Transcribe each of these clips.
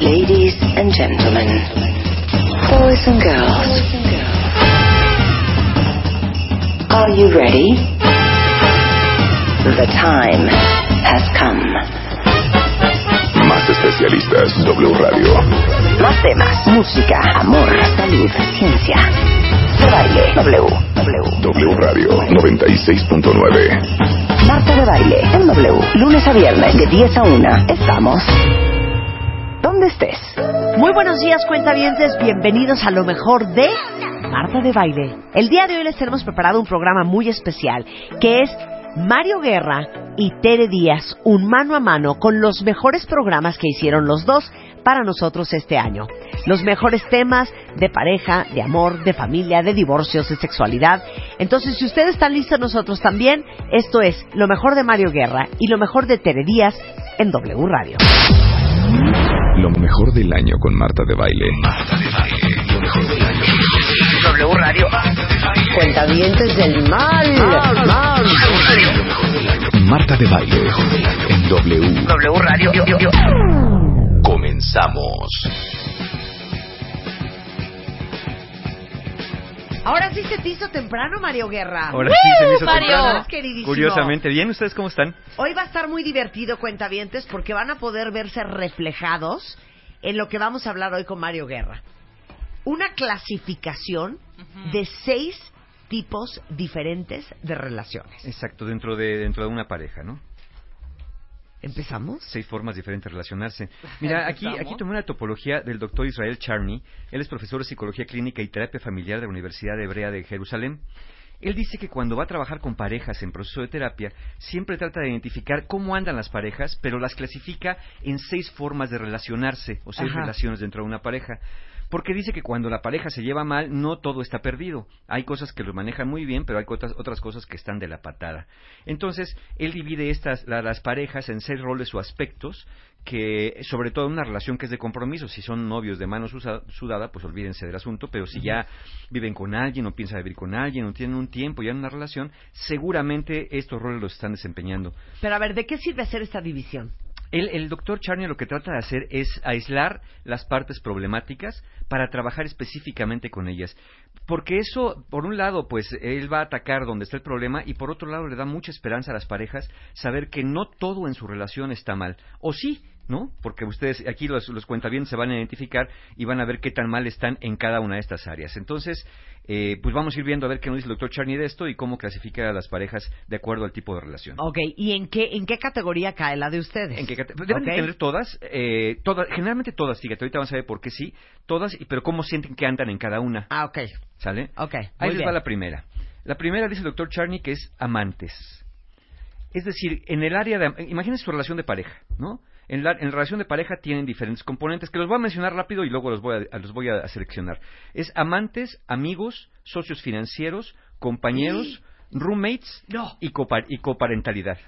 Ladies and gentlemen, boys and girls, are you ready? The time has come. Más especialistas, W Radio. Más temas, música, amor, salud, ciencia. De baile, W, W. W Radio 96.9. Marta de baile en W. Lunes a viernes de 10 a 1. Estamos donde estés. Muy buenos días, cuentavientes. Bienvenidos a lo mejor de Marta de Baile. El día de hoy les tenemos preparado un programa muy especial que es Mario Guerra y Tere Díaz, un mano a mano con los mejores programas que hicieron los dos para nosotros este año. Los mejores temas de pareja, de amor, de familia, de divorcios, de sexualidad. Entonces, si ustedes están listos, nosotros también. Esto es lo mejor de Mario Guerra y lo mejor de Tere Díaz en W Radio. Lo mejor del año con Marta de Baile. W Radio. Cuentavientes del mal. mal. Marta de Baile. En W. W Radio. Comenzamos. Ahora sí se te hizo temprano, Mario Guerra. Ahora sí se me hizo Mario. temprano. Queridísimo. Curiosamente. ¿Bien? ¿Ustedes cómo están? Hoy va a estar muy divertido, cuentavientes, porque van a poder verse reflejados en lo que vamos a hablar hoy con Mario Guerra. Una clasificación de seis tipos diferentes de relaciones. Exacto, dentro de, dentro de una pareja, ¿no? ¿Empezamos? Seis formas diferentes de relacionarse. Mira, aquí, aquí tomé una topología del doctor Israel Charney. Él es profesor de Psicología Clínica y Terapia Familiar de la Universidad Hebrea de Jerusalén. Él dice que cuando va a trabajar con parejas en proceso de terapia, siempre trata de identificar cómo andan las parejas, pero las clasifica en seis formas de relacionarse o seis Ajá. relaciones dentro de una pareja. Porque dice que cuando la pareja se lleva mal, no todo está perdido. Hay cosas que lo manejan muy bien, pero hay otras, otras cosas que están de la patada. Entonces, él divide estas, la- las parejas en seis roles o aspectos que, sobre todo en una relación que es de compromiso, si son novios de mano susa- sudada, pues olvídense del asunto, pero si ya viven con alguien o piensan vivir con alguien o tienen un tiempo ya en una relación, seguramente estos roles los están desempeñando. Pero a ver, ¿de qué sirve hacer esta división? El, doctor Charney lo que trata de hacer es aislar las partes problemáticas para trabajar específicamente con ellas. Porque eso, por un lado, pues él va a atacar donde está el problema y por otro lado le da mucha esperanza a las parejas saber que no todo en su relación está mal. O sí, ¿no? Porque ustedes aquí los, los cuentavientes se van a identificar y van a ver qué tan mal están en cada una de estas áreas. Entonces, eh, pues vamos a ir viendo a ver qué nos dice el doctor Charney de esto y cómo clasifica a las parejas de acuerdo al tipo de relación. Ok, ¿y en qué, en qué categoría cae la de ustedes? ¿En qué cate- Deben de Ok. tener todas, eh, todas, generalmente todas, fíjate, ahorita vamos a ver por qué sí, todas, pero cómo sienten que andan en cada una, Ah, ok, ¿sale? ok. Ahí les bien. va la primera. La primera dice el doctor Charney que es amantes. Es decir, en el área de... Imagínense su relación de pareja, ¿no? En la, en la relación de pareja tienen diferentes componentes que los voy a mencionar rápido y luego los voy a, los voy a seleccionar. Es amantes, amigos, socios financieros, compañeros, roommates No. y, copa- y coparentalidad.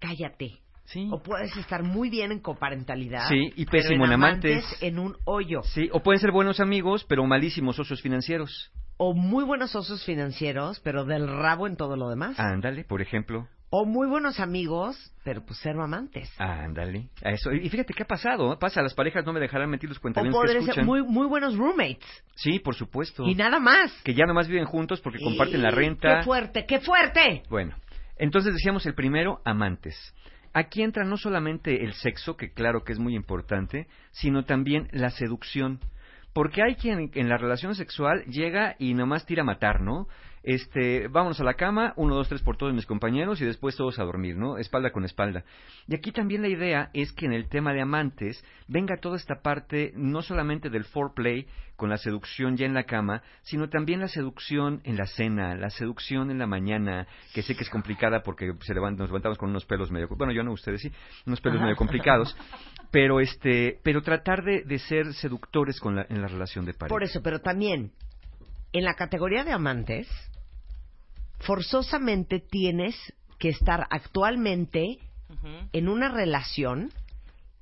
Cállate. Sí. O puedes estar muy bien en coparentalidad. Sí, y pésimo en amantes. en un hoyo. Sí, o pueden ser buenos amigos, pero malísimos socios financieros. O muy buenos socios financieros, pero del rabo en todo lo demás. Ándale, por ejemplo. O muy buenos amigos, pero pues ser amantes. Ándale. A eso. Y fíjate qué ha pasado. ¿eh? Pasa, las parejas no me dejarán mentir los o cuentamientos que podrían ser muy, muy buenos roommates. Sí, por supuesto. Y nada más. Que ya nomás viven juntos porque comparten la renta. ¡Qué fuerte, qué fuerte! Bueno, entonces decíamos el primero, amantes. Aquí entra no solamente el sexo, que claro que es muy importante, sino también la seducción. Porque hay quien en la relación sexual llega y nomás tira a matar, ¿no? Este, vámonos a la cama, uno, dos, tres por todos mis compañeros y después todos a dormir, ¿no? Espalda con espalda. Y aquí también la idea es que en el tema de amantes venga toda esta parte, no solamente del foreplay, con la seducción ya en la cama, sino también la seducción en la cena, la seducción en la mañana, que sé que es complicada porque se levant- nos levantamos con unos pelos medio, bueno, yo no, ustedes sí, unos pelos medio complicados, pero este, pero tratar de, de ser seductores con la, en la relación de pareja. Por eso, pero también, en la categoría de amantes, forzosamente tienes que estar actualmente en una relación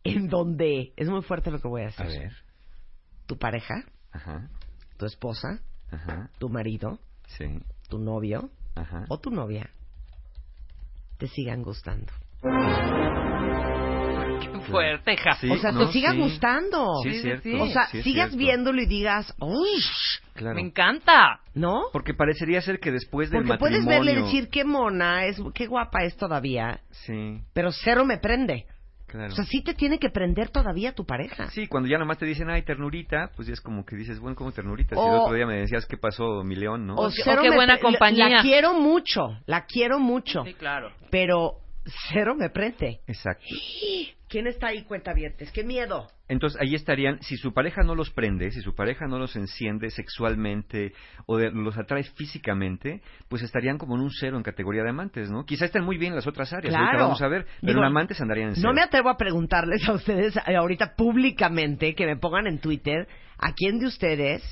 en donde, es muy fuerte lo que voy a A decir, ver, tu pareja, ajá, tu esposa, ajá, tu marido, sí, tu novio ajá. o tu novia te sigan gustando. Fuerte, ja. Sí, o sea, no, te siga sí. gustando. Sí, cierto. O sea, sigas cierto. viéndolo y digas, ¡uy! Claro. Me encanta. ¿No? Porque parecería ser que después del Porque puedes matrimonio... verle y decir qué mona es, qué guapa es todavía, Sí, pero cero me prende. claro. O sea, sí te tiene que prender todavía tu pareja. Sí, cuando ya nomás te dicen, ay, ternurita, pues ya es como que dices, bueno, como ternurita? Si O- el otro día me decías, ¿qué pasó, mi león, no? O, O qué- cero o qué me buena compañía. La quiero mucho, la quiero mucho, Sí, claro. pero cero me prende. Exacto. ¿Quién está ahí, cuentavientes? ¡Qué miedo! Entonces ahí estarían, si su pareja no los prende, si su pareja no los enciende sexualmente o de- los atrae físicamente, pues estarían como en un cero en categoría de amantes, ¿no? Quizá estén muy bien las otras áreas, ahorita Claro. vamos a ver, pero Digo, en amantes andarían en cero. No me atrevo a preguntarles a ustedes eh, ahorita públicamente que me pongan en Twitter a quién de ustedes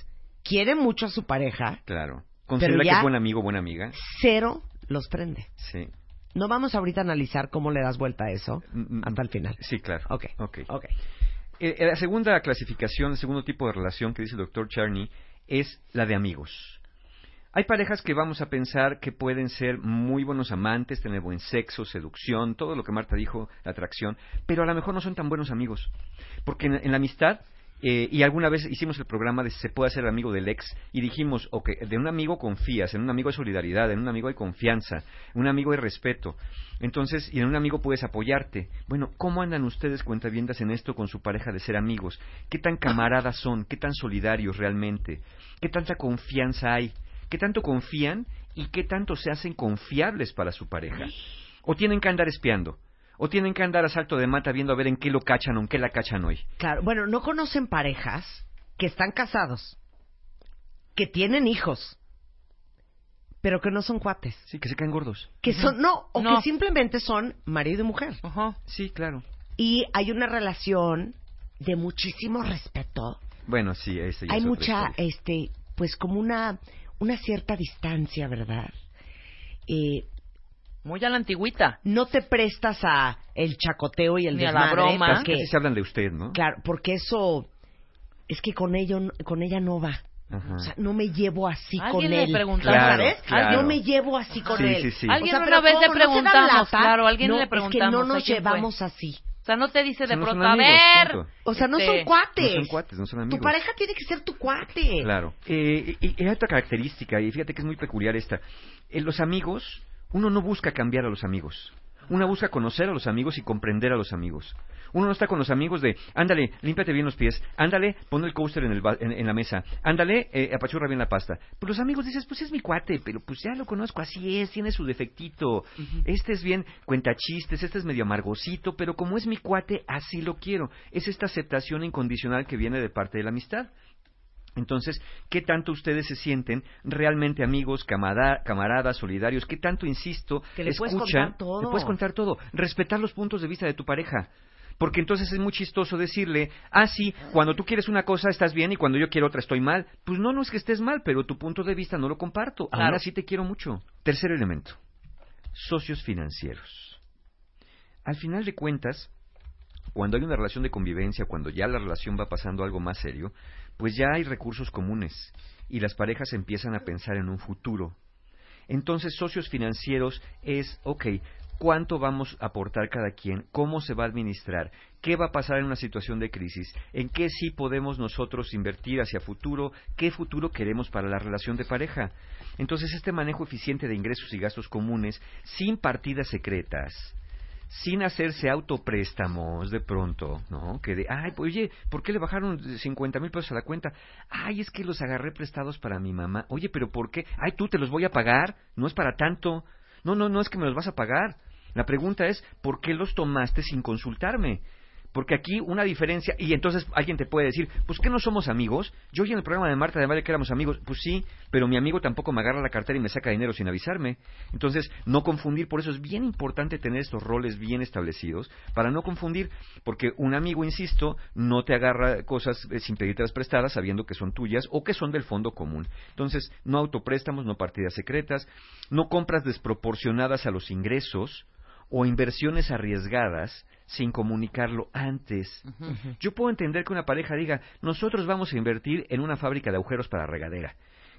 quiere mucho a su pareja, Claro. Considera que es buen amigo, buena amiga. cero los prende. Sí. No vamos ahorita a analizar cómo le das vuelta a eso Mm, mm, hasta el final. Sí, claro. Ok, Ok. ok. Eh, eh, la segunda clasificación, el segundo tipo de relación que dice el doctor Charney es la de amigos. Hay parejas que vamos a pensar que pueden ser muy buenos amantes, tener buen sexo, seducción, todo lo que Marta dijo, la atracción, pero a lo mejor no son tan buenos amigos. Porque en, en la amistad, eh, y alguna vez hicimos el programa de se puede hacer amigo del ex, y dijimos, ok, de un amigo confías, en un amigo hay solidaridad, en un amigo hay confianza, en un amigo hay respeto. Entonces, y en un amigo puedes apoyarte. Bueno, ¿cómo andan ustedes, cuentaviendas, en esto con su pareja de ser amigos? ¿Qué tan camaradas son? ¿Qué tan solidarios realmente? ¿Qué tanta confianza hay? ¿Qué tanto confían y qué tanto se hacen confiables para su pareja? ¿O tienen que andar espiando? ¿O tienen que andar a salto de mata viendo a ver en qué lo cachan o en qué la cachan hoy? Claro, bueno, no conocen parejas que están casados, que tienen hijos, pero que no son cuates, Sí, que se caen gordos. que son no o No. que simplemente son marido y mujer. Ajá. Sí, claro. Y hay una relación de muchísimo respeto. Bueno, sí, ese ya hay es mucha historia. este pues como una una cierta distancia, ¿verdad? Eh, Muy a la antigüita. no te prestas a el chacoteo y el Ni a la desmadre broma. porque Casi se hablan de usted, ¿no? claro, porque eso es que con ello con ella no va. Ajá. O sea, no me llevo así Alguien con le él. preguntó, Claro, ¿Sabes? claro. No me llevo así con Sí, él. sí, sí. Alguien O sea, una vez le. ¿No se dan preguntamos, lata? claro, alguien No, le Es que no preguntamos, nos ¿a quién fue? llevamos así. O sea, no te dice de pronto, a amigos, ver. punto. O sea, no este, son cuates. No son cuates, no son amigos. Tu pareja tiene que ser tu cuate. Claro. Eh, y, y hay otra característica, y fíjate que es muy peculiar esta. En los amigos, uno no busca cambiar a los amigos. Uno busca conocer a los amigos y comprender a los amigos. Uno no está con los amigos de, ándale, límpiate bien los pies, ándale, pon el coaster en, el ba- en, en la mesa, ándale, eh, apachurra bien la pasta. Pues los amigos dices, pues es mi cuate, pero pues ya lo conozco, así es, tiene su defectito. Este es bien cuenta chistes, este es medio amargosito, pero como es mi cuate, así lo quiero. Es esta aceptación incondicional que viene de parte de la amistad. Entonces, ¿qué tanto ustedes se sienten realmente amigos, camada- camaradas, solidarios? ¿Qué tanto, insisto, Que le puedes contar todo. Le puedes contar todo. Respetar los puntos de vista de tu pareja. Porque entonces es muy chistoso decirle, ah, sí, cuando tú quieres una cosa estás bien y cuando yo quiero otra estoy mal. Pues no, no es que estés mal, pero tu punto de vista no lo comparto. Claro. así te quiero mucho. Tercer elemento, socios financieros. Al final de cuentas, cuando hay una relación de convivencia, cuando ya la relación va pasando algo más serio, pues ya hay recursos comunes y las parejas empiezan a pensar en un futuro. Entonces, socios financieros es, ok, ¿cuánto vamos a aportar cada quien? ¿Cómo se va a administrar? ¿Qué va a pasar en una situación de crisis? ¿En qué sí podemos nosotros invertir hacia futuro? ¿Qué futuro queremos para la relación de pareja? Entonces, este manejo eficiente de ingresos y gastos comunes, sin partidas secretas, sin hacerse autopréstamos de pronto, ¿no? Que de, ay, pues, oye, ¿por qué le bajaron 50 mil pesos a la cuenta? Ay, es que los agarré prestados para mi mamá. Oye, ¿pero por qué? Ay, tú te los voy a pagar, no es para tanto. No, no, no es que me los vas a pagar. La pregunta es, ¿por qué los tomaste sin consultarme? Porque aquí una diferencia, y entonces alguien te puede decir, pues que no somos amigos. Yo oí en el programa de Marta de Valle que éramos amigos, pues sí, pero mi amigo tampoco me agarra la cartera y me saca dinero sin avisarme. Entonces, no confundir, por eso es bien importante tener estos roles bien establecidos, para no confundir, porque un amigo, insisto, no te agarra cosas eh, sin pedírtelas prestadas sabiendo que son tuyas o que son del fondo común. Entonces, no autopréstamos, no partidas secretas, no compras desproporcionadas a los ingresos o inversiones arriesgadas sin comunicarlo antes. Yo puedo entender que una pareja diga, nosotros vamos a invertir en una fábrica de agujeros para regadera.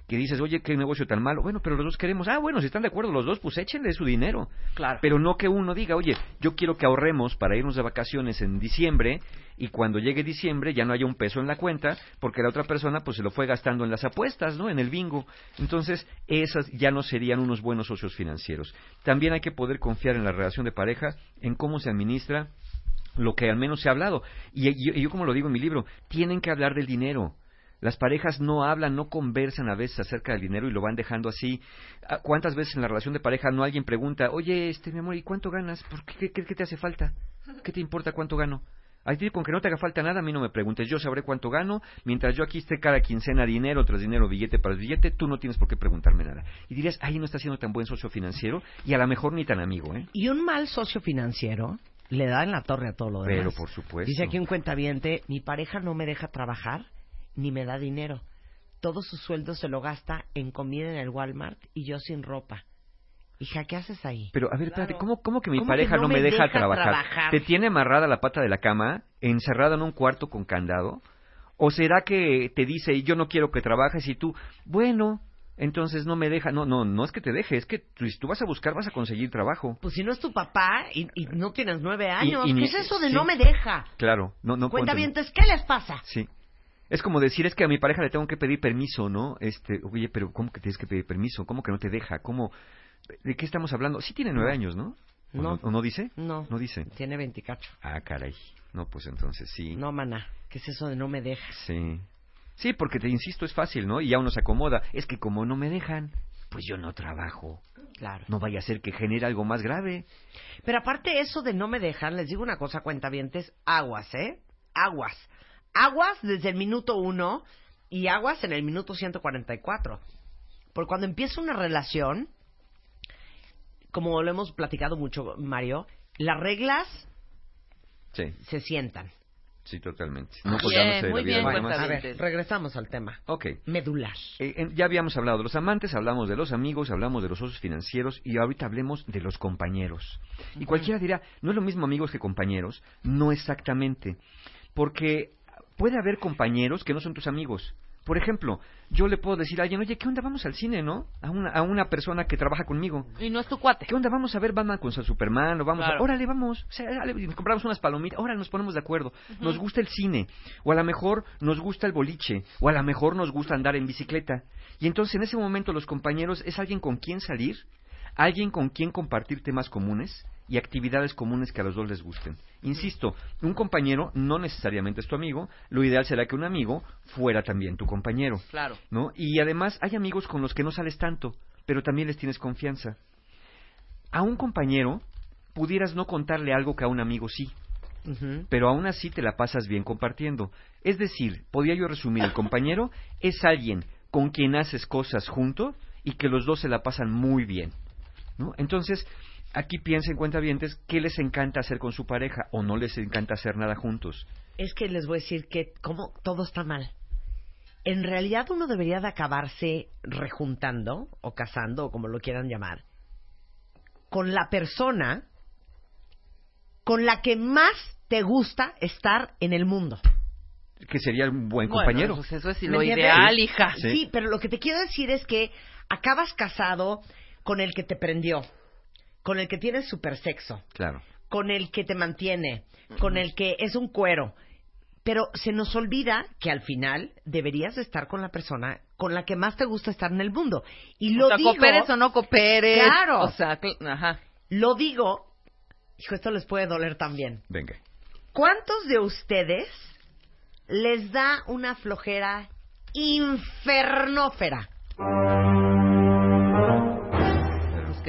Que dices, oye, qué negocio tan malo. Bueno, pero los dos queremos. Ah, bueno, si están de acuerdo los dos, pues échenle su dinero. Claro. Pero no que uno diga, oye, yo quiero que ahorremos para irnos de vacaciones en diciembre y cuando llegue diciembre ya no haya un peso en la cuenta porque la otra persona pues se lo fue gastando en las apuestas, ¿no? En el bingo. Entonces, esas ya no serían unos buenos socios financieros. También hay que poder confiar en la relación de pareja, en cómo se administra lo que al menos se ha hablado. Y, yo como lo digo en mi libro, tienen que hablar del dinero. Las parejas no hablan, no conversan a veces acerca del dinero y lo van dejando así. Ah, ¿Cuántas veces en la relación de pareja no alguien pregunta, oye, este mi amor, ¿y cuánto ganas? ¿Por qué te hace falta? ¿Qué te importa cuánto gano? A ti con que no te haga falta nada, a mí no me preguntes. Yo sabré cuánto gano. Mientras yo aquí esté cada quincena dinero tras dinero, billete para billete, tú no tienes por qué preguntarme nada. Y dirías, ahí no está siendo tan buen socio financiero y a lo mejor ni tan amigo, ¿eh? Y un mal socio financiero le da en la torre a todo lo demás. Pero por supuesto. Dice aquí un cuentaviente, mi pareja no me deja trabajar ni me da dinero. Todo su sueldo se lo gasta en comida en el Walmart y yo sin ropa. Hija, ¿qué haces ahí? Pero, a ver, espérate, ¿cómo, cómo que mi ¿Cómo pareja que no no me me deja, deja trabajar? trabajar? ¿Te tiene amarrada la pata de la cama, encerrada en un cuarto con candado? ¿O será que te dice, yo no quiero que trabajes y tú, bueno, entonces no me deja? No, no, no es que te deje, es que tú, si tú vas a buscar, vas a conseguir trabajo. Pues si no es tu papá y, y no tienes nueve años, y ¿qué es eso de sí. no me deja? Claro, no, no. Cuentavientes, ¿qué les pasa? Sí. Es como decir, es que a mi pareja le tengo que pedir permiso, ¿no? Este, oye, pero ¿cómo que tienes que pedir permiso? ¿Cómo que no te deja? ¿Cómo? ¿De qué estamos hablando? Sí tiene nueve años, ¿no? ¿O No. ¿O no dice? No. No dice. Tiene veinticacho. Ah, caray. No, pues entonces sí. No, mana, ¿qué es eso de no me deja? Sí. Sí, porque te insisto, es fácil, ¿no? Y ya uno se acomoda. Es que como no me dejan, pues yo no trabajo. Claro. No vaya a ser que genere algo más grave. Pero aparte eso de no me dejan, les digo una cosa, cuentavientes, aguas, ¿eh? Aguas. Aguas desde el minuto uno y aguas en el minuto 144. Porque cuando empieza una relación, como lo hemos platicado mucho, Mario, las reglas Sí, se sientan. Sí, totalmente. No Bien, de la muy vida bien, a ver, regresamos al tema. Ok. Medular. Eh, en- ya habíamos hablado de los amantes, hablamos de los amigos, hablamos de los socios financieros y ahorita hablemos de los compañeros. Y cualquiera dirá, no es lo mismo amigos que compañeros. No exactamente. Porque puede haber compañeros que no son tus amigos. Por ejemplo, yo le puedo decir a alguien, oye, ¿qué onda? Vamos al cine, ¿no? A una, a una persona que trabaja conmigo. Y no es tu cuate. ¿Qué onda? Vamos a ver Batman con Superman o vamos a... Órale, vamos. O sea, nos compramos unas palomitas. Ahora nos ponemos de acuerdo. Nos gusta el cine. O a lo mejor nos gusta el boliche. O a lo mejor nos gusta andar en bicicleta. Y entonces en ese momento los compañeros es alguien con quien salir, alguien con quien compartir temas comunes y actividades comunes que a los dos les gusten. Insisto, un compañero no necesariamente es tu amigo. Lo ideal será que un amigo fuera también tu compañero. Claro. ¿no? Y además hay amigos con los que no sales tanto, pero también les tienes confianza. A un compañero pudieras no contarle algo que a un amigo sí, pero aún así te la pasas bien compartiendo. Es decir, podría yo resumir, el compañero es alguien con quien haces cosas junto y que los dos se la pasan muy bien. ¿no? Entonces, aquí piensen, cuentavientes, qué les encanta hacer con su pareja o no les encanta hacer nada juntos. Es que les voy a decir que como todo está mal. En realidad uno debería de acabarse rejuntando o casando o como lo quieran llamar con la persona con la que más te gusta estar en el mundo. Que sería un buen Bueno, compañero. pues eso es ¿Me lo ideal, hija. Sí. Sí, pero lo que te quiero decir es que acabas casado con el que te prendió, con el que tienes super sexo, Claro. con el que te mantiene, con el que es un cuero. Pero se nos olvida que al final deberías estar con la persona con la que más te gusta estar en el mundo. Y lo o sea, digo, cooperes o no cooperes. Claro. O sea, ajá. lo digo Hijo, esto les puede doler también. Venga. ¿Cuántos de ustedes les da una flojera infernófera?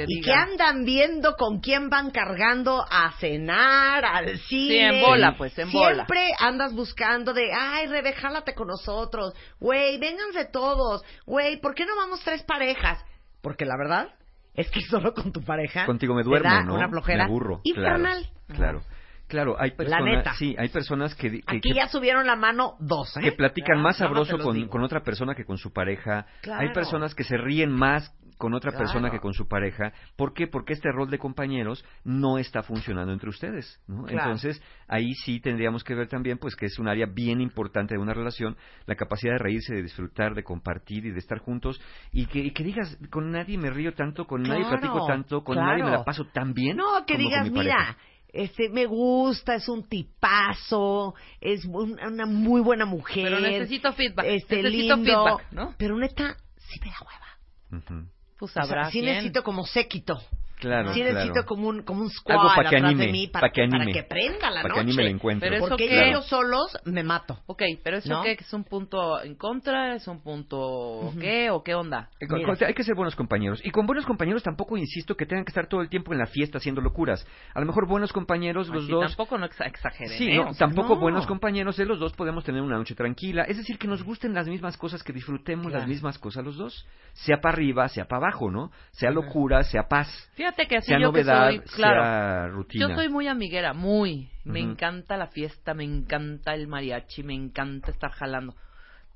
Y que andan viendo con quién van cargando a cenar, al cine. en bola, pues, en bola. Siempre andas buscando de, ay, Rebe, jálate con nosotros. Güey, vénganse todos. Güey, ¿por qué no vamos tres parejas? Porque la verdad es que solo con tu pareja Contigo me te duermo, da ¿no? una flojera Me aburro. infernal. Claro. claro. Claro, hay personas, neta. sí, hay personas que, que, Aquí que- ya subieron la mano dos, ¿eh? que platican Ah, más sabroso con, con otra persona que con su pareja. Claro. Hay personas que se ríen más con otra Claro. persona que con su pareja. ¿Por qué? Porque este rol de compañeros no está funcionando entre ustedes. ¿no? Claro. Entonces, ahí sí tendríamos que ver también pues que es un área bien importante de una relación, la capacidad de reírse, de disfrutar, de compartir y de estar juntos. Y que, y que digas, con nadie me río tanto, con nadie platico tanto, con claro. nadie me la paso tan bien. No, que como con digas, mi mira, pareja". este, me gusta, es un tipazo, es un- una muy buena mujer. Pero necesito feedback. Este, necesito lindo, feedback, ¿no? Pero neta, sí me da hueva. Ujú. Pues O sea, sí quién. necesito como séquito. Claro, sí claro. necesito como un, como un squad Algo para que atrás anime, de mí para, pa' que anime. para que prenda la Para noche. que anime el encuentro. Pero eso Porque qué? ellos solos me mato. Ok, pero eso ¿No? qué, ¿Que es un punto en contra, es un punto qué o qué onda. Eh, Mira. hay que ser buenos compañeros. Y con buenos compañeros tampoco insisto que tengan que estar todo el tiempo en la fiesta haciendo locuras. A lo mejor buenos compañeros, los Así dos. tampoco no exa- exageren, Sí, ¿eh? no, O sea, tampoco no. buenos compañeros de los dos podemos tener una noche tranquila. Es decir, que nos gusten las mismas cosas, que disfrutemos Claro. las mismas cosas los dos. Sea para arriba, sea para abajo, ¿no? Sea locura, sea paz, Fíjate que así sea yo novedad, que soy, claro, sea rutina. yo soy muy amiguera, muy. Me encanta la fiesta, me encanta el mariachi, me encanta estar jalando.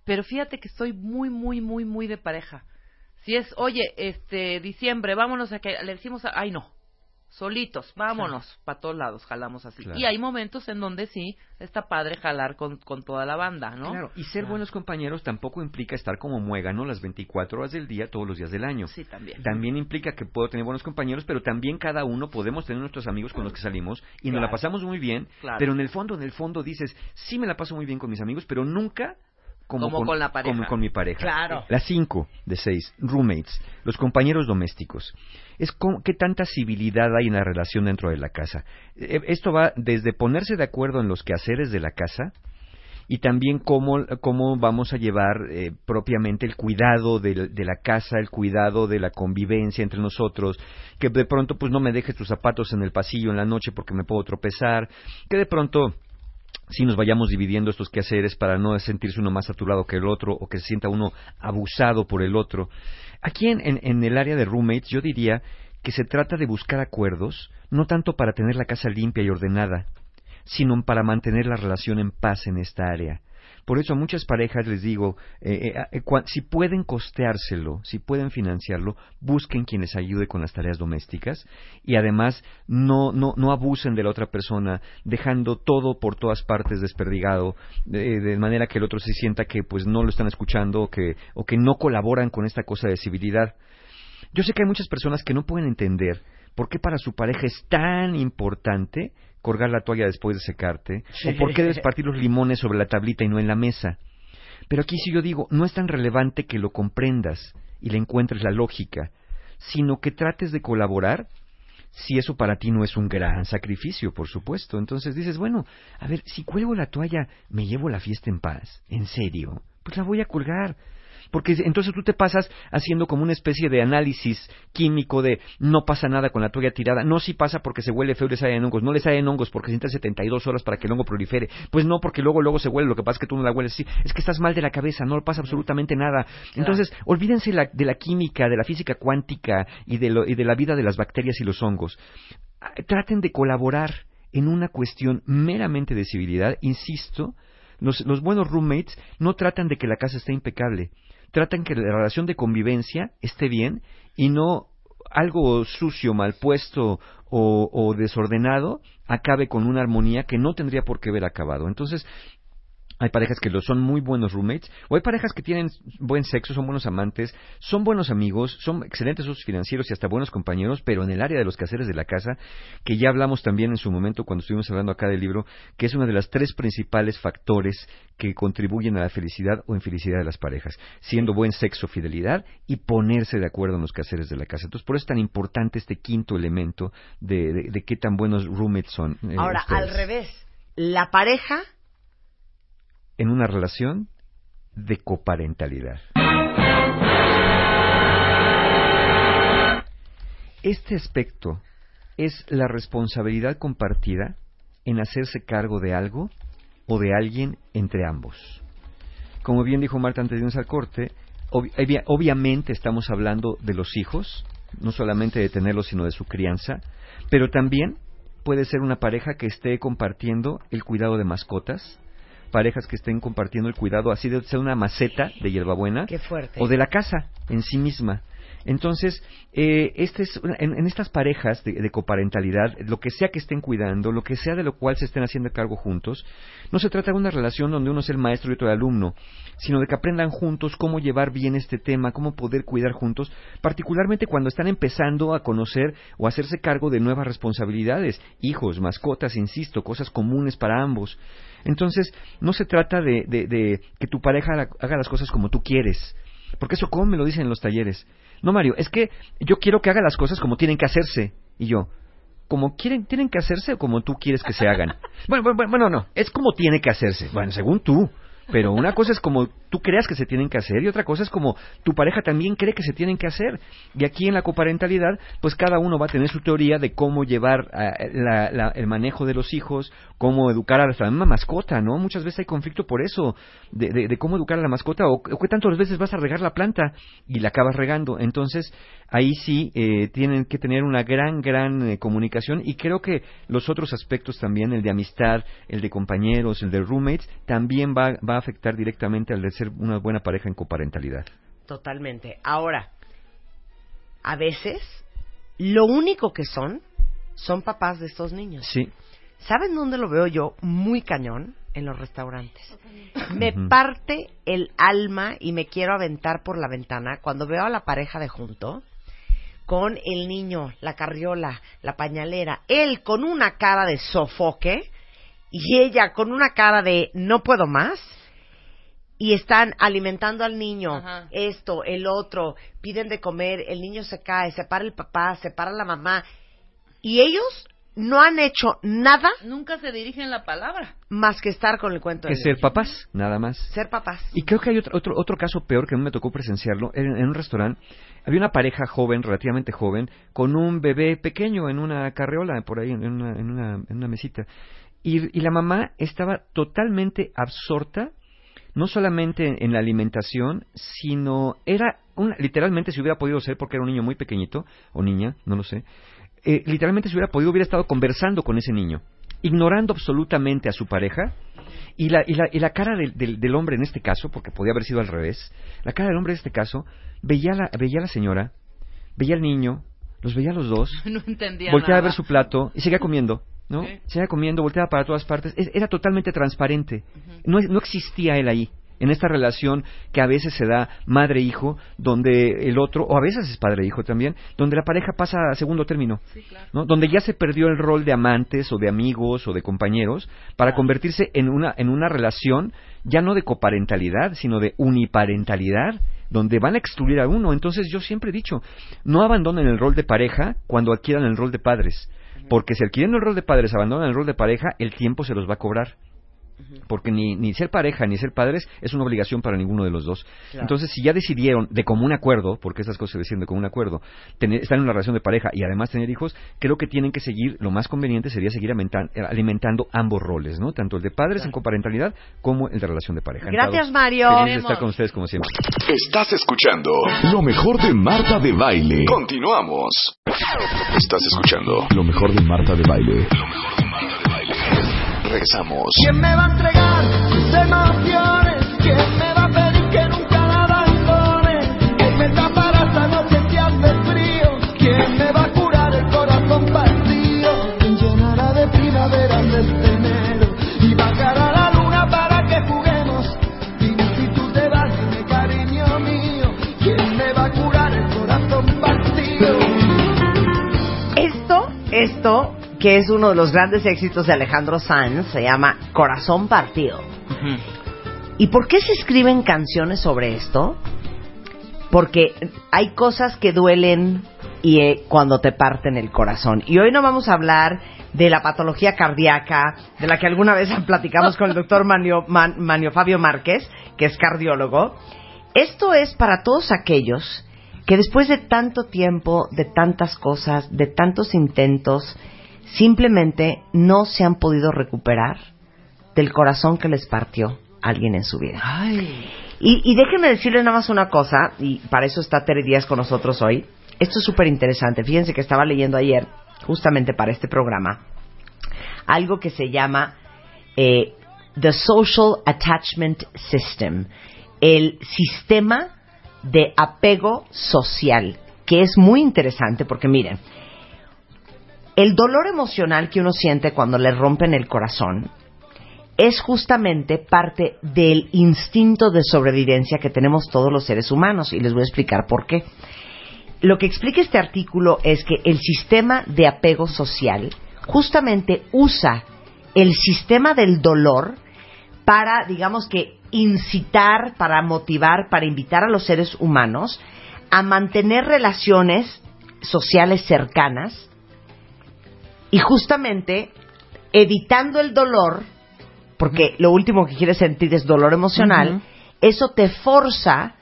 Pero fíjate que soy muy, muy, muy, muy de pareja. Si es, oye, este, diciembre, vámonos a que, le decimos, a- ay no, solitos, vámonos, para todos lados, jalamos así. Claro. Y hay momentos en donde sí, está padre jalar con, con toda la banda, ¿no? Claro, y ser buenos compañeros tampoco implica estar como muégano las 24 horas del día, todos los días del año. Sí, también. También implica que puedo tener buenos compañeros, pero también cada uno podemos tener nuestros amigos con los que salimos y nos la pasamos muy bien, Claro. pero en el fondo, en el fondo dices, sí me la paso muy bien con mis amigos, pero nunca como, Como con la pareja. como con mi pareja. Claro. Las cinco de seis, roommates, los compañeros domésticos. Es como, qué tanta civilidad hay en la relación dentro de la casa. Eh, Esto va desde ponerse de acuerdo en los quehaceres de la casa, y también cómo, cómo vamos a llevar eh, propiamente el cuidado de, de la casa, el cuidado de la convivencia entre nosotros, que de pronto pues no me dejes tus zapatos en el pasillo en la noche porque me puedo tropezar, que de pronto si nos vayamos dividiendo estos quehaceres para no sentirse uno más saturado que el otro o que se sienta uno abusado por el otro. Aquí en, en, el área de roommates yo diría que se trata de buscar acuerdos, no tanto para tener la casa limpia y ordenada, sino para mantener la relación en paz en esta área. Por eso a muchas parejas les digo, eh, eh, eh, cua- si pueden costeárselo, si pueden financiarlo, busquen quien les ayude con las tareas domésticas y además no, no, no abusen de la otra persona, dejando todo por todas partes desperdigado, de, de manera que el otro se sienta que pues no lo están escuchando o que, o que no colaboran con esta cosa de civilidad. Yo sé que hay muchas personas que no pueden entender por qué para su pareja es tan importante colgar la toalla después de secarte, o por qué debes partir los limones sobre la tablita y no en la mesa. Pero aquí sí yo digo, no es tan relevante que lo comprendas y le encuentres la lógica, sino que trates de colaborar si eso para ti no es un gran sacrificio, por supuesto. Entonces dices, bueno, a ver, si cuelgo la toalla, ¿me llevo la fiesta en paz? ¿En serio? Pues la voy a colgar. Porque entonces tú te pasas haciendo como una especie de análisis químico de no pasa nada con la toalla tirada. No, sí pasa porque se huele feo y le salen hongos. No le salen hongos porque se necesitan 72 horas para que el hongo prolifere. Pues no, porque luego luego se huele. Lo que pasa es que tú no la hueles así. Es que estás mal de la cabeza. No pasa absolutamente nada. Entonces, olvídense la- de la química, de la física cuántica y de, lo- y de la vida de las bacterias y los hongos. Ah, Traten de colaborar en una cuestión meramente de civilidad. Insisto, los, los buenos roommates no tratan de que la casa esté impecable, tratan que la relación de convivencia esté bien y no algo sucio, mal puesto o, o desordenado acabe con una armonía que no tendría por qué haber acabado. Entonces, Hay parejas que lo son muy buenos roommates, o hay parejas que tienen buen sexo, son buenos amantes, son buenos amigos, son excelentes socios financieros y hasta buenos compañeros, pero en el área de los quehaceres de la casa, que ya hablamos también en su momento cuando estuvimos hablando acá del libro, que es uno de los tres principales factores que contribuyen a la felicidad o infelicidad de las parejas, siendo buen sexo, fidelidad y ponerse de acuerdo en los quehaceres de la casa. Entonces, por eso es tan importante este quinto elemento de, de, de qué tan buenos roommates son. eh, Ahora, ustedes. al revés, la pareja en una relación de coparentalidad. Este aspecto es la responsabilidad compartida en hacerse cargo de algo o de alguien entre ambos. Como bien dijo Marta antes de irnos al corte, obvi- obvia- obviamente estamos hablando de los hijos, no solamente de tenerlos, sino de su crianza, pero también puede ser una pareja que esté compartiendo el cuidado de mascotas, parejas que estén compartiendo el cuidado así de ser una maceta de hierbabuena Qué fuerte. o de la casa en sí misma. Entonces, eh, este es en, en estas parejas de, de coparentalidad, lo que sea que estén cuidando, lo que sea de lo cual se estén haciendo cargo juntos, no se trata de una relación donde uno es el maestro y otro el alumno, sino de que aprendan juntos cómo llevar bien este tema, cómo poder cuidar juntos, particularmente cuando están empezando a conocer o a hacerse cargo de nuevas responsabilidades, hijos, mascotas, insisto, cosas comunes para ambos. Entonces, no se trata de, de- de que tu pareja haga- haga las cosas como tú quieres, porque eso como me lo dicen en los talleres. No, Mario, es que yo quiero que haga las cosas como tienen que hacerse. Y yo, como quieren, tienen que hacerse o como tú quieres que se hagan. bueno, bueno, bueno, no, es como tiene que hacerse. Bueno, según tú. Pero una cosa es como tú creas que se tienen que hacer y otra cosa es como tu pareja también cree que se tienen que hacer. Y aquí en la coparentalidad, pues cada uno va a tener su teoría de cómo llevar ah, la- la- el manejo de los hijos, cómo educar a la misma mascota, ¿no? Muchas veces hay conflicto por eso, de, de- de cómo educar a la mascota o, o qué tantas veces vas a regar la planta y la acabas regando. Entonces, ahí sí eh, tienen que tener una gran, gran eh, comunicación y creo que los otros aspectos también, el de amistad, el de compañeros, el de roommates, también va, va a afectar directamente al de ser una buena pareja en coparentalidad. Totalmente. Ahora, a veces, lo único que son, son papás de estos niños. Sí, ¿Saben dónde lo veo yo muy cañón? En los restaurantes. Me parte el alma y me quiero aventar por la ventana cuando veo a la pareja de junto con el niño, la carriola, la pañalera, él con una cara de sofoque y ella con una cara de no puedo más y están alimentando al niño, Ajá. esto, el otro, piden de comer, el niño se cae, se para el papá, se para la mamá y ellos no han hecho nada Nunca se dirigen la palabra. más que estar con el cuento que del ser niño. papás, nada más. Ser papás. Y creo que hay otro, otro, otro caso peor que a mí me tocó presenciarlo. En, en un restaurante había una pareja joven, relativamente joven, con un bebé pequeño en una carreola, por ahí, en una, en una, en una mesita. Y, y la mamá estaba totalmente absorta, no solamente en, la alimentación, sino era, una, literalmente si hubiera podido ser, porque era un niño muy pequeñito, o niña, no lo sé, eh, literalmente si hubiera podido, hubiera estado conversando con ese niño, ignorando absolutamente a su pareja, y la, y la, y la cara del, del, del hombre en este caso, porque podía haber sido al revés, la cara del hombre en este caso, veía la, veía a la señora, veía al niño, los veía a los dos, No entendía volteaba a ver su plato y seguía comiendo, ¿no? Sí. Seguía comiendo, volteaba para todas partes. Es- Era totalmente transparente. no, no existía él ahí. En esta relación que a veces se da madre-hijo, donde el otro, o a veces es padre-hijo también, donde la pareja pasa a segundo término. Sí, claro. ¿no? Donde ya se perdió el rol de amantes o de amigos o de compañeros para convertirse en una, en una relación ya no de coparentalidad, sino de uniparentalidad, donde van a excluir a uno. Entonces yo siempre he dicho, no abandonen el rol de pareja cuando adquieran el rol de padres, porque si adquieren el rol de padres, abandonan el rol de pareja, el tiempo se los va a cobrar. Porque ni, ni ser pareja ni ser padres es una obligación para ninguno de los dos. Claro. Entonces, si ya decidieron de común acuerdo, porque esas cosas se deciden de común acuerdo, tener, estar en una relación de pareja y además tener hijos, creo que tienen que seguir, lo más conveniente sería seguir eh, alimentando ambos roles, ¿no? Tanto el de padres en coparentalidad como el de relación de pareja. Gracias. Mario. Feliz de estar con ustedes como siempre. Estás escuchando lo mejor de Marta de Baile. Continuamos. Estás escuchando lo mejor de Marta de Baile. Regresamos. ¿Quién me va a entregar sus emociones? ¿Quién me va a pedir que nunca la abandone? ¿Quién me tapará esta noche que hace frío? ¿Quién me va a curar el corazón partido? ¿Quién llenará de primavera este enero? Y bajará la luna para que juguemos. Dime si tú te vas, mi cariño mío. ¿Quién me va a curar el corazón partido? Esto, esto que es uno de los grandes éxitos de Alejandro Sanz, se llama Corazón Partido. ¿Y por qué se escriben canciones sobre esto? Porque hay cosas que duelen y eh, cuando te parten el corazón. Y hoy no vamos a hablar de la patología cardíaca, de la que alguna vez platicamos con el doctor Manio, Man- Manio Fabio Márquez, que es cardiólogo. Esto es para todos aquellos que después de tanto tiempo, de tantas cosas, de tantos intentos, simplemente no se han podido recuperar del corazón que les partió alguien en su vida. Y, y déjenme decirles nada más una cosa, y para eso está Tere Díaz con nosotros hoy. Esto es súper interesante. Fíjense que estaba leyendo ayer, justamente para este programa, algo que se llama eh, The Social Attachment System, el sistema de apego social, que es muy interesante porque miren, el dolor emocional que uno siente cuando le rompen el corazón es justamente parte del instinto de sobrevivencia que tenemos todos los seres humanos y les voy a explicar por qué. Lo que explica este artículo es que el sistema de apego social justamente usa el sistema del dolor para, digamos que, incitar, para motivar, para invitar a los seres humanos a mantener relaciones sociales cercanas y justamente evitando el dolor, porque lo último que quieres sentir es dolor emocional, eso te forza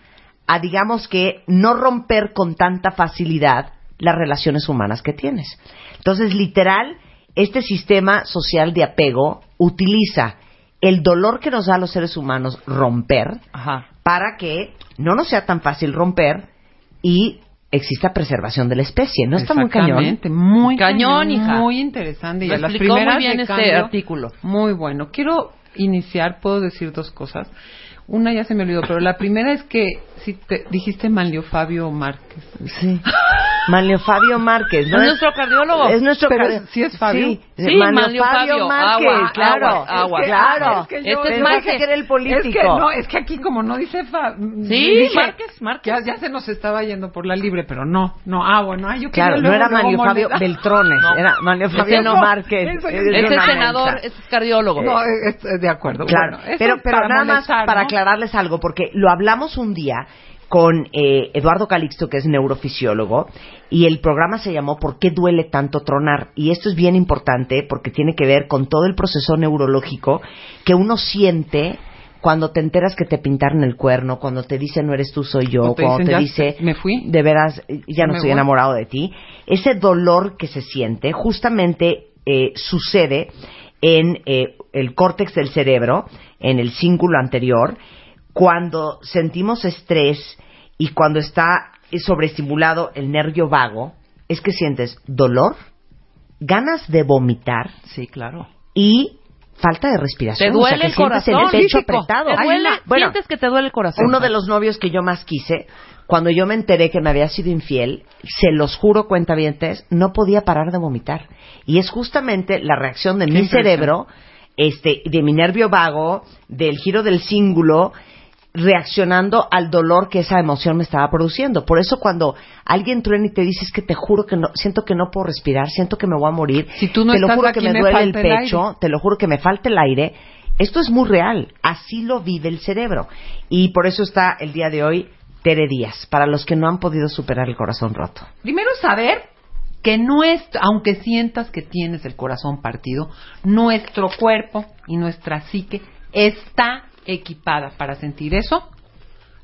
a, digamos que, no romper con tanta facilidad las relaciones humanas que tienes. Entonces, literal, este sistema social de apego utiliza el dolor que nos da a los seres humanos romper Ajá. para que no nos sea tan fácil romper y exista preservación de la especie. ¿No está muy cañón? Exactamente, muy Cañón, hija. muy interesante. Y Lo a las explicó muy primeras bien este cambio, artículo. Muy bueno. Quiero iniciar, puedo decir dos cosas. Una ya se me olvidó, pero la primera es que si te dijiste Manlio Fabio Márquez. Sí. Manlio Fabio Márquez, ¿no? Es nuestro cardiólogo. Es nuestro cardio- sí es Fabio. Sí, Sí, Manlio, Manlio Fabio, Fabio, Márquez, agua, claro. agua, agua. Es que- claro. Es que Este yo- es Pensaste Márquez. que era el político. Es que no, es que aquí como no dice Fa... Sí, Márquez, Márquez. Ya, ya se nos estaba yendo por la libre, pero no, no. Ah, bueno, ay, yo Claro, no era Manlio Fabio. Beltrones, No. era Manlio Fabio no, Márquez. eso Este una es senador, mensa. este es cardiólogo. No, es, es de acuerdo. Claro, Bueno, pero, es nada más para aclararles algo, porque lo hablamos un día con eh, Eduardo Calixto, que es neurofisiólogo, y el programa se llamó ¿Por qué duele tanto tronar? Y esto es bien importante porque tiene que ver con todo el proceso neurológico que uno siente cuando te enteras que te pintaron el cuerno, cuando te dicen no eres tú, soy yo, te cuando dicen, te "Ya dice me fui". de veras ya no Me estoy voy. enamorado de ti, ese dolor que se siente justamente eh, sucede en eh, el córtex del cerebro, en el cíngulo anterior, cuando sentimos estrés y cuando está sobreestimulado el nervio vago, es que sientes dolor, ganas de vomitar Sí, claro. y falta de respiración. Te o sea, duele que el corazón. el pecho apretado. Te duele, una- bueno, sientes que te duele el corazón. uno de los novios que yo más quise, cuando yo me enteré que me había sido infiel, se los juro, cuentavientes, no podía parar de vomitar. Y es justamente la reacción de mi cerebro, este, de mi nervio vago, del giro del cíngulo, reaccionando al dolor que esa emoción me estaba produciendo. Por eso cuando alguien truena y te dice, es que te juro que no, siento que no puedo respirar, siento que me voy a morir, Si tú no te lo juro aquí, que me me duele el pecho, te lo juro que me falta el aire. Esto es muy real, así lo vive el cerebro. Y por eso está el día de hoy Tere Díaz, para los que no han podido superar el corazón roto. Primero saber que nuestro, aunque sientas que tienes el corazón partido, nuestro cuerpo y nuestra psique está equipada para sentir eso,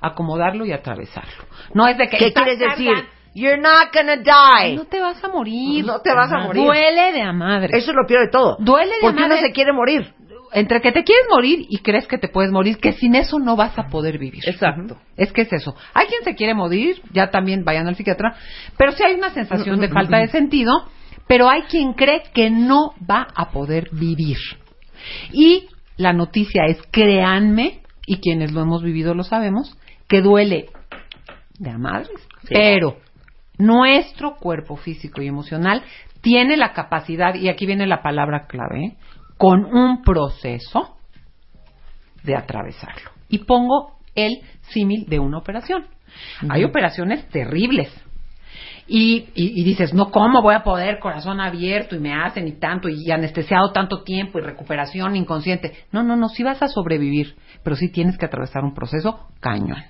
acomodarlo y atravesarlo. No es de que ¿Qué quieres decir? You're not gonna die. No te vas a morir. No te vas a morir. Duele de a madre. Eso es lo peor de todo. Duele de Porque uno madre. se quiere morir. Entre que te quieres morir y crees que te puedes morir, que sin eso no vas a poder vivir. Exacto. Es que es eso. Hay quien se quiere morir, ya también vayan al psiquiatra, pero sí hay una sensación de falta de sentido, pero hay quien cree que no va a poder vivir. Y la noticia es, créanme, y quienes lo hemos vivido lo sabemos, que duele de a madres, pero nuestro cuerpo físico y emocional tiene la capacidad, y aquí viene la palabra clave, ¿eh? con un proceso de atravesarlo. Y pongo el símil de una operación. Hay operaciones terribles. Y, y, y dices, no, ¿cómo voy a poder? Corazón abierto y me hacen y tanto y anestesiado tanto tiempo y recuperación inconsciente. No, no, no, sí vas a sobrevivir, pero sí tienes que atravesar un proceso cañón.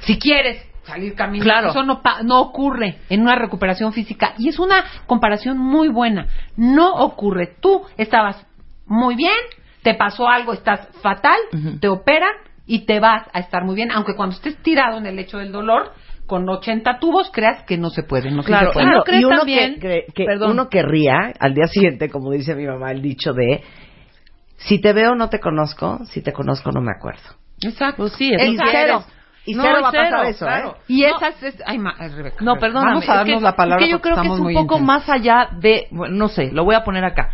Si quieres salir caminando, Claro. eso no, no ocurre en una recuperación física y es una comparación muy buena. No ocurre. Tú estabas muy bien, te pasó algo, estás fatal, te operan y te vas a estar muy bien, aunque cuando estés tirado en el lecho del dolor con 80 tubos creas que no se puede, no sí Claro, se puede. claro. Uno- crees y uno también- que, que- que Perdón. uno querría al día siguiente, como dice mi mamá, el dicho de si te veo no te conozco, si te conozco no me acuerdo. Exacto. Pues sí, Y exacto. cero. Y No, cero es va a pasar cero, eso, claro. ¿eh? Y No. esas es, ay, ma- Rebeca, No, perdóname. Vamos a es que- darnos la palabra es que yo porque creo que es un poco intensos. más allá de, bueno, no sé, lo voy a poner acá.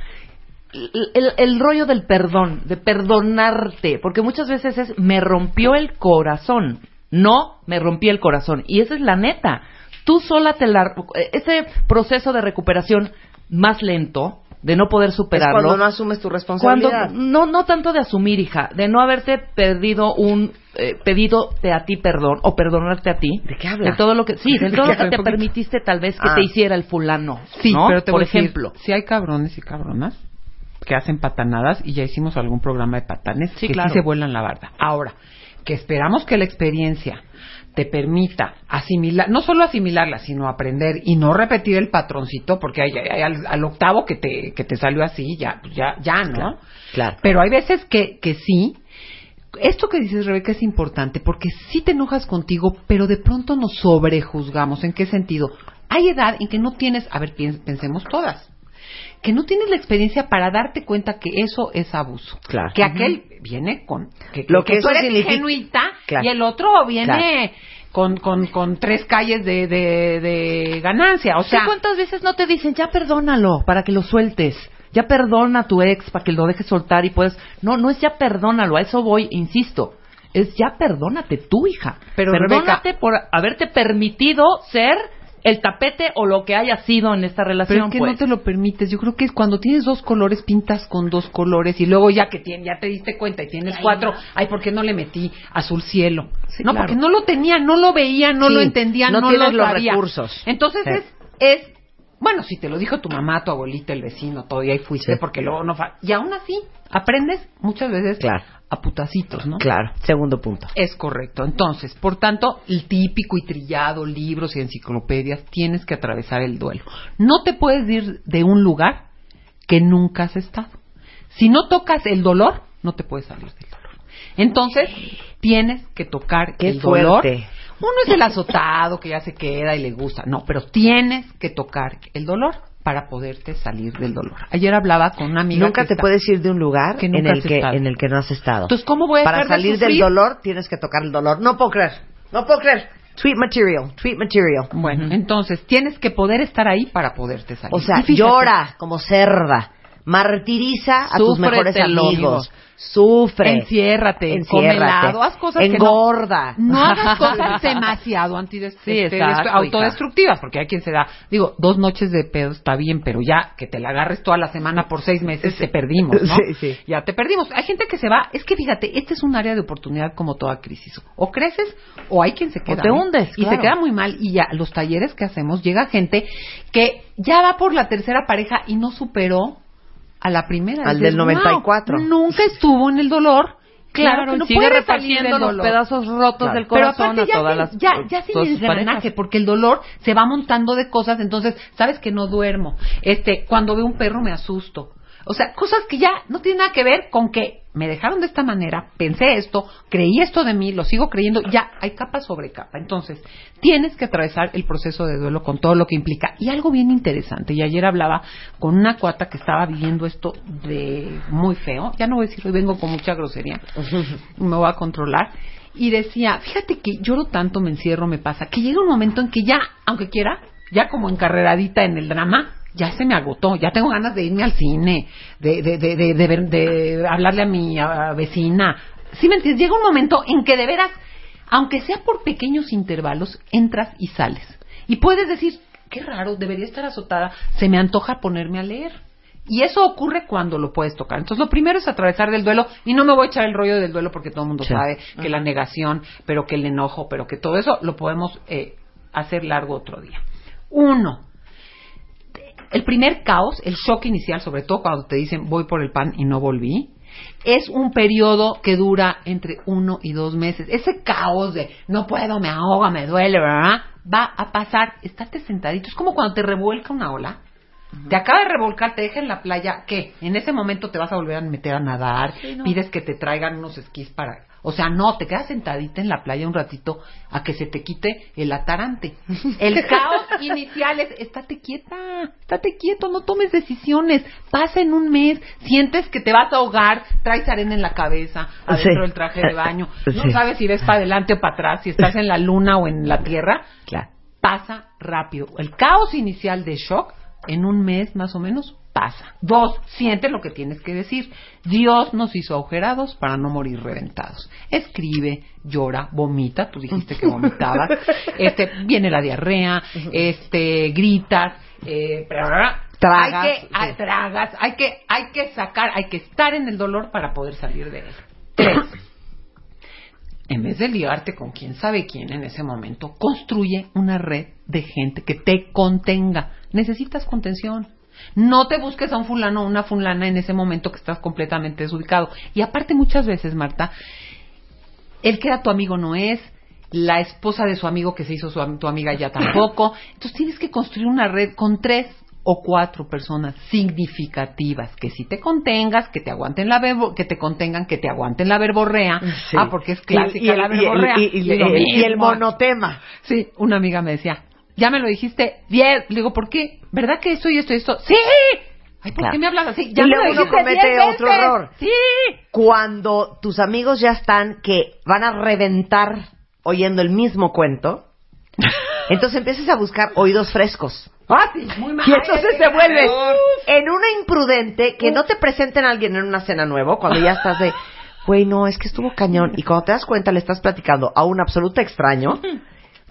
El, el- el rollo del perdón, de perdonarte, porque muchas veces es me rompió el corazón, no me rompí el corazón. Y esa es la neta. Tú sola te la... Ese proceso de recuperación más lento, de no poder Es superarlo. cuando no asumes tu Cuando, responsabilidad. no, no tanto de asumir, hija, de no haberte perdido un, eh, pedido de a ti perdón, o perdonarte a ti. ¿De qué habla? De todo lo que, sí, de ¿De todo lo que te poquito. permitiste tal vez que Ah. te hiciera el fulano. Sí, ¿no? pero te Por voy a decir, ejemplo. si hay cabrones y cabronas que hacen patanadas y ya hicimos algún programa de patanes Sí, que claro. sí se vuelan la barda. Ahora, que esperamos que la experiencia te permita asimilar, no solo asimilarla, sino aprender y no repetir el patroncito, porque hay, hay al, al octavo que te, que te salió así, ya, pues ya, ya, ¿no? Claro, claro. Pero hay veces que, que sí. Esto que dices, Rebeca, es importante porque sí te enojas contigo, pero de pronto nos sobrejuzgamos. ¿En qué sentido? Hay edad en que no tienes, a ver, piens- pensemos todas, que no tienes la experiencia para darte cuenta que eso es abuso. Claro. Que aquel viene con. Que, Lo que tú eso eres significa- ingenuita Claro. y el otro viene con, con, con tres calles de, de, de ganancia. O ¿Sí sea, ¿Cuántas veces no te dicen, ya perdónalo para que lo sueltes? Ya perdona a tu ex para que lo dejes soltar y puedes... No, no es ya perdónalo, a eso voy, insisto. Es ya perdónate tú, hija. Pero, perdónate por haberte permitido ser el tapete o lo que haya sido en esta relación. Pero es que pues. no te lo permites. Yo creo que es cuando tienes dos colores, pintas con dos colores y luego ya que tien- ya te diste cuenta y tienes cuatro, ay, ¿por qué no le metí azul cielo? Sí, no, claro. porque no lo tenía, no lo veía, no Sí, lo entendía, no no, tienes lo los sabía. recursos. Entonces Sí. es, es, bueno, si te lo dijo tu mamá, tu abuelita, el vecino, todo, y ahí fuiste, Sí. porque luego no fa- Y aún así, aprendes muchas veces Claro. A putacitos, ¿no? Claro, segundo punto. Es correcto. Entonces, por tanto, el típico y trillado, libros y enciclopedias, tienes que atravesar el duelo. No te puedes ir de un lugar que nunca has estado. Si no tocas el dolor, no te puedes salir del dolor. Entonces, tienes que tocar Qué el dolor. fuerte. Uno es el azotado que ya se queda y le gusta. No, pero tienes que tocar el dolor para poderte salir del dolor. Ayer hablaba con una amiga Nunca que te está- puedes ir de un lugar que en el que estado. en el que no has estado. Entonces, ¿cómo voy a Para de salir del dolor tienes que tocar el dolor. No puedo creer. No puedo creer. Tweet material, tweet material. Bueno, entonces tienes que poder estar ahí para poderte salir. O sea, fíjate, llora como cerda. Martiriza a tus mejores amigos. amigo. Sufre. Enciérrate, Enciérrate. haz cosas que no- Engorda. No hagas cosas demasiado antides- Sí, este, exacto, destru- autodestructivas, porque hay quien se da, digo, dos noches de pedo está bien, pero ya que te la agarres toda la semana por seis meses, te perdimos, ¿no? Sí. Ya te perdimos. Hay gente que se va, es que fíjate, este es un área de oportunidad como toda crisis. O creces o hay quien se queda. te ¿no? hundes, Y claro. se queda muy mal. Y ya, los talleres que hacemos, llega gente que ya va por la tercera pareja y no superó a la primera. Al Dices, del 94. "Wow, nunca estuvo en el dolor. Claro, que y no sigue puede repartiendo los pedazos rotos Claro. del Pero corazón aparte a ya, todas sin- las ya, ya sin todas parejas. porque el dolor se va montando de cosas, entonces, sabes que no duermo. Este, cuando veo un perro me asusto. O sea, cosas que ya no tienen nada que ver con que me dejaron de esta manera, pensé esto, creí esto de mí, lo sigo creyendo, ya hay capa sobre capa. Entonces, tienes que atravesar el proceso de duelo con todo lo que implica. Y algo bien interesante, y ayer hablaba con una cuata que estaba viviendo esto de muy feo, ya no voy a decir, hoy vengo con mucha grosería, me voy a controlar. Y decía, fíjate que lloro tanto, me encierro, me pasa, que llega un momento en que ya, aunque quiera, ya como encarreradita en el drama, ya se me agotó, ya tengo ganas de irme al cine, de, de, de, de, de ver- de hablarle a mi a, vecina. ¿Sí me entiendes? Llega un momento en que de veras, aunque sea por pequeños intervalos, entras y sales. Y puedes decir, qué raro, debería estar azotada, se me antoja ponerme a leer. Y eso ocurre cuando lo puedes tocar. Entonces, lo primero es atravesar del duelo. Y no me voy a echar el rollo del duelo porque todo el mundo Sí. sabe que la negación, pero que el enojo, pero que todo eso lo podemos eh, hacer largo otro día. Uno, el primer caos, el shock inicial, sobre todo cuando te dicen voy por el pan y no volví, es un periodo que dura entre uno y dos meses. Ese caos de no puedo, me ahoga, me duele, ¿verdad? Va a pasar. Estate sentadito. Es como cuando te revuelca una ola. Te acaba de revolcar, te deja en la playa, ¿qué? En ese momento te vas a volver a meter a nadar, pides que te traigan unos esquís para... O sea, no, te quedas sentadita en la playa un ratito a que se te quite el atarante. El caos inicial es, estate quieta, estate quieto, no tomes decisiones, pasa en un mes, sientes que te vas a ahogar, traes arena en la cabeza, adentro Sí. del traje de baño, no Sí. sabes si ves para adelante o para atrás, si estás en la luna o en la tierra, Claro. pasa rápido. El caos inicial de shock, en un mes más o menos, pasa. Dos, siente lo que tienes que decir. Dios nos hizo agujerados para no morir reventados. Escribe, llora, vomita, tú dijiste que vomitabas, este, viene la diarrea, este, gritas, eh. Tragas. Hay que, hay- tragas, hay que, hay que sacar, hay que estar en el dolor para poder salir de él. Tres, en vez de liarte con quién sabe quién en ese momento, construye una red de gente que te contenga. Necesitas contención. No te busques a un fulano o una fulana en ese momento que estás completamente desubicado. Y aparte muchas veces, Marta, el que era tu amigo no es, la esposa de su amigo que se hizo su, tu amiga ya tampoco. Entonces tienes que construir una red con tres o cuatro personas significativas que si te contengas, que te aguanten la verbo, que te contengan, que te aguanten la verborrea. Sí. Ah, porque es clásica Y- y el- la verborrea. y- y- el monotema. Sí, una amiga me decía, ya me lo dijiste bien. Le digo, ¿por qué? ¿Verdad que esto y esto y esto? ¡Sí! Ay, ¿por Claro. qué me hablas así? Y Ya me luego uno comete otro veces. error. ¡Sí! Cuando tus amigos ya están que van a reventar oyendo el mismo cuento, entonces empiezas a buscar oídos frescos. Ah, sí, muy mal. Y entonces Ay, te vuelves en una imprudente que no te presenten a alguien en una cena nuevo cuando ya estás de, güey, no, es que estuvo cañón. Y cuando te das cuenta le estás platicando a un absoluto extraño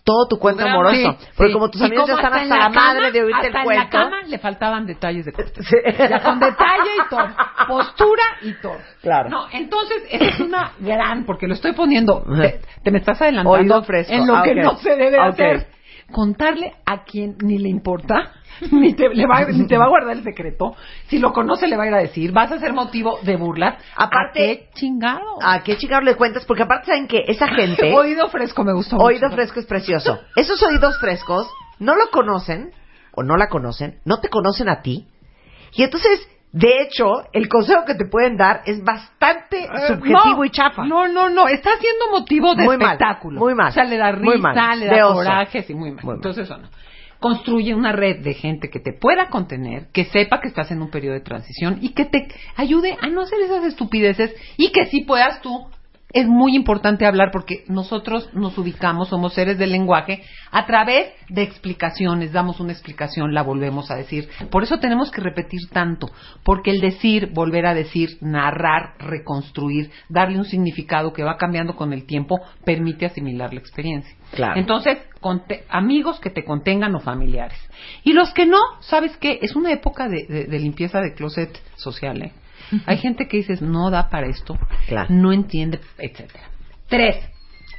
todo tu cuento amoroso. Sí, Porque sí. como tus amigos ya están hasta la, cama, madre de oírte el en la cuento. cama le faltaban detalles de cosas. Sí. Ya con detalle y todo. Postura y todo. Claro. No, entonces, esa es una gran, porque lo estoy poniendo, te, te me estás adelantando Oído fresco. en lo Ah, que ok. no se debe Ok. hacer. Contarle a quien ni le importa, ni te, le va, ni te va a guardar el secreto. Si lo conoce, le va a ir a decir. Vas a ser motivo de burlas. Aparte- ¿A qué chingado? ¿A qué chingados le cuentas? Porque aparte saben que esa gente... Oído fresco me gustó mucho. Oído fresco es precioso. Esos oídos frescos no lo conocen o no la conocen, no te conocen a ti. Y entonces, de hecho, el consejo que te pueden dar es bastante Eh, subjetivo no, y chafa. No, no, no. Está siendo motivo de Muy mal, espectáculo. muy mal, O sea, le da muy risa, mal, le de da oso. coraje, sí, muy mal. Muy mal. Entonces, eso no. Construye una red de gente que te pueda contener, que sepa que estás en un periodo de transición y que te ayude a no hacer esas estupideces y que sí puedas tú. Es muy importante hablar porque nosotros nos ubicamos, somos seres del lenguaje, a través de explicaciones, damos una explicación, la volvemos a decir. Por eso tenemos que repetir tanto, porque el decir, volver a decir, narrar, reconstruir, darle un significado que va cambiando con el tiempo, permite asimilar la experiencia. Claro. Entonces, conte- amigos que te contengan o familiares. Y los que no, ¿sabes qué? Es una época de, de- de limpieza de closet social, ¿eh? Hay gente que dices, no da para esto, Claro. no entiende, etcétera. Tres,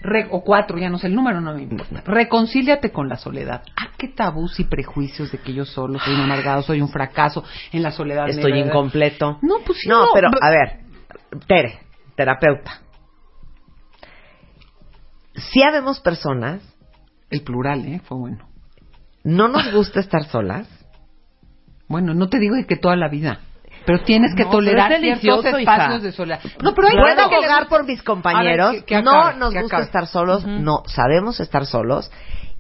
re- o cuatro, ya no sé el número, no me importa. Reconcíliate con la soledad. Ah, qué tabús y prejuicios de que yo solo soy un amargado, soy un fracaso, en la soledad. Estoy incompleto. No, pues sí, No, no. pero, a ver, Tere, terapeuta. Si habemos personas, El plural, ¿eh? Fue bueno. no nos gusta estar solas. Bueno, no te digo de que toda la vida. Pero tienes que No, pero tolerar es ciertos espacios hija. de soledad. No, pero hay Puedo que abogar por mis compañeros. Ver, que- que no nos gusta acabe. estar solos, no sabemos estar solos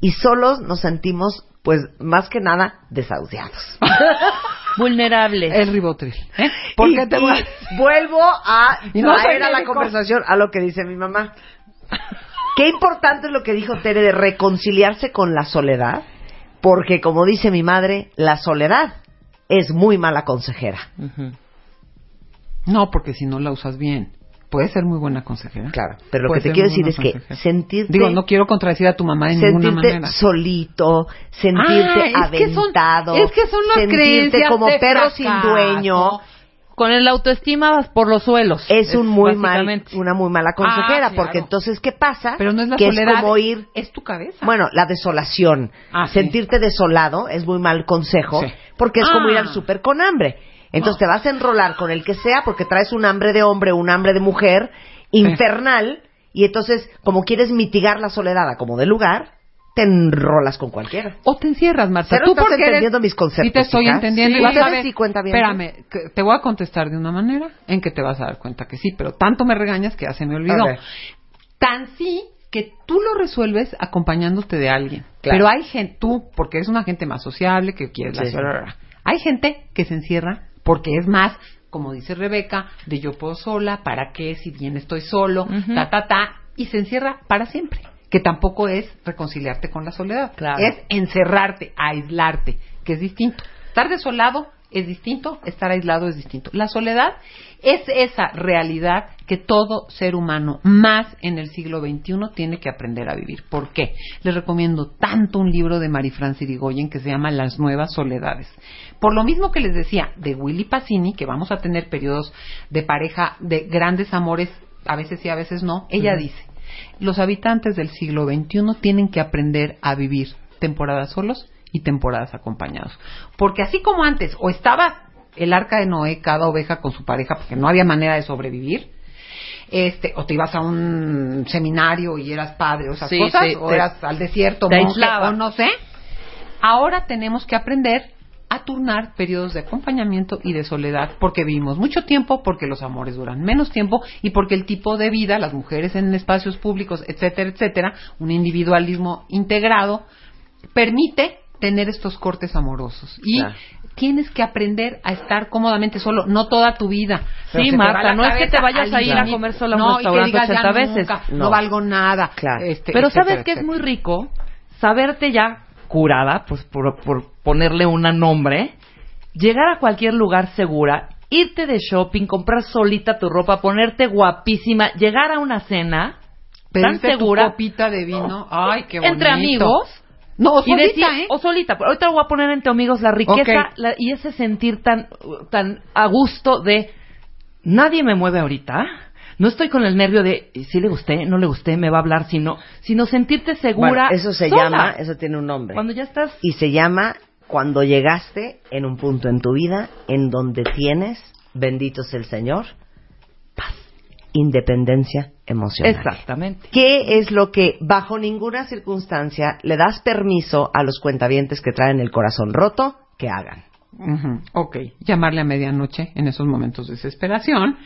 y solos nos sentimos, pues, más que nada desahuciados. Vulnerable. El ribotril. ¿eh? ¿Por y, qué te y voy a- vuelvo a Y no soy traer a la conversación a lo que dice mi mamá. Qué importante es lo que dijo Tere de reconciliarse con la soledad, porque como dice mi madre, la soledad es muy mala consejera. No, porque si no la usas bien. Puede ser muy buena consejera. Claro, pero lo que te quiero decir es que sentirte Digo, no quiero contradecir a tu mamá de ninguna sentirte manera. solito, sentirte Ah, es que son- aventado, es que son las sentirte como perro sin dueño. Con el autoestima vas por los suelos. Es un muy mal, una muy mala consejera, Ah, claro. porque entonces, ¿qué pasa? Pero no es la que soledad, es como ir es tu cabeza. Bueno, la desolación. Ah, sí. Sentirte desolado es muy mal consejo, Sí. porque es como Ah. ir al súper con hambre. Entonces te vas a enrolar con el que sea porque traes un hambre de hombre, un hambre de mujer infernal, y entonces, como quieres mitigar la soledad a como de lugar, te enrolas con cualquiera. O te encierras, Marta. Pero Tú estás porque eres- entendiendo mis conceptos, Sí te estoy chicas. entendiendo. Sí. y vas a ver- sí cuentan bien. Espérame, que te voy a contestar de una manera en que te vas a dar cuenta que sí, pero tanto me regañas que ya se me olvidó. Tan sí que tú lo resuelves acompañándote de alguien. Claro. Pero hay gente, tú, porque eres una gente más sociable, que quieres la Sí, sí. soledad. Hay gente que se encierra porque es más, como dice Rebeca, de yo puedo sola, ¿para qué? Si bien estoy solo, ta, ta, ta, y se encierra para siempre. Que tampoco es reconciliarte con la soledad. Claro. Es encerrarte, aislarte, que es distinto. Estar desolado es distinto, estar aislado es distinto. La soledad es esa realidad que todo ser humano, más en el siglo XXI, tiene que aprender a vivir. ¿Por qué? Les recomiendo tanto un libro de Marifran Irigoyen que se llama Las Nuevas Soledades. Por lo mismo que les decía de Willy Pacini, que vamos a tener periodos de pareja, de grandes amores, a veces sí, a veces no, ella dice, los habitantes del siglo XXI tienen que aprender a vivir temporadas solos y temporadas acompañados. Porque así como antes, o estaba el arca de Noé, cada oveja con su pareja, porque no había manera de sobrevivir, este, o te ibas a un seminario y eras padre o esas Sí, cosas, sí, o te- eras al desierto, monje, o no sé. Ahora tenemos que aprender a turnar periodos de acompañamiento y de soledad, porque vivimos mucho tiempo, porque los amores duran menos tiempo y porque el tipo de vida, las mujeres en espacios públicos, etcétera, etcétera, un individualismo integrado, permite tener estos cortes amorosos. Y Claro. tienes que aprender a estar cómodamente solo, no toda tu vida. Pero Sí, Marta, no es que te vayas a ir a comer sola a un No, y que digas, ya 80 veces. nunca, no. No. valgo nada. Claro. este, Pero etcétera, sabes que es muy rico saberte ya curada, pues por, por ponerle un nombre, llegar a cualquier lugar segura, irte de shopping, comprar solita tu ropa, ponerte guapísima, llegar a una cena tan Pedirte tu segura copita de vino. Ay, qué bonito. entre amigos. No, o solita, decir, ¿eh? o solita, pero ahorita voy a poner entre amigos la riqueza la- y ese sentir tan, tan a gusto de nadie me mueve ahorita. No estoy con el nervio de si le gusté, no le gusté, me va a hablar, sino, sino sentirte segura. Bueno, eso se sola. llama, eso tiene un nombre. Cuando ya estás. Y se llama cuando llegaste en un punto en tu vida en donde tienes, bendito sea el Señor, paz, independencia emocional. Exactamente. ¿Qué es lo que bajo ninguna circunstancia le das permiso a los cuentavientes que traen el corazón roto que hagan? Ujú, Ok, llamarle a medianoche en esos momentos de desesperación,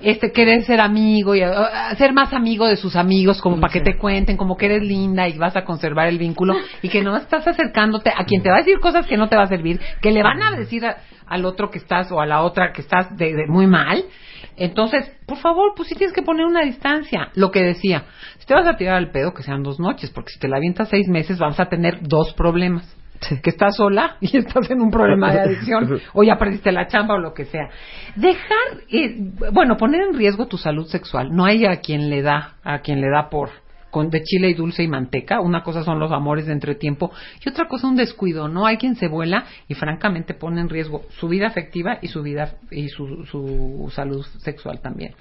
este querer ser amigo y uh, ser más amigo de sus amigos, como para que te cuenten, como que eres linda y vas a conservar el vínculo y que no estás acercándote a quien te va a decir cosas que no te va a servir, que le van a decir a- al otro que estás o a la otra que estás de, de muy mal. Entonces, por favor, pues sí tienes que poner una distancia. Lo que decía, si te vas a tirar al pedo, que sean dos noches, porque si te la avientas seis meses, vas a tener dos problemas que estás sola y estás en un problema de adicción o ya perdiste la chamba o lo que sea. Dejar, eh, bueno, poner en riesgo tu salud sexual. No hay a quien le da, a quien le da por con de chile y dulce y manteca. Una cosa son los amores de entretiempo y otra cosa un descuido. No hay quien se vuela y francamente pone en riesgo su vida afectiva y su vida y su, su salud sexual también.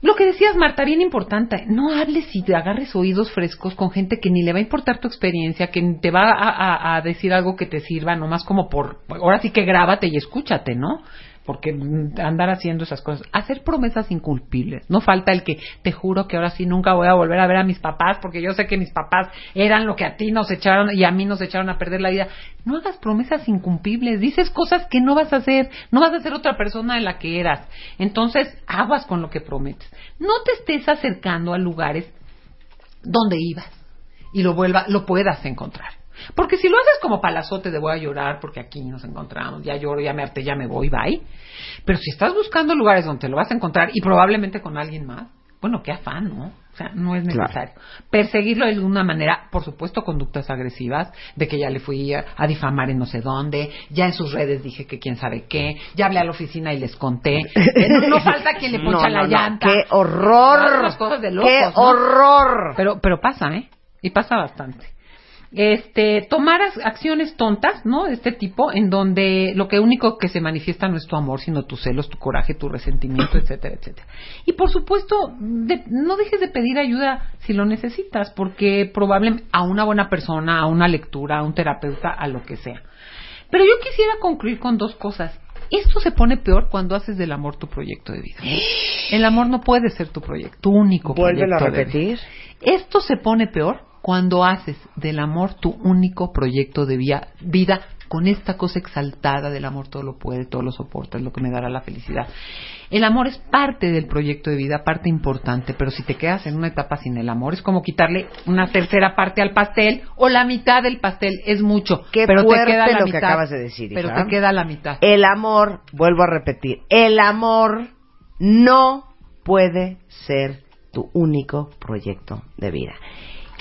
Lo que decías, Marta, bien importante, no hables y te agarres oídos frescos con gente que ni le va a importar tu experiencia, que te va a, a- decir algo que te sirva, nomás como por... Ahora sí que grábate y escúchate, ¿no? Porque andar haciendo esas cosas. Hacer promesas incumplibles. No falta el que te juro que ahora sí nunca voy a volver a ver a mis papás porque yo sé que mis papás eran lo que a ti nos echaron y a mí nos echaron a perder la vida. No hagas promesas incumplibles. Dices cosas que no vas a hacer. No vas a ser otra persona de la que eras. Entonces, aguas con lo que prometes. No te estés acercando a lugares donde ibas y lo vuelva, lo puedas encontrar. Porque si lo haces como palazote de voy a llorar porque aquí nos encontramos, ya lloro, ya me harté, ya me voy, bye. Pero si estás buscando lugares donde te lo vas a encontrar y probablemente con alguien más, bueno, qué afán, ¿no? O sea, no es necesario. Perseguirlo de alguna manera, por supuesto, conductas agresivas, de que ya le fui a, a difamar en no sé dónde, ya en sus redes dije que quién sabe qué, ya hablé a la oficina y les conté. Eh, No, no falta quien le poncha No, la no, no. ¡Qué ¡Qué horror! Otras cosas de locos, ¡Qué horror! Pero, pero pasa, ¿eh? Y pasa bastante. Este, tomar acciones tontas, ¿no? De este tipo, en donde lo que único que se manifiesta no es tu amor, sino tus celos, tu coraje, tu resentimiento, etcétera, etcétera. Y por supuesto, de- no dejes de pedir ayuda si lo necesitas, porque probablemente a una buena persona, a una lectura, a un terapeuta, a lo que sea. Pero yo quisiera concluir con dos cosas. Esto se pone peor cuando haces del amor tu proyecto de vida. El amor no puede ser tu proyecto, tu único Vuélvelo a proyecto de vida. repetir. Esto se pone peor cuando haces del amor tu único proyecto de vía- vida con esta cosa exaltada del amor todo lo puede, todo lo soporta, es lo que me dará la felicidad. El amor es parte del proyecto de vida, parte importante, pero si te quedas en una etapa sin el amor es como quitarle una tercera parte al pastel o la mitad del pastel, es mucho, Qué pero te queda la lo que mitad. acabas de decir, Pero te queda la mitad. El amor, vuelvo a repetir, el amor no puede ser tu único proyecto de vida.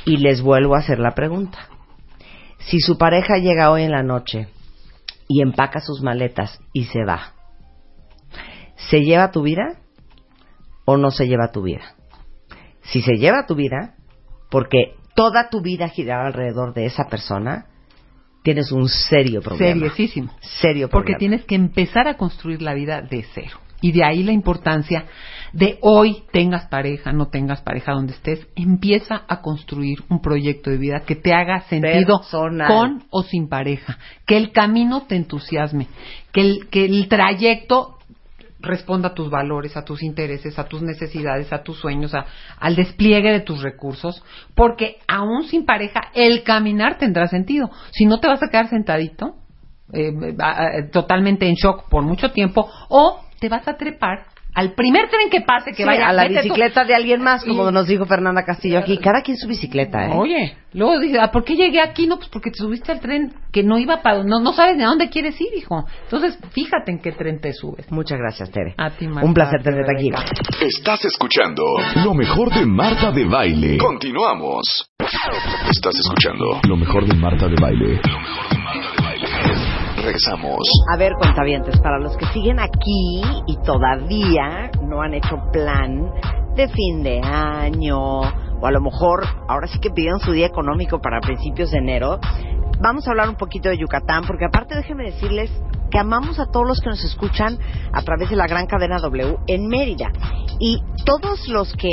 Y les vuelvo a hacer la pregunta. Si su pareja llega hoy en la noche y empaca sus maletas y se va, ¿se lleva tu vida o no se lleva tu vida? Si se lleva tu vida, porque toda tu vida giraba alrededor de esa persona, tienes un serio problema. Seriosísimo. Serio Porque problema. tienes que empezar a construir la vida de cero. Y de ahí la importancia de hoy, tengas pareja, no tengas pareja donde estés, empieza a construir un proyecto de vida que te haga sentido Personal. con o sin pareja. Que el camino te entusiasme. Que el, que el trayecto responda a tus valores, a tus intereses, a tus necesidades, a tus sueños, a- al despliegue de tus recursos, porque aún sin pareja el caminar tendrá sentido. Si no te vas a quedar sentadito, eh, a- totalmente en shock por mucho tiempo, o te vas a trepar al primer tren que pase que Sí, vaya a la tú. bicicleta de alguien más, como Y- nos dijo Fernanda Castillo aquí. Cada quien su bicicleta, ¿eh? Oye, luego dice, ¿a ¿por qué llegué aquí? No, pues porque te subiste al tren que no iba para, no, no sabes ni a dónde quieres ir, hijo. Entonces, fíjate en qué tren te subes. Muchas gracias, Tere. A ti, Marta, Un placer tenerte aquí. Estás escuchando lo mejor de Marta de Baile. Continuamos. Estás escuchando lo mejor de Marta de Baile. Lo mejor de Marta de Baile. A ver, cuentavientes, para los que siguen aquí y todavía no han hecho plan de fin de año, o a lo mejor ahora sí que pidieron su día económico para principios de enero, vamos a hablar un poquito de Yucatán, porque aparte déjenme decirles que amamos a todos los que nos escuchan a través de la gran cadena W en Mérida. Y todos los que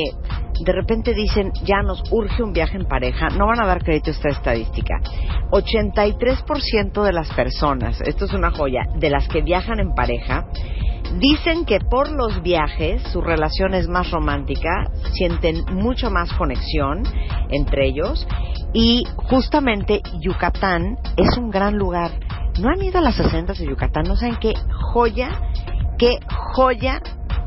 de repente dicen, ya nos urge un viaje en pareja, no van a dar crédito a esta estadística. 83% de las personas, esto es una joya, de las que viajan en pareja, dicen que por los viajes su relación es más romántica, sienten mucho más conexión entre ellos y justamente Yucatán es un gran lugar. ¿No han ido a las haciendas de Yucatán? ¿No saben qué joya, qué joya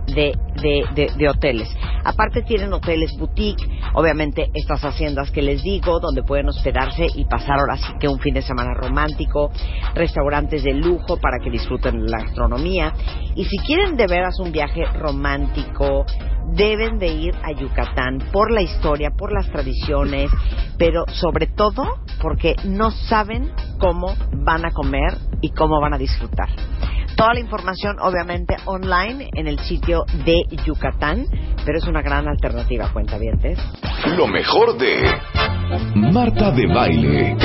de, de, de, hoteles. Aparte tienen hoteles boutique, obviamente estas haciendas que les digo, donde pueden hospedarse y pasar ahora sí que un fin de semana romántico, restaurantes de lujo para que disfruten la gastronomía. Y si quieren de veras un viaje romántico, deben de ir a Yucatán por la historia, por las tradiciones, pero sobre todo porque no saben cómo van a comer y cómo van a disfrutar. Toda la información, obviamente, online en el sitio de Yucatán, pero es una gran alternativa, cuentavientes. Lo mejor de Marta de Baile.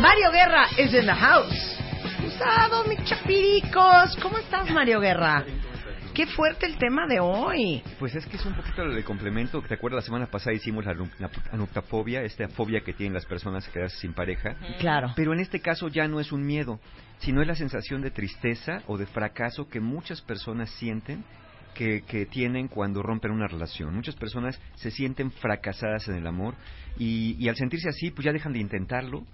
Mario Guerra is in the house. Usados, mis chapiricos. ¿Cómo estás, Mario Guerra? Qué fuerte el tema de hoy. Pues es que es un poquito de complemento. ¿Te acuerdas? La semana pasada hicimos la, anu- la anuptafobia, esta fobia que tienen las personas a quedarse sin pareja. Claro. Pero en este caso ya no es un miedo, sino es la sensación de tristeza o de fracaso que muchas personas sienten que, que tienen cuando rompen una relación. Muchas personas se sienten fracasadas en el amor y, y al sentirse así, pues ya dejan de intentarlo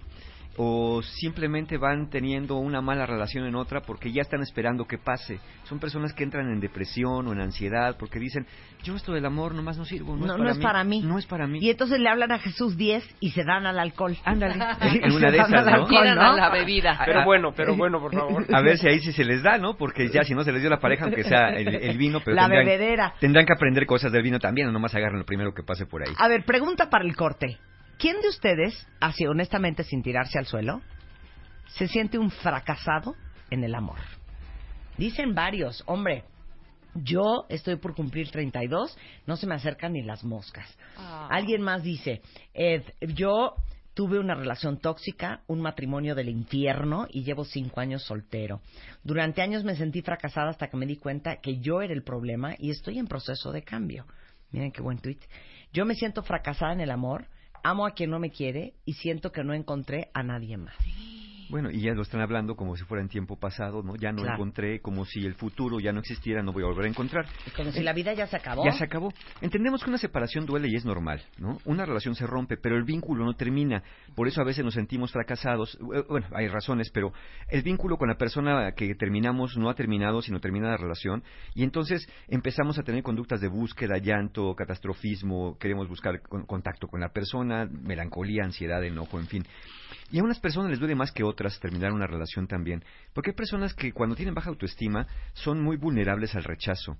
o simplemente van teniendo una mala relación en otra porque ya están esperando que pase. Son personas que entran en depresión o en ansiedad porque dicen, yo esto del amor nomás no sirvo, no, No, es, no para es mí, para mí. No es para mí. Y entonces le hablan a Jesús 10 y se dan al alcohol. Ándale, en una de esas, al ¿no? alcohol, ¿no? a la bebida. Pero bueno, pero bueno, por favor. A ver si ahí sí se les da, ¿no? Porque ya si no se les dio la pareja, aunque sea el, el vino, pero La tendrán, bebedera. tendrán que aprender cosas del vino también, no nomás agarren lo primero que pase por ahí. A ver, pregunta para el corte. ¿Quién de ustedes, así honestamente sin tirarse al suelo, se siente un fracasado en el amor? Dicen varios, hombre, yo estoy por cumplir 32, no se me acercan ni las moscas. Ah. Alguien más dice, Ed, yo Tuve una relación tóxica, un matrimonio del infierno y llevo cinco años soltero. Durante años me sentí fracasada hasta que me di cuenta que yo era el problema y estoy en proceso de cambio. Miren qué buen tweet. Yo me siento fracasada en el amor, amo a quien no me quiere y siento que no encontré a nadie más. Bueno, y ya lo están hablando como si fuera en tiempo pasado, ¿no? Ya no Claro. encontré, como si el futuro ya no existiera, no voy a volver a encontrar. Como si la vida ya se acabó. Ya se acabó. Entendemos que una separación duele y es normal, ¿no? Una relación se rompe, pero el vínculo no termina. Por eso a veces nos sentimos fracasados. Eh, Bueno, hay razones, pero el vínculo con la persona que terminamos no ha terminado, sino termina la relación. Y entonces empezamos a tener conductas de búsqueda, llanto, catastrofismo, queremos buscar con- contacto con la persona, melancolía, ansiedad, enojo, en fin. Y a unas personas les duele más que otras terminar una relación también, porque hay personas que cuando tienen baja autoestima son muy vulnerables al rechazo.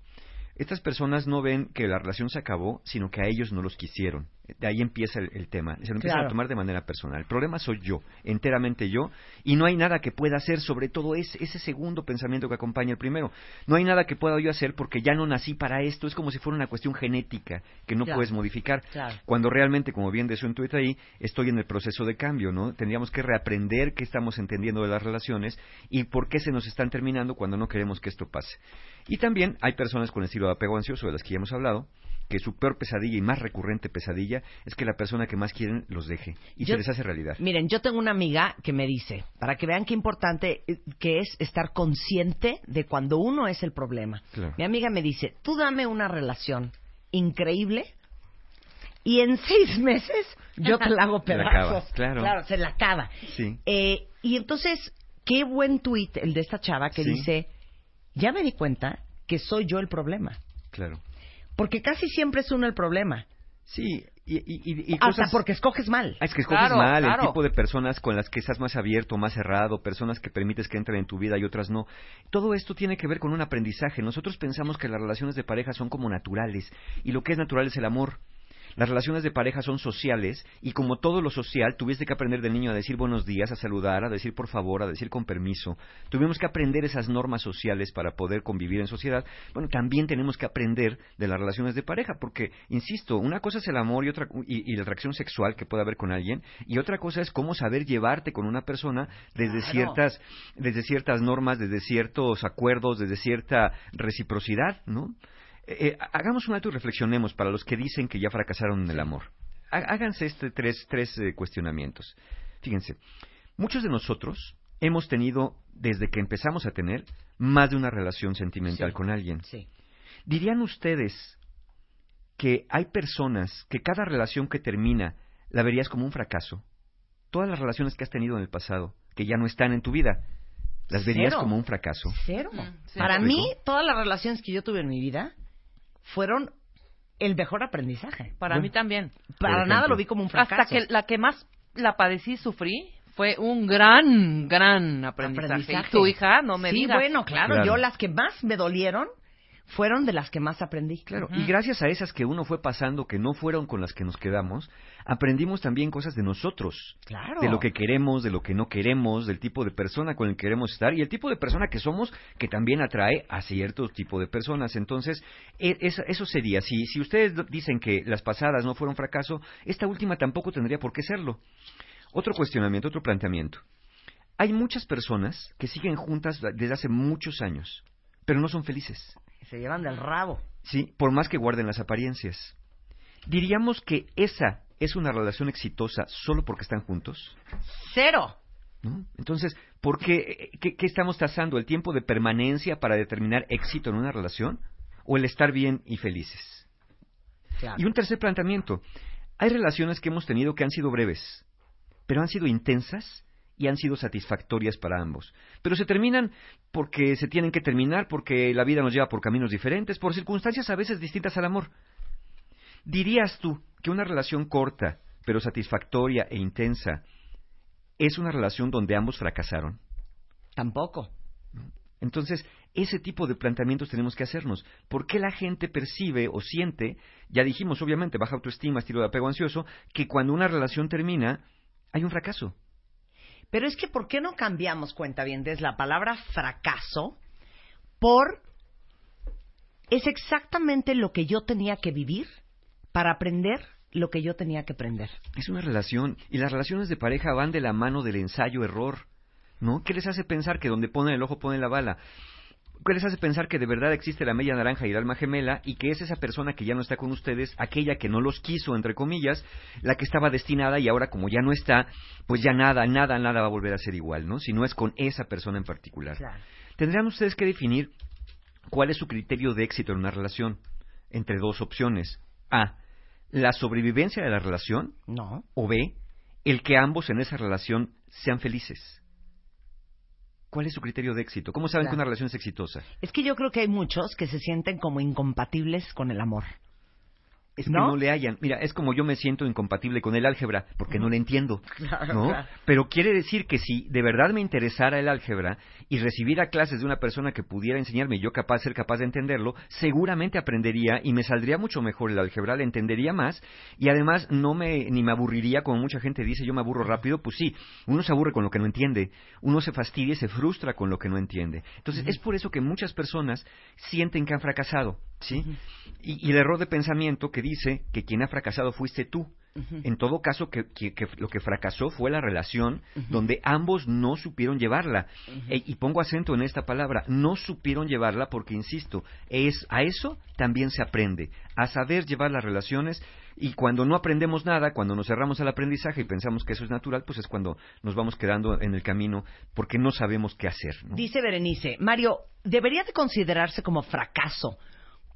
Estas personas no ven que la relación se acabó, sino que a ellos no los quisieron. De ahí empieza el, el tema. Se lo empiezan Claro. a tomar de manera personal. El problema soy yo, enteramente yo, y no hay nada que pueda hacer, sobre todo ese, ese segundo pensamiento que acompaña el primero. No hay nada que pueda yo hacer porque ya no nací para esto. Es como si fuera una cuestión genética que no Claro. puedes modificar. Claro. Cuando realmente, como bien decía en Twitter ahí, estoy en el proceso de cambio, ¿no? Tendríamos que reaprender qué estamos entendiendo de las relaciones y por qué se nos están terminando cuando no queremos que esto pase. Y también hay personas con estilo de apego ansioso, de las que ya hemos hablado, que su peor pesadilla y más recurrente pesadilla es que la persona que más quieren los deje y Yo- se les hace realidad. Miren, yo tengo una amiga que me dice, para que vean qué importante eh, que es estar consciente de cuando uno es el problema. Claro. Mi amiga me dice, tú dame una relación increíble y en seis meses yo te la hago Se la pedazos. acaba, claro. se la acaba. Sí. Eh, y entonces, qué buen tuit el de esta chava que Sí. dice, ya me di cuenta que soy yo el problema. Claro. Porque casi siempre es uno el problema. Sí, y, y, y- y Hasta cosas... porque escoges mal. Ah, es que escoges Claro, mal claro. el tipo de personas con las que estás más abierto, más cerrado, personas que permites que entren en tu vida y otras no. Todo esto tiene que ver con un aprendizaje. Nosotros pensamos que las relaciones de pareja son como naturales y lo que es natural es el amor. Las relaciones de pareja son sociales y como todo lo social, tuviste que aprender del niño a decir buenos días, a saludar, a decir por favor, a decir con permiso. Tuvimos que aprender esas normas sociales para poder convivir en sociedad. Bueno, también tenemos que aprender de las relaciones de pareja porque, insisto, una cosa es el amor y, otra, y, y la reacción sexual que puede haber con alguien y otra cosa es cómo saber llevarte con una persona desde Claro. ciertas desde ciertas normas, desde ciertos acuerdos, desde cierta reciprocidad, ¿no? Eh, hagamos un alto y reflexionemos para los que dicen que ya fracasaron en el amor. Há- Háganse este tres, tres eh, cuestionamientos. Fíjense, muchos de nosotros hemos tenido, desde que empezamos a tener, más de una relación sentimental Sí. con alguien. Sí. ¿Dirían ustedes que hay personas que cada relación que termina la verías como un fracaso? Todas las relaciones que has tenido en el pasado, que ya no están en tu vida, ¿las verías Cero. como un fracaso? Cero. Mm, sí. Para ¿Me mí, todas las relaciones que yo tuve en mi vida fueron el mejor aprendizaje. Para Bueno, mí también. Para ejemplo. nada lo vi como un fracaso. Hasta que la que más la padecí y sufrí fue un gran, gran aprendizaje. Aprendizaje. Y tu hija, no me sí, digas. bueno, claro, Claro. Yo las que más me dolieron fueron de las que más aprendí. Claro, y gracias a esas que uno fue pasando, que no fueron con las que nos quedamos, aprendimos también cosas de nosotros. Claro. De lo que queremos, de lo que no queremos, del tipo de persona con el que queremos estar y el tipo de persona que somos que también atrae a cierto tipo de personas. Entonces, e- es- eso sería. Si, si ustedes dicen que las pasadas no fueron fracaso, esta última tampoco tendría por qué serlo. Otro cuestionamiento, otro planteamiento. Hay muchas personas que siguen juntas desde hace muchos años, pero no son felices. Se llevan del rabo. Sí, por más que guarden las apariencias. ¿Diríamos que esa es una relación exitosa solo porque están juntos? Cero. ¿No? Entonces, ¿por qué, qué, qué estamos tasando? ¿El tiempo de permanencia para determinar éxito en una relación? ¿O el estar bien y felices? Claro. Y un tercer planteamiento. Hay relaciones que hemos tenido que han sido breves, pero han sido intensas y han sido satisfactorias para ambos. Pero se terminan porque se tienen que terminar, porque la vida nos lleva por caminos diferentes, por circunstancias a veces distintas al amor. ¿Dirías tú que una relación corta, pero satisfactoria e intensa, es una relación donde ambos fracasaron? Tampoco. Entonces, ese tipo de planteamientos tenemos que hacernos. ¿Por qué la gente percibe o siente, ya dijimos obviamente, baja autoestima, estilo de apego ansioso, que cuando una relación termina, hay un fracaso? Pero es que, ¿por qué no cambiamos, cuenta bien, desde la palabra fracaso por es exactamente lo que yo tenía que vivir para aprender lo que yo tenía que aprender. Es una relación. Y las relaciones de pareja van de la mano del ensayo-error. ¿No? ¿Qué les hace pensar que donde ponen el ojo ponen la bala? ¿Qué les hace pensar que de verdad existe la media naranja y el alma gemela y que es esa persona que ya no está con ustedes, aquella que no los quiso, entre comillas, la que estaba destinada y ahora como ya no está, pues ya nada, nada, nada va a volver a ser igual, ¿no? Si no es con esa persona en particular. Tendrán ustedes que definir cuál es su criterio de éxito en una relación entre dos opciones. A, la sobrevivencia de la relación. No. O B, el que ambos en esa relación sean felices. ¿Cuál es su criterio de éxito? ¿Cómo saben Claro. que una relación es exitosa? Es que yo creo que hay muchos que se sienten como incompatibles con el amor. Es que ¿No? no le hayan. Mira, es como yo me siento incompatible con el álgebra, porque no le entiendo. Claro, ¿no? claro. Pero quiere decir que si de verdad me interesara el álgebra y recibiera clases de una persona que pudiera enseñarme y yo capaz ser capaz de entenderlo, seguramente aprendería y me saldría mucho mejor el álgebra, le entendería más y además no me ni me aburriría como mucha gente dice, yo me aburro rápido, pues sí, uno se aburre con lo que no entiende, uno se fastidia y se frustra con lo que no entiende. Entonces, es por eso que muchas personas sienten que han fracasado, ¿sí? y, y el error de pensamiento que dice que quien ha fracasado fuiste tú. En todo caso, que, que- que lo que fracasó fue la relación donde ambos no supieron llevarla. E- y pongo acento en esta palabra, no supieron llevarla porque, insisto, es a eso también se aprende, a saber llevar las relaciones. Y cuando no aprendemos nada, cuando nos cerramos al aprendizaje y pensamos que eso es natural, pues es cuando nos vamos quedando en el camino porque no sabemos qué hacer. ¿no? Dice Berenice, Mario, ¿debería de considerarse como fracaso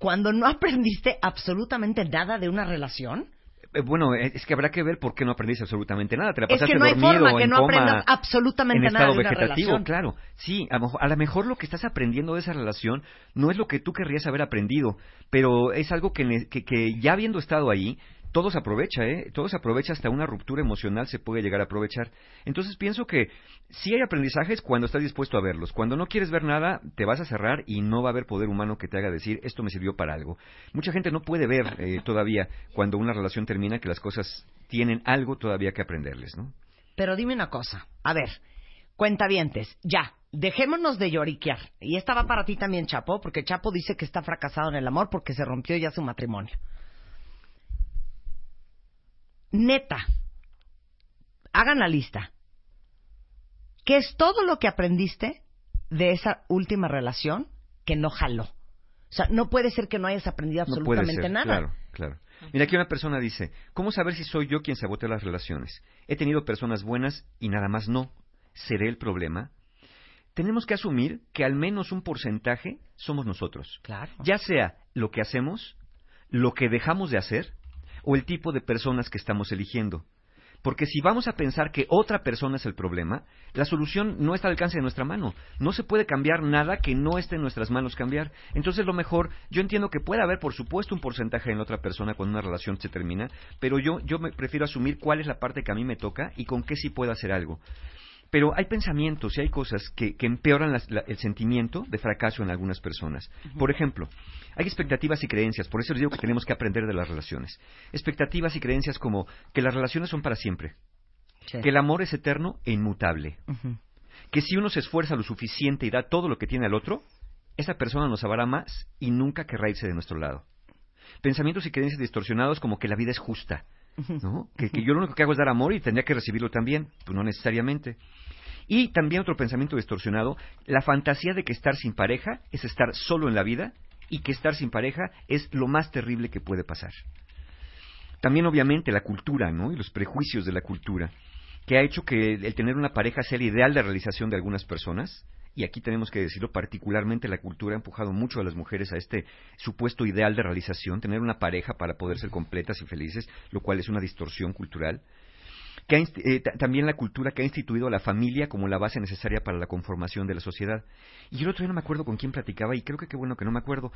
cuando no aprendiste absolutamente nada de una relación? Eh, Bueno, eh, es que habrá que ver por qué no aprendiste absolutamente nada. Te la Es que no hay dormido forma que en no coma, aprendas absolutamente en nada estado de una vegetativo, relación. claro. Sí, a lo, mejor, a lo mejor lo que estás aprendiendo de esa relación no es lo que tú querrías haber aprendido, pero es algo que, que ya habiendo estado ahí, todo se aprovecha, ¿eh? Todo se aprovecha, hasta una ruptura emocional se puede llegar a aprovechar. Entonces pienso que sí hay aprendizajes cuando estás dispuesto a verlos. Cuando no quieres ver nada, te vas a cerrar y no va a haber poder humano que te haga decir, esto me sirvió para algo. Mucha gente no puede ver eh, todavía cuando una relación termina que las cosas tienen algo todavía que aprenderles, ¿no? Pero dime una cosa, a ver, cuentavientes, ya, dejémonos de lloriquear. Y esta va para ti también, Chapo, porque Chapo dice que está fracasado en el amor porque se rompió ya su matrimonio. Neta, hagan la lista. ¿Qué es todo lo que aprendiste de esa última relación que no jaló? O sea, no puede ser que no hayas aprendido No puede absolutamente ser, nada. Claro, claro. Mira, aquí una persona dice, ¿cómo saber si soy yo quien sabotea las relaciones? He tenido personas buenas y nada más no. ¿Seré el problema? Tenemos que asumir que al menos un porcentaje somos nosotros. Claro. Ya sea lo que hacemos, lo que dejamos de hacer o el tipo de personas que estamos eligiendo. Porque si vamos a pensar que otra persona es el problema, la solución no está al alcance de nuestra mano. No se puede cambiar nada que no esté en nuestras manos cambiar. Entonces, lo mejor, yo entiendo que puede haber, por supuesto, un porcentaje en otra persona cuando una relación se termina, pero yo, yo me prefiero asumir cuál es la parte que a mí me toca y con qué sí puedo hacer algo. Pero hay pensamientos y hay cosas que, que empeoran las- la- el sentimiento de fracaso en algunas personas. Por ejemplo, hay expectativas y creencias, por eso les digo que tenemos que aprender de las relaciones. Expectativas y creencias como que las relaciones son para siempre, Sí. que el amor es eterno e inmutable, que si uno se esfuerza lo suficiente y da todo lo que tiene al otro, esa persona nos amará más y nunca querrá irse de nuestro lado. Pensamientos y creencias distorsionados como que la vida es justa, ¿no? Que, que yo lo único que hago es dar amor y tendría que recibirlo también, pues no necesariamente. Y también otro pensamiento distorsionado, la fantasía de que estar sin pareja es estar solo en la vida y que estar sin pareja es lo más terrible que puede pasar. También obviamente la cultura, ¿no? Y los prejuicios de la cultura, que ha hecho que el tener una pareja sea el ideal de realización de algunas personas. Y aquí tenemos que decirlo, particularmente la cultura ha empujado mucho a las mujeres a este supuesto ideal de realización, tener una pareja para poder ser completas y felices, lo cual es una distorsión cultural que ha eh, ta- también la cultura que ha instituido a la familia como la base necesaria para la conformación de la sociedad. Y yo el otro día no me acuerdo con quién platicaba y creo que qué bueno que no me acuerdo,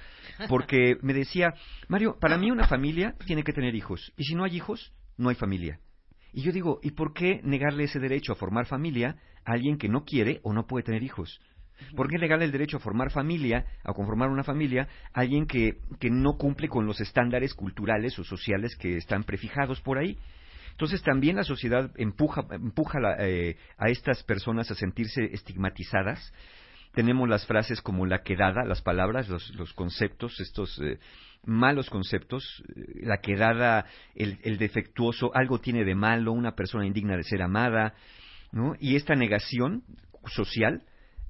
porque me decía, Mario, para mí una familia tiene que tener hijos, y si no hay hijos, no hay familia. Y yo digo, ¿y por qué negarle ese derecho a formar familia a alguien que no quiere o no puede tener hijos? ¿Por qué negarle el derecho a formar familia, a conformar una familia, a alguien que, que no cumple con los estándares culturales o sociales que están prefijados por ahí? Entonces también la sociedad empuja, empuja la- eh, a estas personas a sentirse estigmatizadas tenemos las frases como la quedada, las palabras, los, los conceptos, estos eh, malos conceptos, eh, la quedada, el, el defectuoso, algo tiene de malo, una persona indigna de ser amada, ¿no? Y esta negación social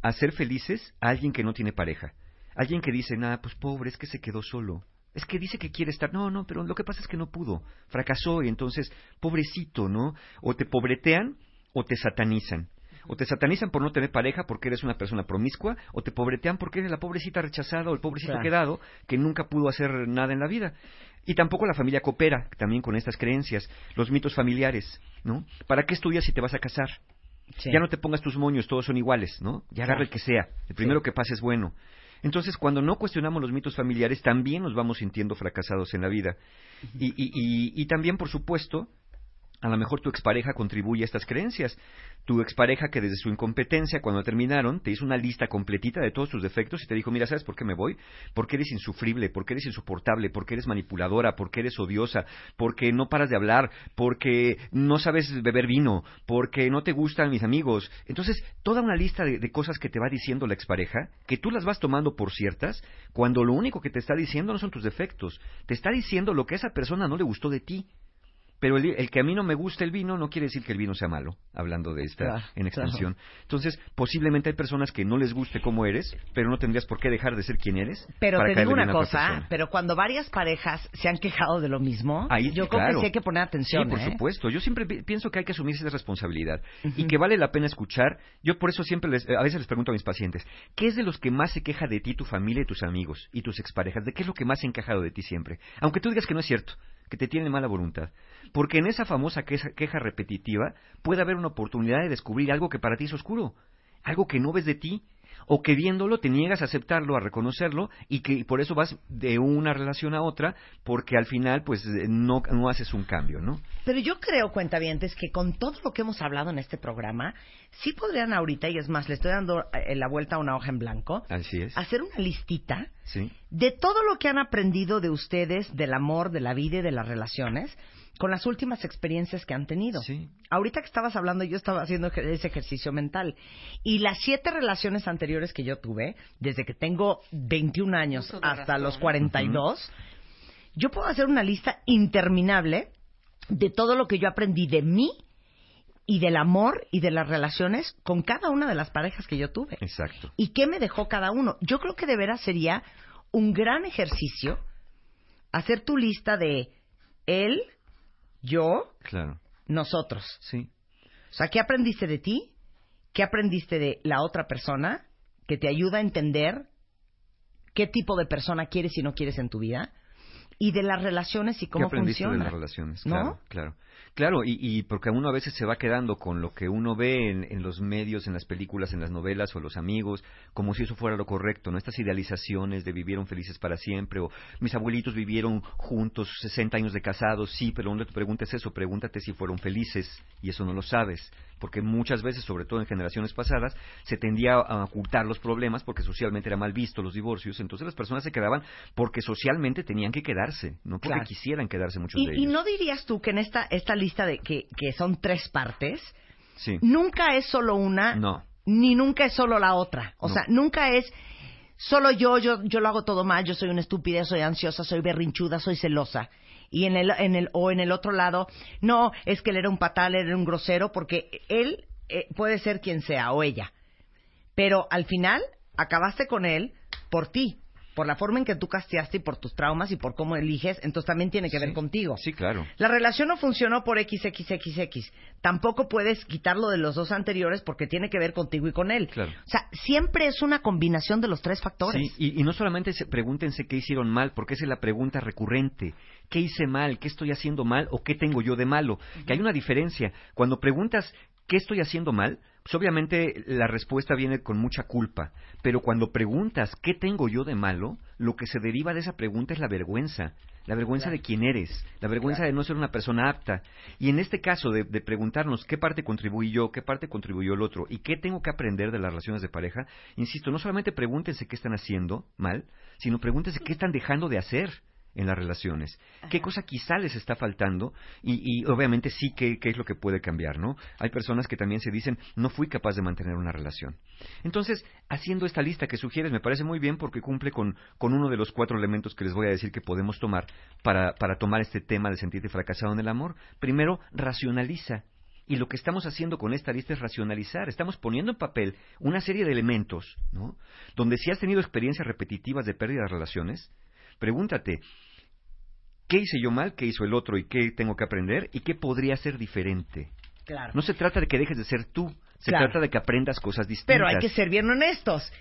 a ser felices a alguien que no tiene pareja. Alguien que dice, nada, pues pobre, es que se quedó solo. Es que dice que quiere estar. No, no, pero lo que pasa es que no pudo. Fracasó y entonces, pobrecito, ¿no? O te pobretean o te satanizan. O te satanizan por no tener pareja porque eres una persona promiscua, o te pobretean porque eres la pobrecita rechazada o el pobrecito Claro. quedado que nunca pudo hacer nada en la vida. Y tampoco la familia coopera también con estas creencias, los mitos familiares, ¿no? ¿Para qué estudias si te vas a casar? Sí. Ya no te pongas tus moños, todos son iguales, ¿no? Ya agarra el que sea. El primero que pase es bueno. Entonces, cuando no cuestionamos los mitos familiares, también nos vamos sintiendo fracasados en la vida. Y, y, y, y también, por supuesto, a lo mejor tu expareja contribuye a estas creencias. Tu expareja que desde su incompetencia, cuando terminaron, te hizo una lista completita de todos tus defectos y te dijo, mira, ¿sabes por qué me voy? Porque eres insufrible, porque eres insoportable, porque eres manipuladora, porque eres odiosa, porque no paras de hablar, porque no sabes beber vino, porque no te gustan mis amigos. Entonces, toda una lista de, cosas que te va diciendo la expareja, que tú las vas tomando por ciertas, cuando lo único que te está diciendo no son tus defectos, te está diciendo lo que a esa persona no le gustó de ti. Pero el, el que a mí no me gusta el vino no quiere decir que el vino sea malo, hablando de esta Claro, en extensión. Entonces, posiblemente hay personas que no les guste cómo eres, pero no tendrías por qué dejar de ser quien eres. Pero para te digo una cosa, pero cuando varias parejas se han quejado de lo mismo, Ahí, yo creo que sí hay que poner atención. Sí, por ¿eh? supuesto. Yo siempre pi- pienso que hay que asumir esa responsabilidad y que vale la pena escuchar. Yo por eso siempre les, a veces les pregunto a mis pacientes, ¿qué es de los que más se queja de ti tu familia y tus amigos y tus exparejas? ¿De qué es lo que más se han quejado de ti siempre? Aunque tú digas que no es cierto, que te tienen mala voluntad. Porque en esa famosa queja repetitiva puede haber una oportunidad de descubrir algo que para ti es oscuro, algo que no ves de ti, o que viéndolo te niegas a aceptarlo, a reconocerlo, y que por eso vas de una relación a otra, porque al final pues eh, no, no haces un cambio, ¿no? Pero yo creo, cuentavientes, que con todo lo que hemos hablado en este programa, sí podrían ahorita, y es más, le estoy dando eh, la vuelta a una hoja en blanco, Así es. hacer una listita Sí. de todo lo que han aprendido de ustedes, del amor, de la vida y de las relaciones, con las últimas experiencias que han tenido. Sí. Ahorita que estabas hablando, yo estaba haciendo ese ejercicio mental. Y las siete relaciones anteriores que yo tuve, desde que tengo 21 años hasta razón. los 42, yo puedo hacer una lista interminable de todo lo que yo aprendí de mí y del amor y de las relaciones con cada una de las parejas que yo tuve Exacto. y qué me dejó cada uno. Yo creo que de veras sería un gran ejercicio hacer tu lista de él, yo, Claro. nosotros. Sí. O sea, ¿qué aprendiste de ti? ¿Qué aprendiste de la otra persona que te ayuda a entender qué tipo de persona quieres y no quieres en tu vida? Y de las relaciones y cómo ¿Qué aprendiste funciona. de las relaciones? ¿No? Claro, claro. Claro, y, y porque uno a veces se va quedando con lo que uno ve en, en los medios, en las películas, en las novelas o los amigos, como si eso fuera lo correcto, ¿no? Estas idealizaciones de vivieron felices para siempre, o mis abuelitos vivieron juntos 60 años de casados, sí, pero no te preguntes eso, pregúntate si fueron felices, y eso no lo sabes, porque muchas veces, sobre todo en generaciones pasadas, se tendía a ocultar los problemas porque socialmente era mal visto los divorcios, entonces las personas se quedaban porque socialmente tenían que quedarse, no porque Claro. quisieran quedarse muchos Y, de y ellos. no dirías tú que en esta, esta lista de que, que son tres partes, Sí. nunca es solo una, No. ni nunca es solo la otra. O No. sea, nunca es solo yo, yo, yo lo hago todo mal, yo soy una estúpida, soy ansiosa, soy berrinchuda, soy celosa. Y en el, en el, o en el otro lado, no, es que él era un patal, él era un grosero, porque él eh, puede ser quien sea, o ella. Pero al final, acabaste con él por ti, por la forma en que tú casteaste y por tus traumas y por cómo eliges, entonces también tiene que ver contigo. Sí, claro. La relación no funcionó por XXXX. Tampoco puedes quitarlo de los dos anteriores porque tiene que ver contigo y con él. Claro. O sea, siempre es una combinación de los tres factores. Sí, y, y no solamente se, pregúntense qué hicieron mal, porque esa es la pregunta recurrente. ¿Qué hice mal? ¿Qué estoy haciendo mal? ¿O qué tengo yo de malo? Que hay una diferencia. Cuando preguntas qué estoy haciendo mal, pues obviamente la respuesta viene con mucha culpa. Pero cuando preguntas qué tengo yo de malo, lo que se deriva de esa pregunta es la vergüenza. La vergüenza de quién eres, la vergüenza de no ser una persona apta. Y en este caso de, de preguntarnos qué parte contribuí yo, qué parte contribuyó el otro y qué tengo que aprender de las relaciones de pareja, insisto, no solamente pregúntense qué están haciendo mal, sino pregúntense qué están dejando de hacer. En las relaciones. ¿Qué cosa quizá les está faltando? Y, y obviamente sí, ¿qué, ¿qué es lo que puede cambiar, no? Hay personas que también se dicen, no fui capaz de mantener una relación. Entonces, haciendo esta lista que sugieres me parece muy bien porque cumple con, con uno de los cuatro elementos que les voy a decir que podemos tomar para, para tomar este tema de sentirte fracasado en el amor. Primero, racionaliza. Y lo que estamos haciendo con esta lista es racionalizar. Estamos poniendo en papel una serie de elementos, ¿no? Donde si has tenido experiencias repetitivas de pérdida de relaciones, pregúntate, ¿qué hice yo mal? ¿Qué hizo el otro? ¿Y qué tengo que aprender? ¿Y qué podría ser diferente? Claro. No se trata de que dejes de ser tú, se Claro. trata de que aprendas cosas distintas. Pero hay que ser bien honestos.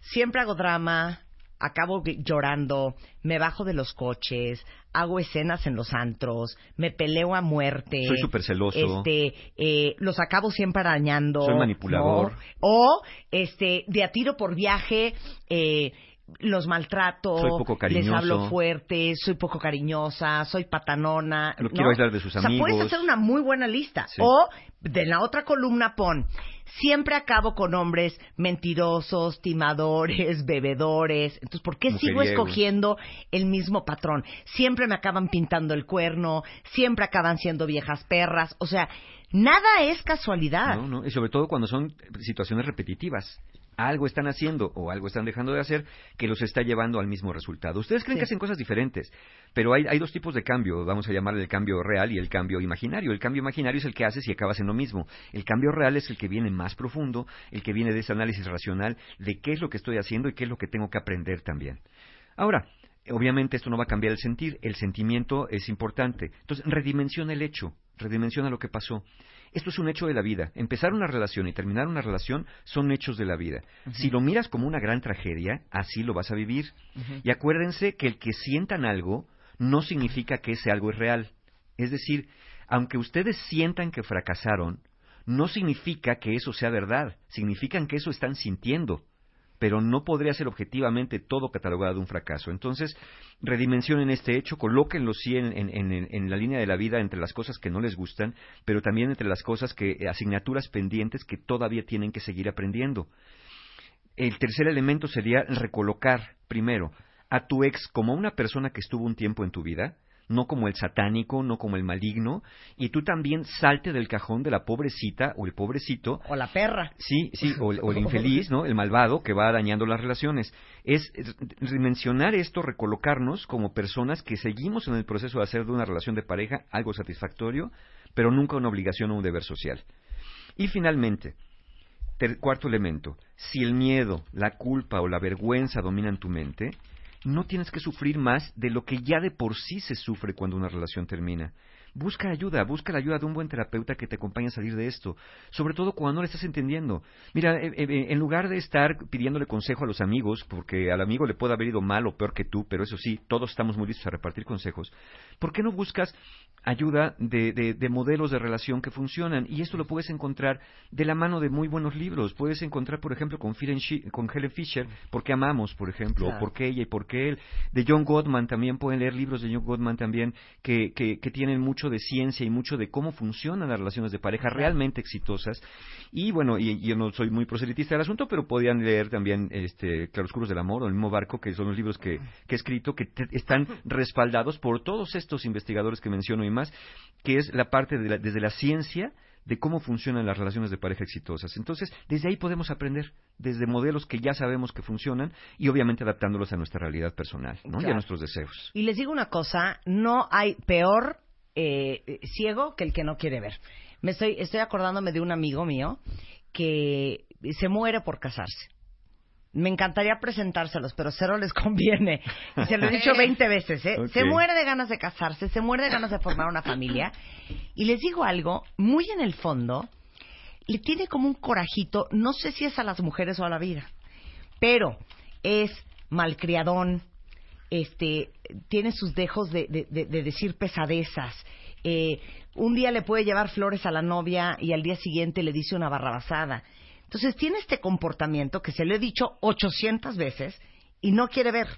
Siempre hago drama, acabo llorando, me bajo de los coches, hago escenas en los antros, me peleo a muerte. Soy súper celoso. Este, eh, los acabo siempre arañando. Soy manipulador. ¿no? O, este, de a tiro por viaje, eh, los maltrato. Soy poco Les hablo fuerte, soy poco cariñosa, soy patanona. Lo ¿no? quiero aislar de sus O sea, puedes amigos. hacer una muy buena lista. Sí. O de la otra columna pon, siempre acabo con hombres mentirosos, timadores, bebedores. Entonces, ¿por qué sigo escogiendo el mismo patrón? Siempre me acaban pintando el cuerno, siempre acaban siendo viejas perras. O sea, nada es casualidad. No, no, y sobre todo cuando son situaciones repetitivas. Algo están haciendo o algo están dejando de hacer que los está llevando al mismo resultado. Ustedes creen Sí. que hacen cosas diferentes, pero hay, hay dos tipos de cambio, vamos a llamarle el cambio real y el cambio imaginario. El cambio imaginario es el que haces y acabas en lo mismo. El cambio real es el que viene más profundo, el que viene de ese análisis racional de qué es lo que estoy haciendo y qué es lo que tengo que aprender también. Ahora, obviamente esto no va a cambiar el sentir, el sentimiento es importante. Entonces, redimensiona el hecho, redimensiona lo que pasó. Esto es un hecho de la vida. Empezar una relación y terminar una relación son hechos de la vida. Si lo miras como una gran tragedia, así lo vas a vivir. Y acuérdense que el que sientan algo no significa que ese algo es real. Es decir, aunque ustedes sientan que fracasaron, no significa que eso sea verdad. Significan que eso están sintiendo pero no podría ser objetivamente todo catalogado un fracaso. Entonces, redimensionen este hecho, colóquenlo sí en, en- la línea de la vida entre las cosas que no les gustan, pero también entre las cosas que, asignaturas pendientes que todavía tienen que seguir aprendiendo. El tercer elemento sería recolocar, primero, a tu ex como una persona que estuvo un tiempo en tu vida, no como el satánico, no como el maligno, y tú también salte del cajón de la pobrecita o el pobrecito O la perra. Sí, sí, o, el- o el infeliz, ¿no? El malvado que va dañando las relaciones. Es es dimensionar esto, recolocarnos como personas que seguimos en el proceso de hacer de una relación de pareja algo satisfactorio, pero nunca una obligación o un deber social. Y finalmente, ter- cuarto elemento, si el miedo, la culpa o la vergüenza dominan tu mente, no tienes que sufrir más de lo que ya de por sí se sufre cuando una relación termina. Busca ayuda, busca la ayuda de un buen terapeuta que te acompañe a salir de esto, sobre todo cuando no le estás entendiendo. Mira, eh, eh, en lugar de estar pidiéndole consejo a los amigos, porque al amigo le puede haber ido mal o peor que tú, pero eso sí, todos estamos muy listos a repartir consejos, ¿por qué no buscas ayuda de, de- de modelos de relación que funcionan? Y esto lo puedes encontrar de la mano de muy buenos libros. Puedes encontrar, por ejemplo, con, con Helen Fisher, ¿Por qué amamos, por ejemplo? Claro. O ¿Por qué ella y por qué él? De John Gottman también pueden leer libros de John Gottman también que, que, que tienen mucho de ciencia y mucho de cómo funcionan las relaciones de pareja realmente exitosas. Y bueno, y, yo no soy muy proselitista del asunto, pero podían leer también este, Claroscuros del Amor o El mismo Barco, que son los libros que, que he escrito, que te- están respaldados por todos estos investigadores que menciono y más, que es la parte de la- desde la ciencia de cómo funcionan las relaciones de pareja exitosas. Entonces, desde ahí podemos aprender, desde modelos que ya sabemos que funcionan y obviamente adaptándolos a nuestra realidad personal ¿no? y a nuestros deseos. Y les digo una cosa, no hay peor eh, ciego que el que no quiere ver. Me estoy, estoy acordándome de un amigo mío que se muere por casarse. Me encantaría presentárselos, pero cero les conviene. Y se lo he dicho 20 veces, ¿eh? Se muere de ganas de casarse, se muere de ganas de formar una familia. Y les digo algo, muy en el fondo, le tiene como un corajito, no sé si es a las mujeres o a la vida, pero es malcriadón, este, tiene sus dejos de, de- de- de decir pesadezas. Eh, un día le puede llevar flores a la novia y al día siguiente le dice una barrabasada. Entonces tiene este comportamiento que se lo he dicho 800 veces y no quiere ver.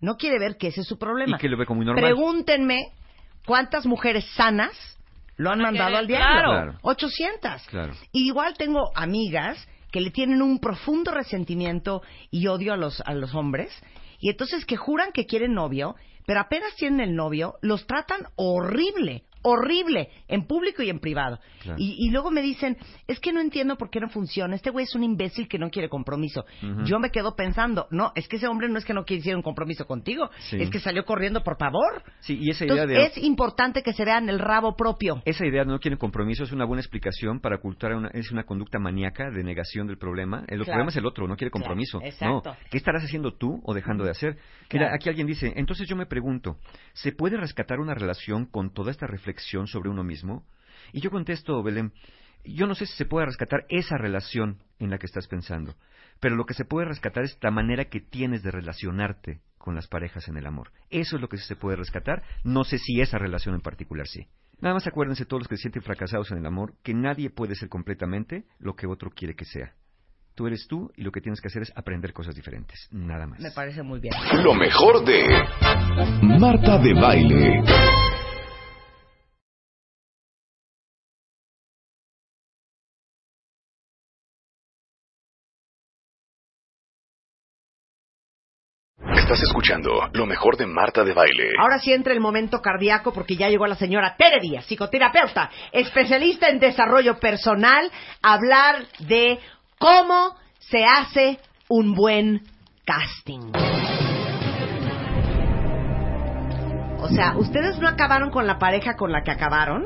No quiere ver que ese es su problema. Y que lo ve como muy normal. Pregúntenme cuántas mujeres sanas lo han mandado al diablo. claro. Claro. 800. Claro. Y igual tengo amigas que le tienen un profundo resentimiento y odio a los, a los hombres Y entonces que juran que quieren novio, pero apenas tienen el novio, los tratan horrible, horrible, en público y en privado. Claro. Y, y luego me dicen, es que no entiendo por qué no funciona, este güey es un imbécil que no quiere compromiso. Yo me quedo pensando, no, es que ese hombre no es que no quisiera un compromiso contigo, Sí. es que salió corriendo por favor. Sí, y esa idea de... es importante que se vean el rabo propio. Esa idea de no quieren compromiso es una buena explicación para ocultar una, es una conducta maníaca de negación del problema. El Claro. problema es el otro, no quiere Claro, compromiso. exacto. No. ¿Qué estarás haciendo tú o dejando de hacer? Mira, aquí alguien dice, entonces yo me pregunto, ¿se puede rescatar una relación con toda esta reflexión sobre uno mismo? Y yo contesto, Belén, yo no sé si se puede rescatar esa relación en la que estás pensando, pero lo que se puede rescatar es la manera que tienes de relacionarte con las parejas en el amor. Eso es lo que sí se puede rescatar. No sé si esa relación en particular sí. Nada más acuérdense todos los que se sienten fracasados en el amor que nadie puede ser completamente lo que otro quiere que sea. Tú eres tú y lo que tienes que hacer es aprender cosas diferentes. Nada más. Me parece muy bien. Lo mejor de Marta de Baile. Estás escuchando lo mejor de Marta de Baile. Ahora sí entra el momento cardíaco porque ya llegó la señora Tere Díaz, psicoterapeuta, especialista en desarrollo personal, a hablar de cómo se hace un buen casting. O sea, ¿ustedes no acabaron con la pareja con la que acabaron?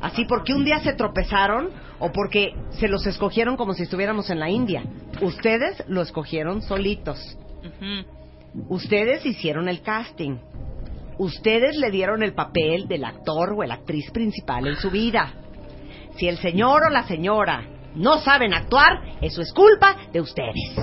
Así porque un día se tropezaron o porque se los escogieron como si estuviéramos en la India. Ustedes lo escogieron solitos. Ustedes hicieron el casting. Ustedes le dieron el papel del actor o la actriz principal en su vida. Si el señor o la señora no saben actuar, eso es culpa de ustedes.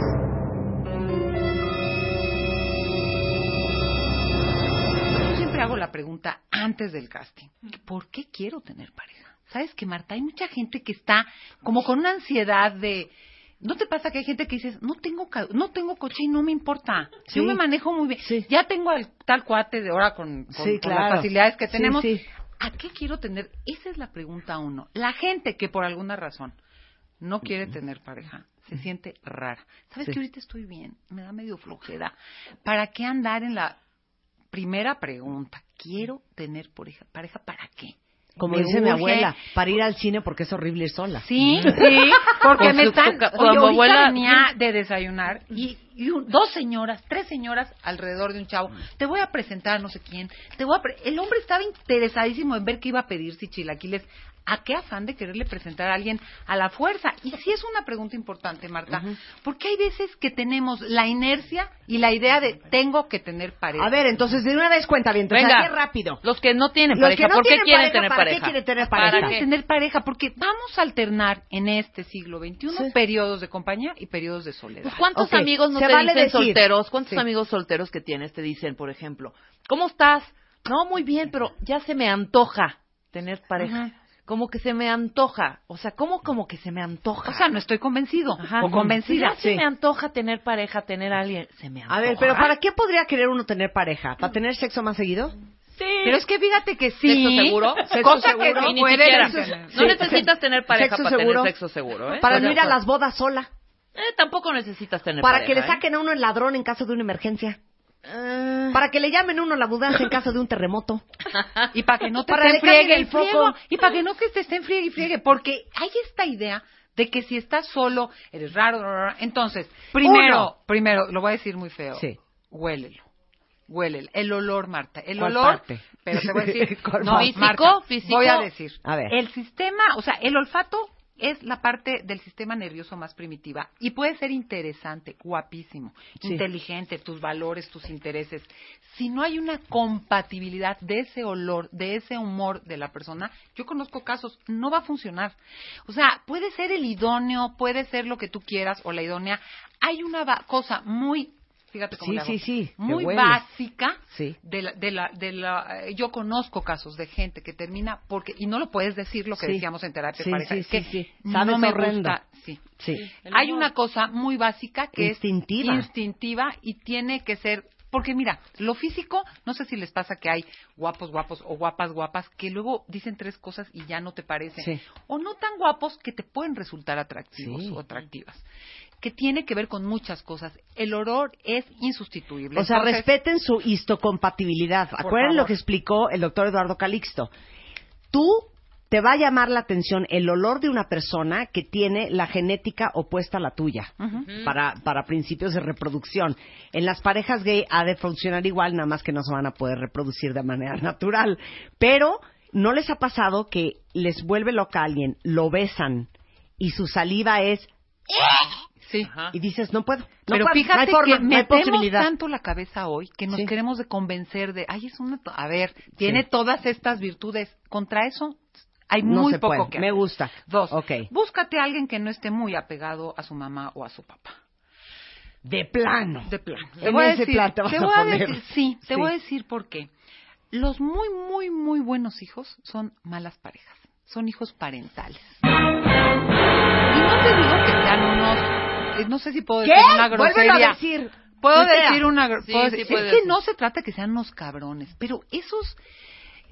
Yo siempre hago la pregunta antes del casting. ¿Por qué quiero tener pareja? ¿Sabes que Marta? Hay mucha gente que está como con una ansiedad de... ¿No te pasa que hay gente que dices, no tengo, no tengo coche y no me importa? Sí. Yo me manejo muy bien. Sí. Ya tengo al tal cuate de ahora con, con- Sí, con claro. las facilidades que tenemos. ¿A qué quiero tener? Esa es la pregunta uno. La gente que por alguna razón no quiere tener pareja se siente rara. ¿Sabes que ahorita estoy bien? Me da medio flojera. ¿Para qué andar en la primera pregunta? Quiero tener pareja. ¿Pareja para qué? Como Me dice mi abuela, para ir al cine porque es horrible ir sola. Sí, sí, porque me están... Oye, abuela- venía de desayunar y, y un- dos señoras, tres señoras alrededor de un chavo. Te voy a presentar a no sé quién. Te voy a pre- El hombre estaba interesadísimo en ver qué iba a pedir si chilaquiles. ¿A qué afán de quererle presentar a alguien a la fuerza? Y sí es una pregunta importante, Marta, porque hay veces que tenemos la inercia y la idea de tengo que tener pareja. A ver, entonces de una vez cuenta bien, entonces Venga. rápido. Los que no tienen Los pareja, que no ¿por qué quieren pareja, tener ¿para qué pareja? quieren tener ¿Para pareja? Para tener pareja, porque vamos a alternar en este siglo XXI Sí. periodos de compañía y periodos de soledad. Pues ¿cuántos amigos no se te vale dicen decir. solteros? ¿Cuántos Sí. amigos solteros que tienes te dicen, por ejemplo, ¿cómo estás? No, muy bien, pero ya se me antoja tener pareja. Ajá. Como que se me antoja. O sea, ¿cómo como que se me antoja? O sea, no estoy convencido Ajá. o convencida. Ya se Sí. me antoja tener pareja, tener a alguien. Se me antoja. A ver, pero ¿para qué podría querer uno tener pareja? ¿Para tener sexo más seguido? Sí. Pero es que fíjate que sí. ¿Sexo seguro? Sexo cosa seguro. que Ni no puede siquiera. tener. No Sí. necesitas tener pareja Sexo para seguro. tener sexo seguro, ¿eh? Para no ir a las bodas sola. Eh, tampoco necesitas tener Para pareja. que le ¿eh? saquen a uno el ladrón en caso de una emergencia. Eh, Para que le llamen a uno la mudanza en caso de un terremoto. Y para que no te Para friegue el foco. Y para que no que te estén friegue y friegue. Porque hay esta idea de que si estás solo, eres raro. raro, raro. Entonces, primero, Uno. primero, lo voy a decir muy feo. Sí. Huélelo. Huélelo. El olor, Marta. El ¿Cuál olor. parte? Pero te voy a decir. ¿Cuál no? Marta, ¿Físico? ¿Físico? Voy a decir. A ver. El sistema, o sea, el olfato es la parte del sistema nervioso más primitiva y puede ser interesante, guapísimo, Sí. inteligente, tus valores, tus intereses. Si no hay una compatibilidad de ese olor, de ese humor de la persona, yo conozco casos, no va a funcionar. O sea, puede ser el idóneo, puede ser lo que tú quieras o la idónea. Hay una cosa muy, fíjate cómo Sí, le hago, sí, sí, te muy básica Sí. de la, de la, de la, eh, yo conozco casos de gente que termina porque y no lo puedes decir lo que Sí. decíamos en terapia pareja sí, es que sí, sí. no me horrendo. gusta sí hay una cosa muy básica que Instintiva. es instintiva y tiene que ser porque mira, lo físico, no sé si les pasa que hay guapos, guapos o guapas, guapas, que luego dicen tres cosas y ya no te parecen. Sí. O no tan guapos que te pueden resultar atractivos Sí. o atractivas. Que tiene que ver con muchas cosas. El olor es insustituible. O sea, Entonces, respeten su histocompatibilidad. Acuérdense lo que explicó el doctor Eduardo Calixto. Tú te va a llamar la atención el olor de una persona que tiene la genética opuesta a la tuya para, para principios de reproducción. En las parejas gay ha de funcionar igual, nada más que no se van a poder reproducir de manera natural. Pero, ¿no les ha pasado que les vuelve loca a alguien, lo besan y su saliva es... Sí. Y dices, no puedo. no Pero puedo, fíjate no hay forma, que no hay metemos tanto la cabeza hoy que nos Sí. queremos de convencer de, ay, es una... A ver, tiene todas estas virtudes. Contra eso hay No muy se poco puede. que Me hacer. gusta. Dos, búscate a alguien que no esté muy apegado a su mamá o a su papá. De plano. De plano. En ese plan te vas a voy a poner. decir- sí, te Sí. voy a decir por qué. Los muy, muy, muy buenos hijos son malas parejas. Son hijos parentales. Y no te digo que sean unos... eh, No sé si puedo ¿Qué? decir una grosería. a decir. Puedo decir una... gro- sí, puedo sí decir- puedes es que decir. no se trata que sean unos cabrones, pero esos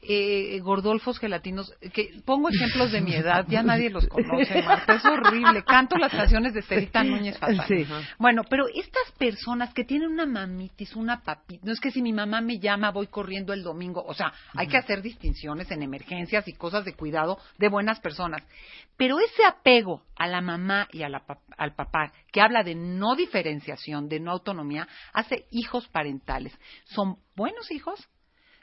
eh, gordolfos gelatinos, que pongo ejemplos de mi edad, ya nadie los conoce, Marta, es horrible. Canto las canciones de Estelita Núñez fatal. Sí. Bueno, pero estas personas que tienen una mamitis, una papita, no es que si mi mamá me llama voy corriendo el domingo, o sea, hay que hacer distinciones en emergencias y cosas de cuidado de buenas personas. Pero ese apego a la mamá y a la al papá, que habla de no diferenciación, de no autonomía, hace hijos parentales. Son buenos hijos,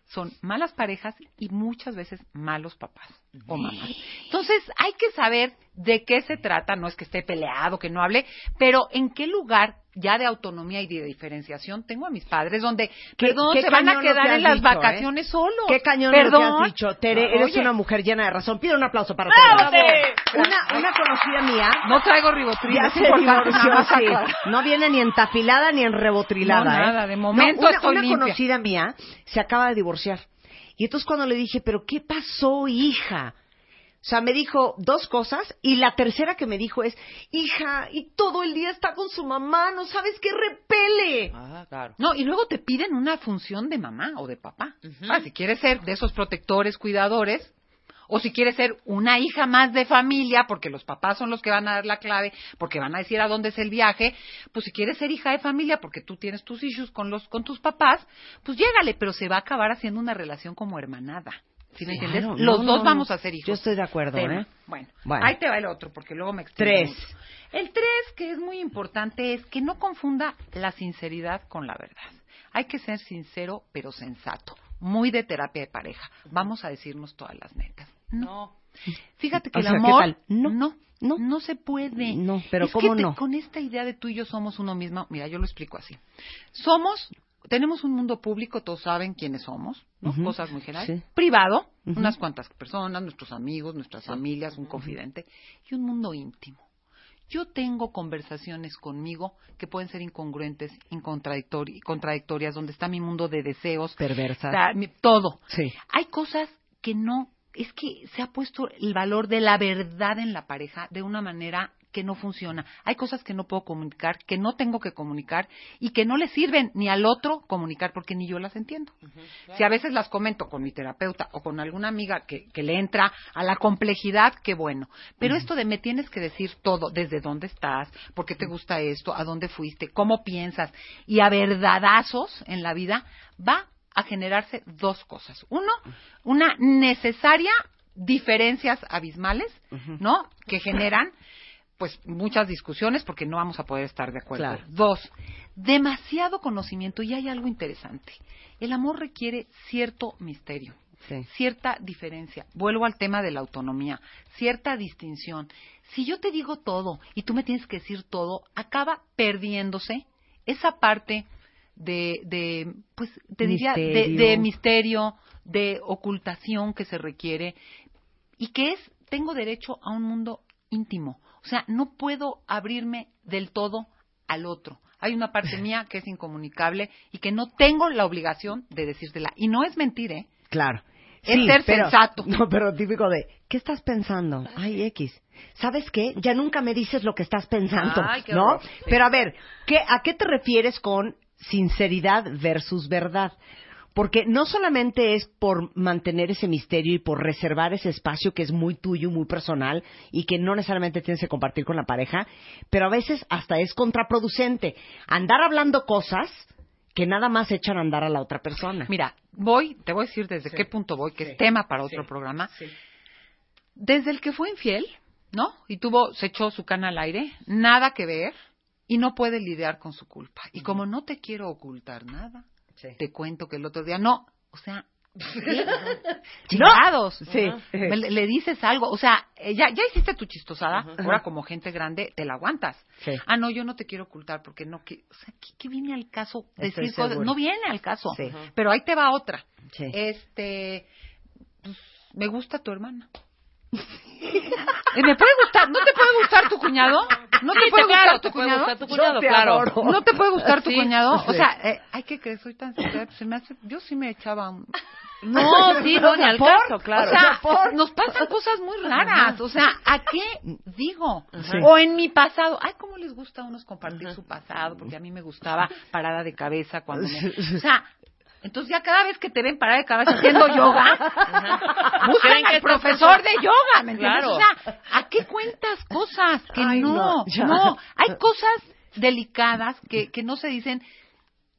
son malas parejas y muchas veces malos papás o mamás. Entonces hay que saber de qué se trata, no es que esté peleado, que no hable, pero en qué lugar ya de autonomía y de diferenciación tengo a mis padres donde, ¿Qué- perdón, se van a quedar en las dicho, ¿eh? vacaciones solos. Qué cañón lo que perdón. has dicho. Tere, eres Oye, una mujer llena de razón. Pido un aplauso para. Tere. Una, una conocida mía No traigo ribotril, ya se divorció, sí. No viene ni entafilada ni en rebotrilada, No, ¿eh? nada, de momento No, una, estoy una limpia. conocida mía se acaba de divorciar. Y entonces cuando le dije, ¿pero qué pasó, hija? O sea, me dijo dos cosas y la tercera que me dijo es, hija, y todo el día está con su mamá, no sabes qué repele. Ah, claro. No, y luego te piden una función de mamá o de papá. Ah, si quieres ser de esos protectores, cuidadores, o si quieres ser una hija más de familia, porque los papás son los que van a dar la clave, porque van a decir a dónde es el viaje, pues si quieres ser hija de familia, porque tú tienes tus issues con los con tus papás, pues llégale, pero se va a acabar haciendo una relación como hermanada. ¿Sí me entiendes? Los no, dos no, vamos a ser hijos. Yo estoy de acuerdo, Tema. ¿eh? Bueno, Bueno. ahí te va el otro, porque luego me extiendo Tres. mucho. El tres, que es muy importante, es que no confunda la sinceridad con la verdad. Hay que ser sincero, pero sensato. Muy de terapia de pareja. Vamos a decirnos todas las netas. No. Fíjate que O el sea, ¿qué amor? No. no, No. no, se puede. No, pero Es ¿cómo que te- no? Con esta idea de tú y yo somos uno mismo, mira, yo lo explico así. Somos, tenemos un mundo público, todos saben quiénes somos, ¿no? Cosas muy generales. Sí. Privado, unas cuantas personas, nuestros amigos, nuestras familias, un confidente, y un mundo íntimo. Yo tengo conversaciones conmigo que pueden ser incongruentes, incontradictori- contradictorias, donde está mi mundo de deseos, Perversa. está mi- todo. Sí. Hay cosas que no, es que se ha puesto el valor de la verdad en la pareja de una manera que no funciona. Hay cosas que no puedo comunicar, que no tengo que comunicar y que no le sirven ni al otro comunicar porque ni yo las entiendo. Si a veces las comento con mi terapeuta o con alguna amiga que, que le entra a la complejidad, qué bueno. Pero esto de me tienes que decir todo, desde dónde estás, por qué te gusta esto, a dónde fuiste, cómo piensas, y a verdadazos en la vida, va a generarse dos cosas. Uno, una necesaria diferencias abismales, ¿no? Que generan pues muchas discusiones porque no vamos a poder estar de acuerdo. Claro. Dos, demasiado conocimiento y hay algo interesante. El amor requiere cierto misterio, Sí. cierta diferencia. Vuelvo al tema de la autonomía, cierta distinción. Si yo te digo todo y tú me tienes que decir todo, acaba perdiéndose esa parte de, de pues te diría, de misterio, de ocultación que se requiere y que es, tengo derecho a un mundo íntimo. O sea, no puedo abrirme del todo al otro. Hay una parte mía que es incomunicable y que no tengo la obligación de decírtela. Y no es mentir, ¿eh? Claro. Es ser pero- sensato. No, pero típico de, ¿qué estás pensando? Ay, X. ¿Sabes qué? Ya nunca me dices lo que estás pensando, Ay, qué ¿no? horror. Pero a ver, ¿qué, ¿a qué te refieres con sinceridad versus verdad? Porque no solamente es por mantener ese misterio y por reservar ese espacio que es muy tuyo, muy personal y que no necesariamente tienes que compartir con la pareja, pero a veces hasta es contraproducente. Andar hablando cosas que nada más echan a andar a la otra persona. Mira, voy, te voy a decir desde qué punto voy, que es tema para otro programa. Desde el que fue infiel, ¿no? Y tuvo, se echó su cana al aire, nada que ver, y no puede lidiar con su culpa. Y como no te quiero ocultar nada, te cuento que el otro día, no, o sea, chingados. Sí. Me- le, dices algo, o sea, eh, ya, ya hiciste tu chistosada, ahora como gente grande te la aguantas. Sí. Ah, no, yo no te quiero ocultar porque no, que, o sea, ¿qué, qué viene al caso decir cosas? No viene al caso. Sí. Pero ahí te va otra. Este, pues, me gusta tu hermana. ¿Me puede gustar? ¿No te puede gustar tu cuñado? ¿No te puede claro, gustar tu te puede cuñado? gustar tu cuñado, Yo te claro. adoro. ¿No te puede gustar tu Sí. cuñado? O sea, eh, hay que creer, soy tan sincera, se me hace, yo sí me echaba un... No, sí, no, ni al ¿Por? caso, claro. O sea, nos pasan cosas muy raras. O sea, ¿a qué digo? O en mi pasado. Ay, cómo les gusta a unos compartir su pasado, porque a mí me gustaba parada de cabeza cuando me... O sea, entonces ya cada vez que te ven parada de cabeza haciendo yoga, buscan al profesor de yoga, ¿me entiendes? Claro. O sea, ¿a qué cuentas cosas? Que Ay, no, no. Hay cosas delicadas que, que no se dicen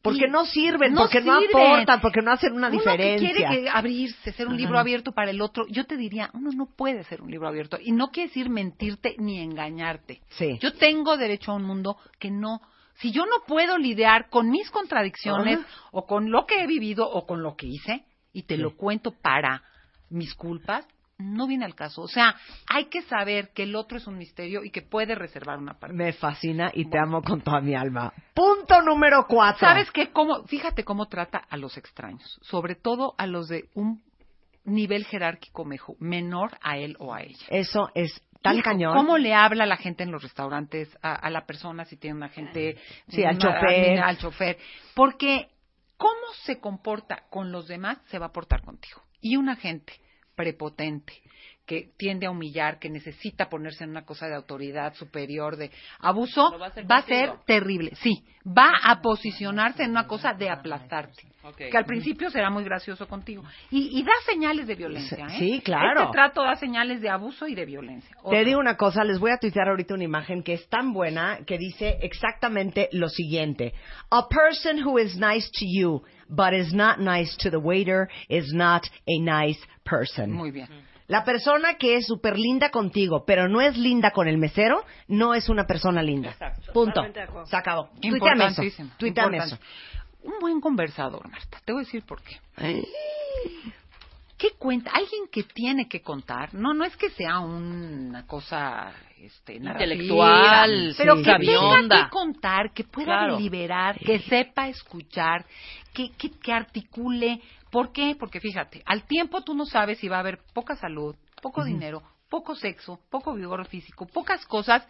Porque no sirven, no porque no aportan, porque no hacen una uno diferencia. que quiere que abrirse, ser un libro abierto para el otro, yo te diría, uno no puede ser un libro abierto. Y no quiere decir mentirte ni engañarte. Sí. Yo tengo derecho a un mundo que no... Si yo no puedo lidiar con mis contradicciones Ajá. o con lo que he vivido o con lo que hice y te Sí. lo cuento para mis culpas, no viene al caso. O sea, hay que saber que el otro es un misterio y que puede reservar una parte. Me fascina y te amo con toda mi alma. Punto número cuatro. ¿Sabes qué? Cómo, fíjate cómo trata a los extraños, sobre todo a los de un nivel jerárquico mejo- menor a él o a ella. Eso es tan Hijo, cañón. ¿Cómo le habla la gente en los restaurantes a, a la persona si tiene una gente... Sí, al chofer. Al chofer. Porque cómo se comporta con los demás se va a portar contigo. Y una gente prepotente que tiende a humillar, que necesita ponerse en una cosa de autoridad superior, de abuso, va a hacer va a ser terrible. Sí, va a posicionarse en una cosa de aplastarte. Ok. Que al principio será muy gracioso contigo. Y, y da señales de violencia, ¿eh? Sí, claro. Este trato da señales de abuso y de violencia. Te digo una cosa, les voy a tuitear ahorita una imagen que es tan buena que dice exactamente lo siguiente. A person who is nice to you but is not nice to the waiter is not a nice person. Muy bien. La persona que es súper linda contigo, pero no es linda con el mesero, no es una persona linda. Exacto, Punto. Se acabó. Tuiteame eso. Tuiteame eso. Un buen conversador, Marta. Te voy a decir por qué. ¿Qué cuenta? Alguien que tiene que contar. No, no es que sea una cosa este, Intelectual, pero sí, que tenga que contar, que pueda Claro. deliberar, que sepa escuchar, que, que, que articule. ¿Por qué? Porque fíjate, al tiempo tú no sabes si va a haber poca salud, poco dinero, poco sexo, poco vigor físico, pocas cosas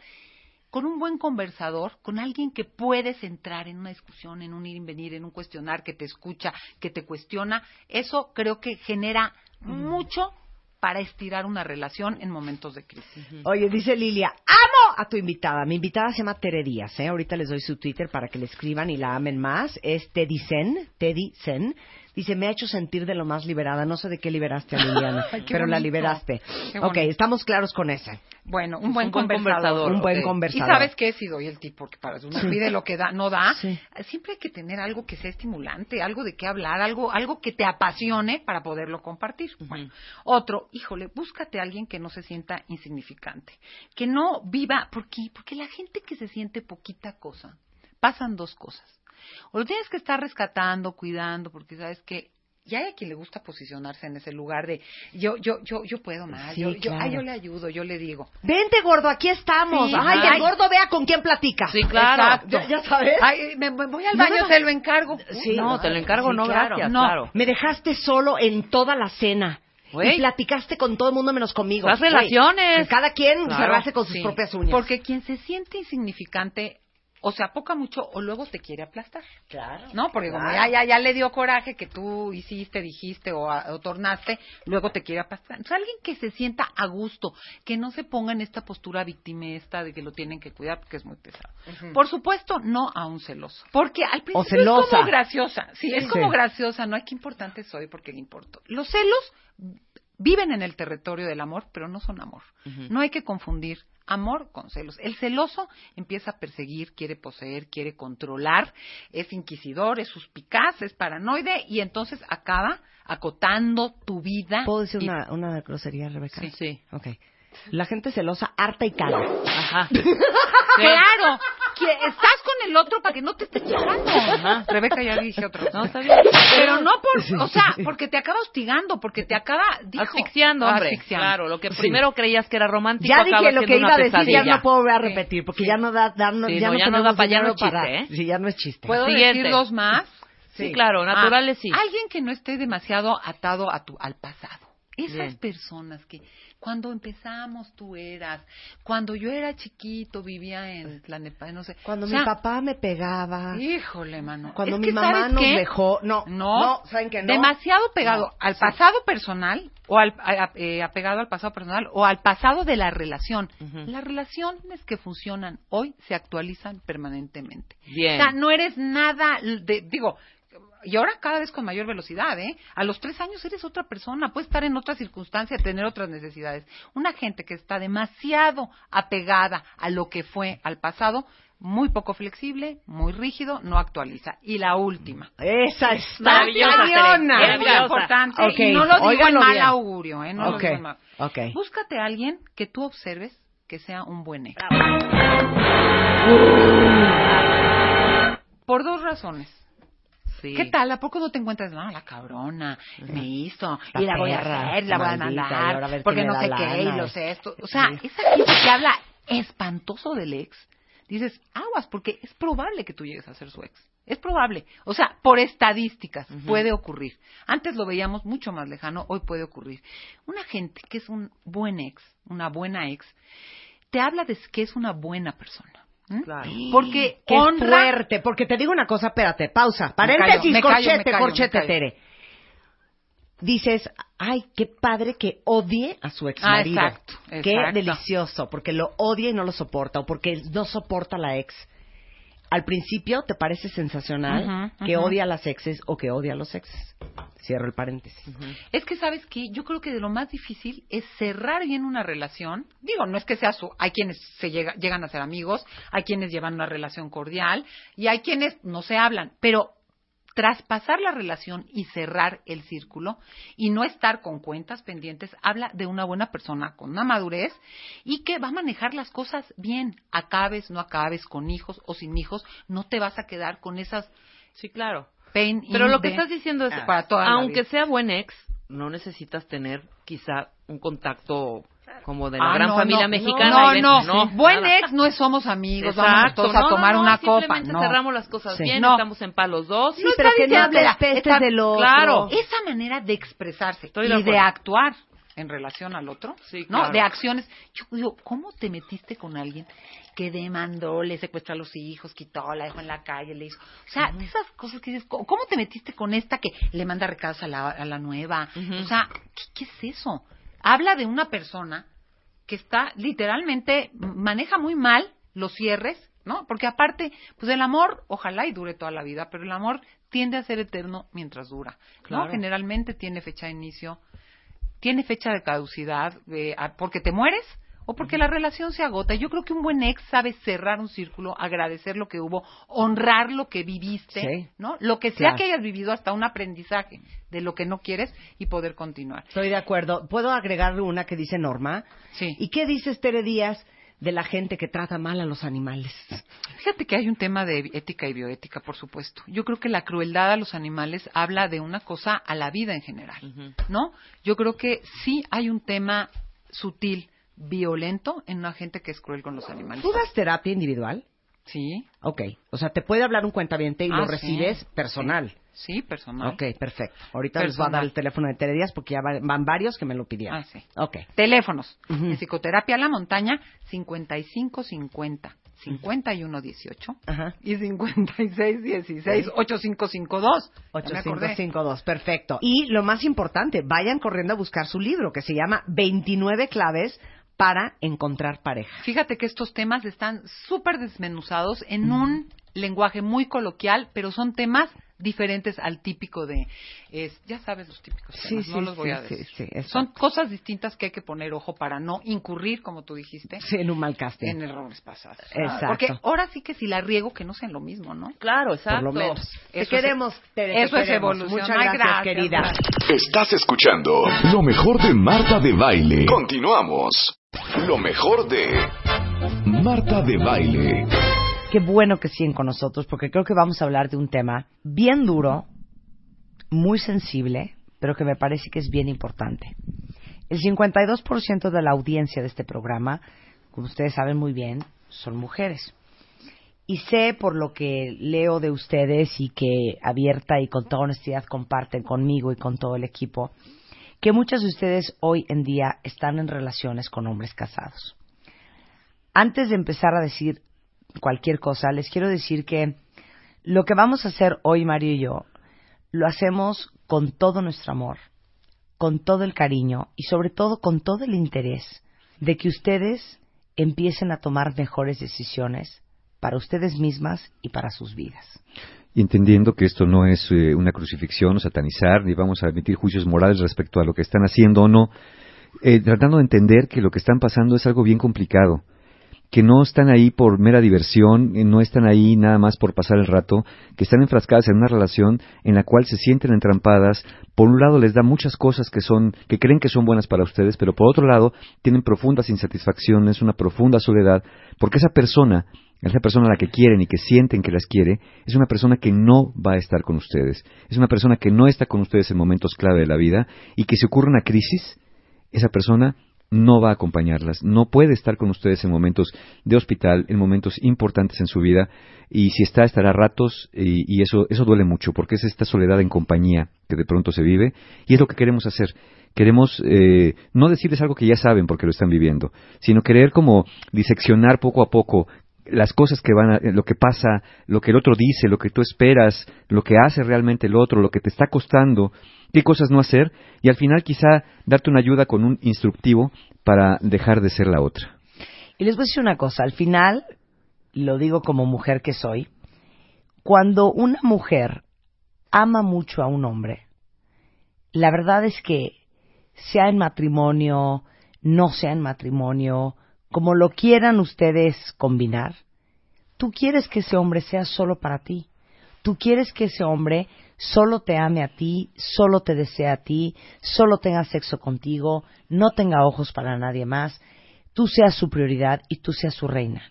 con un buen conversador, con alguien que puedes entrar en una discusión, en un ir y venir, en un cuestionar, que te escucha, que te cuestiona, eso creo que genera mucho para estirar una relación en momentos de crisis. Oye, dice Lilia, amo a tu invitada. Mi invitada se llama Tere Díaz, ¿eh? Ahorita les doy su Twitter para que le escriban y la amen más. Es Teddy Zen, Teddy Zen. Dice, me ha hecho sentir de lo más liberada. No sé de qué liberaste a Liliana, Ay, pero la liberaste. Ok, estamos claros con esa. Bueno, un buen, un buen conversador. conversador, Un buen conversador. Y sabes qué, si doy el tip, porque para uno pide lo que da, no da, Sí. siempre hay que tener algo que sea estimulante, algo de qué hablar, algo, algo que te apasione para poderlo compartir. Bueno, otro, híjole, búscate a alguien que no se sienta insignificante, que no viva, ¿por qué? Porque la gente que se siente poquita cosa, pasan dos cosas. O lo tienes que estar rescatando, cuidando, porque sabes que ya hay a quien le gusta posicionarse en ese lugar de yo, yo, yo, yo puedo más, Sí, yo, yo, ay, yo le ayudo, yo le digo. Vente, gordo, aquí estamos. Sí, ay, ay. el gordo vea con quién platica. Sí, claro. Ya, ya sabes. Ay, me, me voy al baño, no. te lo encargo. Sí. No, te lo encargo, no, claro. gracias, No. claro. Me dejaste solo en toda la cena. Y platicaste con todo el mundo menos conmigo. Las relaciones. Cada quien Claro, cerrarse con sus propias uñas. Porque quien se siente insignificante o se apoca mucho o luego te quiere aplastar. Claro. ¿No? Porque como ya, ya, ya le dio coraje que tú hiciste, dijiste o, a- o tornaste, luego te quiere aplastar. Entonces, alguien que se sienta a gusto, que no se ponga en esta postura victimista de que lo tienen que cuidar porque es muy pesado. Por supuesto, no a un celoso. Porque al principio es celosa. como graciosa. Sí, es Sí. como graciosa, ¿no? Ay, qué importante soy porque le importo. Los celos viven en el territorio del amor, pero no son amor. No hay que confundir amor con celos. El celoso empieza a perseguir, quiere poseer, quiere controlar, es inquisidor, es suspicaz, es paranoide y entonces acaba acotando tu vida. ¿Puedo decir y- una, una grosería, Rebeca? Sí. Sí. Ok. La gente celosa, harta y cara. Ajá. Claro, que estás con el otro para que no te esté chingando. Rebeca ya dije otro. No, está bien. Pero no por, o sea, porque te acaba hostigando, porque te acaba dijo, Asfixiando, hombre. asfixiando. Claro, lo que primero creías que era romántico Ya dije lo que iba a decir, ya no puedo volver a repetir, porque ya no da, da- no- Sí, ya no, no, ya no da tenemos pa- ya no chiste, para- ¿eh? Sí, ya no es chiste. ¿Puedo Siguiente. decir dos más? Sí, claro, naturales sí. Ah, alguien que no esté demasiado atado a tu, al pasado. Esas Bien. personas que cuando empezamos tú eras, cuando yo era chiquito vivía en Tlanepa, no sé. Cuando O mi papá me pegaba, Híjole, mano. cuando Es mi que, mamá ¿sabes nos qué? dejó, no, No, no, ¿saben que no? Demasiado pegado No, al sí. pasado personal o al, a- eh, apegado al pasado personal o al pasado de la relación. Las relaciones que funcionan hoy se actualizan permanentemente. Bien. O sea, no eres nada de, digo, y ahora cada vez con mayor velocidad, ¿eh? A los tres años eres otra persona, puedes estar en otra circunstancia, tener otras necesidades. Una gente que está demasiado apegada a lo que fue al pasado, muy poco flexible, muy rígido, no actualiza. Y la última. Esa está Maravillosa, cañona. Es maravillosa. importante Ok, y no lo digo en óiganlo mal bien. augurio, ¿eh? No lo Ok, digo en mal. ok. Búscate a alguien que tú observes que sea un buen ex. Por dos razones. Sí. ¿Qué tal? ¿A poco no te encuentras? No, la cabrona me hizo La y la voy a hacer, la voy a mandar porque no sé qué y lo sé esto. O sea, esa gente que habla espantoso del ex, dices, aguas, porque es probable que tú llegues a ser su ex. Es probable. O sea, por estadísticas puede ocurrir. Antes lo veíamos mucho más lejano, hoy puede ocurrir. Una gente que es un buen ex, una buena ex, te habla de que es una buena persona. ¿M? Claro. Porque Qué honra fuerte, porque te digo una cosa, espérate, pausa. Paréntesis, me callo, me corchete, callo, me corchete, callo. Tere. Dices, ay, qué padre que odie a su ex Ah, marido. exacto, Qué exacto. delicioso, porque lo odia y no lo soporta, o porque no soporta a la ex. Al principio te parece sensacional que odia a las exes o que odia a los exes. Cierro el paréntesis. Es que, ¿sabes qué? Yo creo que de lo más difícil es cerrar bien una relación. Digo, no es que sea su... Hay quienes se llega- llegan a ser amigos, hay quienes llevan una relación cordial y hay quienes no se hablan. Pero traspasar la relación y cerrar el círculo y no estar con cuentas pendientes habla de una buena persona con una madurez y que va a manejar las cosas bien. Acabes, no acabes, con hijos o sin hijos, no te vas a quedar con esas Sí, claro. pain Pero lo que estás diciendo es, para toda aunque sea buen ex, no necesitas tener quizá un contacto como de la Ah, gran no, familia no, mexicana. No, ven- no, Buen nada. ex no es somos amigos, vamos todos a no, tomar no, no, una copa. simplemente No. cerramos las cosas Sí. bien, No. estamos en palos dos. Sí, pero que no hables mira, pestes del otro. claro. Esa manera de expresarse Estoy y de actuar en relación al otro, Sí, ¿no? claro. De acciones. Yo digo, ¿cómo te metiste con alguien que demandó, le secuestró a los hijos, quitó, la dejó en la calle, le hizo... O sea, de esas cosas que dices, ¿cómo te metiste con esta que le manda recados a la, a la nueva? O sea, ¿qué, qué es eso? Habla de una persona que está literalmente maneja muy mal los cierres, ¿no? Porque aparte, pues el amor, ojalá y dure toda la vida, pero el amor tiende a ser eterno mientras dura, ¿no? Claro. Generalmente tiene fecha de inicio, tiene fecha de caducidad, eh, porque te mueres o porque la relación se agota. Yo creo que un buen ex sabe cerrar un círculo, agradecer lo que hubo, honrar lo que viviste, Sí. ¿no? Lo que sea Claro. que hayas vivido hasta un aprendizaje de lo que no quieres y poder continuar. Estoy de acuerdo. ¿Puedo agregarle una que dice Norma? Sí. ¿Y qué dices, Tere Díaz, de la gente que trata mal a los animales? Fíjate que hay un tema de ética y bioética, por supuesto. Yo creo que la crueldad a los animales habla de una cosa a la vida en general. ¿no? Yo creo que sí hay un tema sutil, violento en una gente que es cruel con los animales. ¿Tú das terapia individual? Sí, Ok. O sea, te puede hablar un cuentaviente y Ah, lo sí. recibes personal. sí, personal. Ok, perfecto. Ahorita les voy a dar el teléfono de Tere Díaz porque ya van varios que me lo pidieron. Ah, sí. Ok. Teléfonos. Ujú. En psicoterapia a la montaña, 5550 5118 Ajá. y 5616 8552. Ya me acordé. 8552, perfecto. Y lo más importante, vayan corriendo a buscar su libro que se llama 29 claves para encontrar pareja. Fíjate que estos temas están súper desmenuzados en un lenguaje muy coloquial, pero son temas diferentes al típico de, es, ya sabes los típicos Sí, temas, sí, no los voy sí, a sí, decir. sí, son cosas distintas que hay que poner ojo para no incurrir, como tú dijiste, Sí, en un mal casting. en errores pasados. Exacto. Porque ahora sí que si la riego, que no sean lo mismo, ¿no? Claro, exacto. Por lo menos. Te Eso queremos, es, te eso es queremos. evolución. Muchas gracias, gracias, querida. gracias. Estás escuchando lo mejor de Marta de Baile. Continuamos. Lo mejor de Marta de Baile. Qué bueno que siguen con nosotros porque creo que vamos a hablar de un tema bien duro, muy sensible, pero que me parece que es bien importante. El 52% de la audiencia de este programa, como ustedes saben muy bien, son mujeres. Y sé por lo que leo de ustedes y que abierta y con toda honestidad comparten conmigo y con todo el equipo, que muchas de ustedes hoy en día están en relaciones con hombres casados. Antes de empezar a decir cualquier cosa, les quiero decir que lo que vamos a hacer hoy, Mario y yo, lo hacemos con todo nuestro amor, con todo el cariño y sobre todo con todo el interés de que ustedes empiecen a tomar mejores decisiones para ustedes mismas y para sus vidas. Entendiendo que esto no es eh, una crucifixión o satanizar, ni vamos a emitir juicios morales respecto a lo que están haciendo o no, eh, tratando de entender que lo que están pasando es algo bien complicado, que no están ahí por mera diversión, eh, no están ahí nada más por pasar el rato, que están enfrascadas en una relación en la cual se sienten entrampadas, por un lado les da muchas cosas que son, que creen que son buenas para ustedes, pero por otro lado tienen profundas insatisfacciones, una profunda soledad, porque esa persona esa persona a la que quieren y que sienten que las quiere, es una persona que no va a estar con ustedes. Es una persona que no está con ustedes en momentos clave de la vida y que si ocurre una crisis, esa persona no va a acompañarlas, no puede estar con ustedes en momentos de hospital, en momentos importantes en su vida, y si está, estará ratos, y, y eso, eso duele mucho, porque es esta soledad en compañía que de pronto se vive, y es lo que queremos hacer. Queremos eh, no decirles algo que ya saben porque lo están viviendo, sino querer como diseccionar poco a poco las cosas que van a, lo que pasa, lo que el otro dice, lo que tú esperas, lo que hace realmente el otro, lo que te está costando, qué cosas no hacer, y al final quizá darte una ayuda con un instructivo para dejar de ser la otra. Y les voy a decir una cosa, al final, lo digo como mujer que soy, cuando una mujer ama mucho a un hombre, la verdad es que sea en matrimonio, no sea en matrimonio, como lo quieran ustedes combinar, tú quieres que ese hombre sea solo para ti. Tú quieres que ese hombre solo te ame a ti, solo te desea a ti, solo tenga sexo contigo, no tenga ojos para nadie más, tú seas su prioridad y tú seas su reina.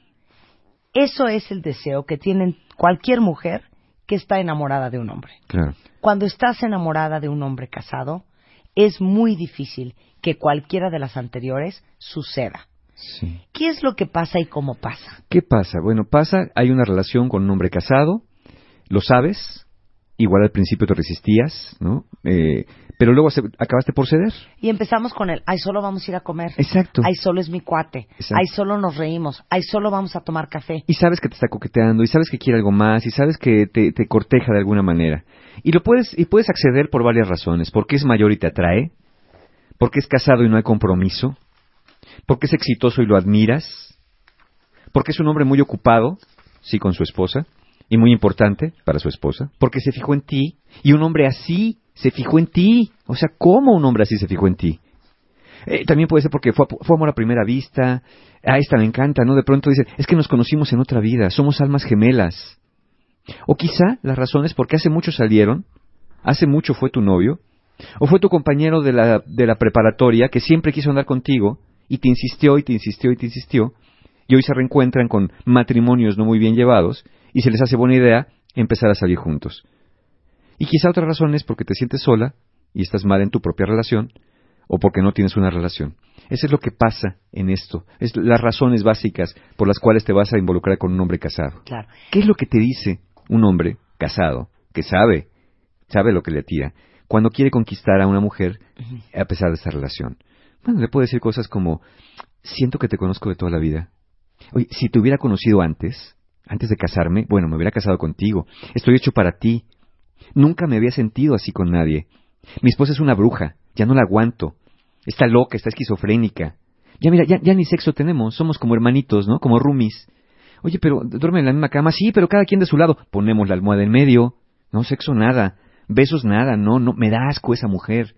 Eso es el deseo que tiene cualquier mujer que está enamorada de un hombre. Claro. Cuando estás enamorada de un hombre casado, es muy difícil que cualquiera de las anteriores suceda. Sí. ¿Qué es lo que pasa y cómo pasa? ¿Qué pasa? Bueno, pasa, hay una relación con un hombre casado, lo sabes, igual al principio te resistías, ¿no? Eh, pero luego se- acabaste por ceder. Y empezamos con el, ay, solo vamos a ir a comer. Exacto. Ay, solo es mi cuate. Exacto. Ay, solo nos reímos. Ay, solo vamos a tomar café. Y sabes que te está coqueteando, y sabes que quiere algo más, y sabes que te, te corteja de alguna manera. Y lo puedes, y puedes acceder por varias razones. Porque es mayor y te atrae, porque es casado y no hay compromiso, porque es exitoso y lo admiras, porque es un hombre muy ocupado, sí, con su esposa, y muy importante para su esposa, porque se fijó en ti, y un hombre así se fijó en ti. O sea, ¿cómo un hombre así se fijó en ti? Eh, también puede ser porque fue, amor a primera vista. A esta me encanta, ¿no? De pronto dice, es que nos conocimos en otra vida, somos almas gemelas. O quizá la razón es porque hace mucho salieron, hace mucho fue tu novio, o fue tu compañero de la, de la preparatoria que siempre quiso andar contigo y te insistió y te insistió y te insistió, y hoy se reencuentran con matrimonios no muy bien llevados y se les hace buena idea empezar a salir juntos. Y quizá otra razón es porque te sientes sola y estás mal en tu propia relación, o porque no tienes una relación. Eso es lo que pasa en esto. Es las razones básicas por las cuales te vas a involucrar con un hombre casado. Claro. ¿Qué es lo que te dice un hombre casado que sabe, sabe lo que le tira, cuando quiere conquistar a una mujer a pesar de esta relación? Bueno, le puede decir cosas como, siento que te conozco de toda la vida Oye, si te hubiera conocido antes, antes de casarme, bueno, me hubiera casado contigo. Estoy hecho para ti. Nunca me había sentido así con nadie. Mi esposa es una bruja, ya no la aguanto. Está loca, está esquizofrénica. Ya mira, ya, ya ni sexo tenemos, somos como hermanitos, ¿no? Como roomies. Oye, pero duerme en la misma cama, sí, pero cada quien de su lado. Ponemos la almohada en medio. No, sexo nada. Besos nada, no, no, me da asco esa mujer.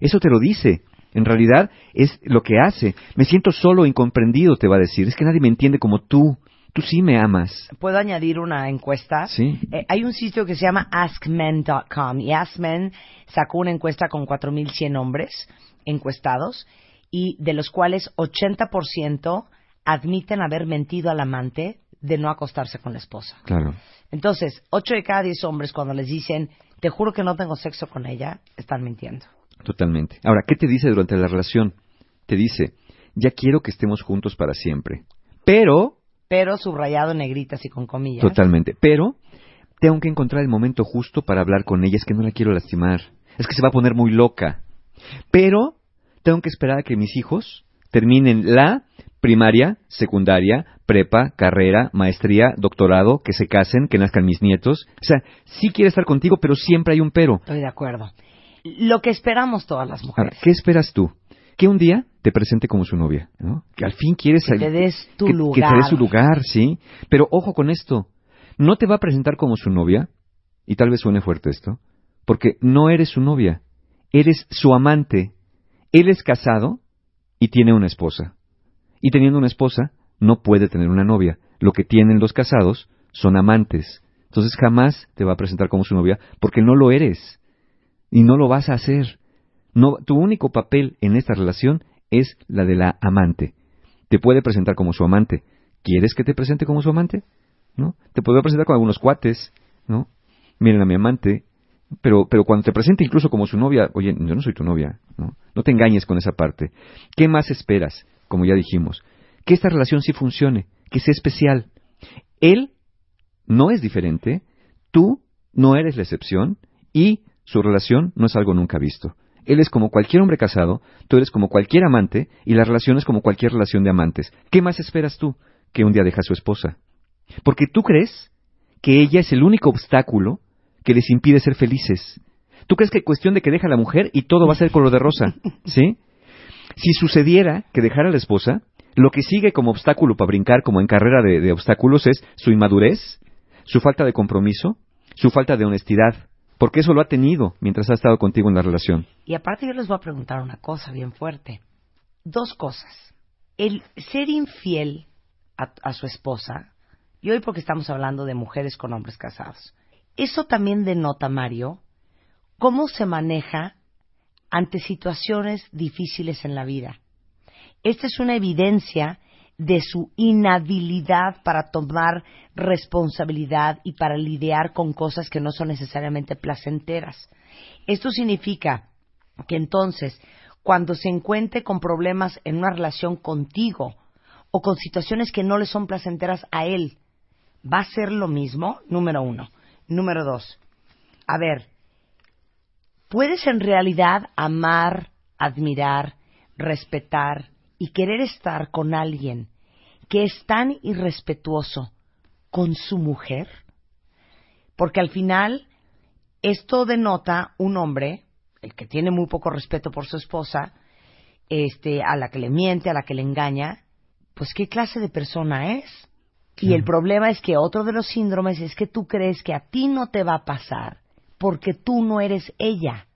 Eso te lo dice. En realidad es lo que hace. Me siento solo incomprendido, te va a decir. Es que nadie me entiende como tú. Tú sí me amas. ¿Puedo añadir una encuesta? Sí. Eh, hay un sitio que se llama AskMen.com y AskMen sacó una encuesta con 4.100 hombres encuestados y de los cuales 80% admiten haber mentido al amante de no acostarse con la esposa. Claro. Entonces, 8 de cada 10 hombres cuando les dicen, te juro que no tengo sexo con ella, están mintiendo. Totalmente. Ahora, ¿qué te dice durante la relación? Te dice, ya quiero que estemos juntos para siempre. Pero, Pero subrayado en negritas y con comillas. totalmente, pero tengo que encontrar el momento justo para hablar con ella. Es que no la quiero lastimar. Es que se va a poner muy loca. Pero tengo que esperar a que mis hijos terminen la primaria, secundaria, prepa, carrera, maestría, doctorado, que se casen, que nazcan mis nietos. O sea, sí quiere estar contigo, pero siempre hay un pero. Estoy de acuerdo. Lo que esperamos todas las Ahora, mujeres. ¿qué esperas tú? Que un día te presente como su novia, ¿no? Que al fin quieres Que te des tu que, lugar. que te dé su lugar, sí. Pero ojo con esto, no te va a presentar como su novia, y tal vez suene fuerte esto, porque no eres su novia, eres su amante. Él es casado y tiene una esposa. Y teniendo una esposa, no puede tener una novia. Lo que tienen los casados son amantes. Entonces jamás te va a presentar como su novia porque no lo eres. Y no lo vas a hacer. Tu único papel en esta relación es la de la amante. Te puede presentar como su amante. ¿Quieres que te presente como su amante? ¿No? Te puede presentar con algunos cuates, ¿no? Miren a mi amante, pero, pero cuando te presente incluso como su novia, oye, yo no soy tu novia, ¿no? No te engañes con esa parte. ¿Qué más esperas? Como ya dijimos, que esta relación sí funcione, que sea especial. Él no es diferente, tú no eres la excepción y su relación no es algo nunca visto. Él es como cualquier hombre casado, tú eres como cualquier amante y la relación es como cualquier relación de amantes. ¿Qué más esperas tú? Que un día deja a su esposa. Porque tú crees que ella es el único obstáculo que les impide ser felices. Tú crees que es cuestión de que deja a la mujer y todo va a ser color de rosa, ¿sí? Si sucediera que dejara a la esposa, lo que sigue como obstáculo para brincar, como en carrera de, de obstáculos, es su inmadurez, su falta de compromiso, su falta de honestidad, porque eso lo ha tenido mientras ha estado contigo en la relación. Y aparte yo les voy a preguntar una cosa bien fuerte. Dos cosas. El ser infiel a, su esposa, y hoy porque estamos hablando de mujeres con hombres casados, eso también denota, Mario, cómo se maneja ante situaciones difíciles en la vida. Esta es una evidencia de su inhabilidad para tomar responsabilidad y para lidiar con cosas que no son necesariamente placenteras. Esto significa que entonces, cuando se encuentre con problemas en una relación contigo o con situaciones que no le son placenteras a él, ¿va a ser lo mismo? Número uno. Número dos. A ver, ¿puedes en realidad amar, admirar, respetar y querer estar con alguien que es tan irrespetuoso con su mujer? Porque al final esto denota un hombre, el que tiene muy poco respeto por su esposa, este, a la que le miente, a la que le engaña, pues qué clase de persona es. Y el problema es que otro de los síndromes es que tú crees que a ti no te va a pasar porque tú no eres ella.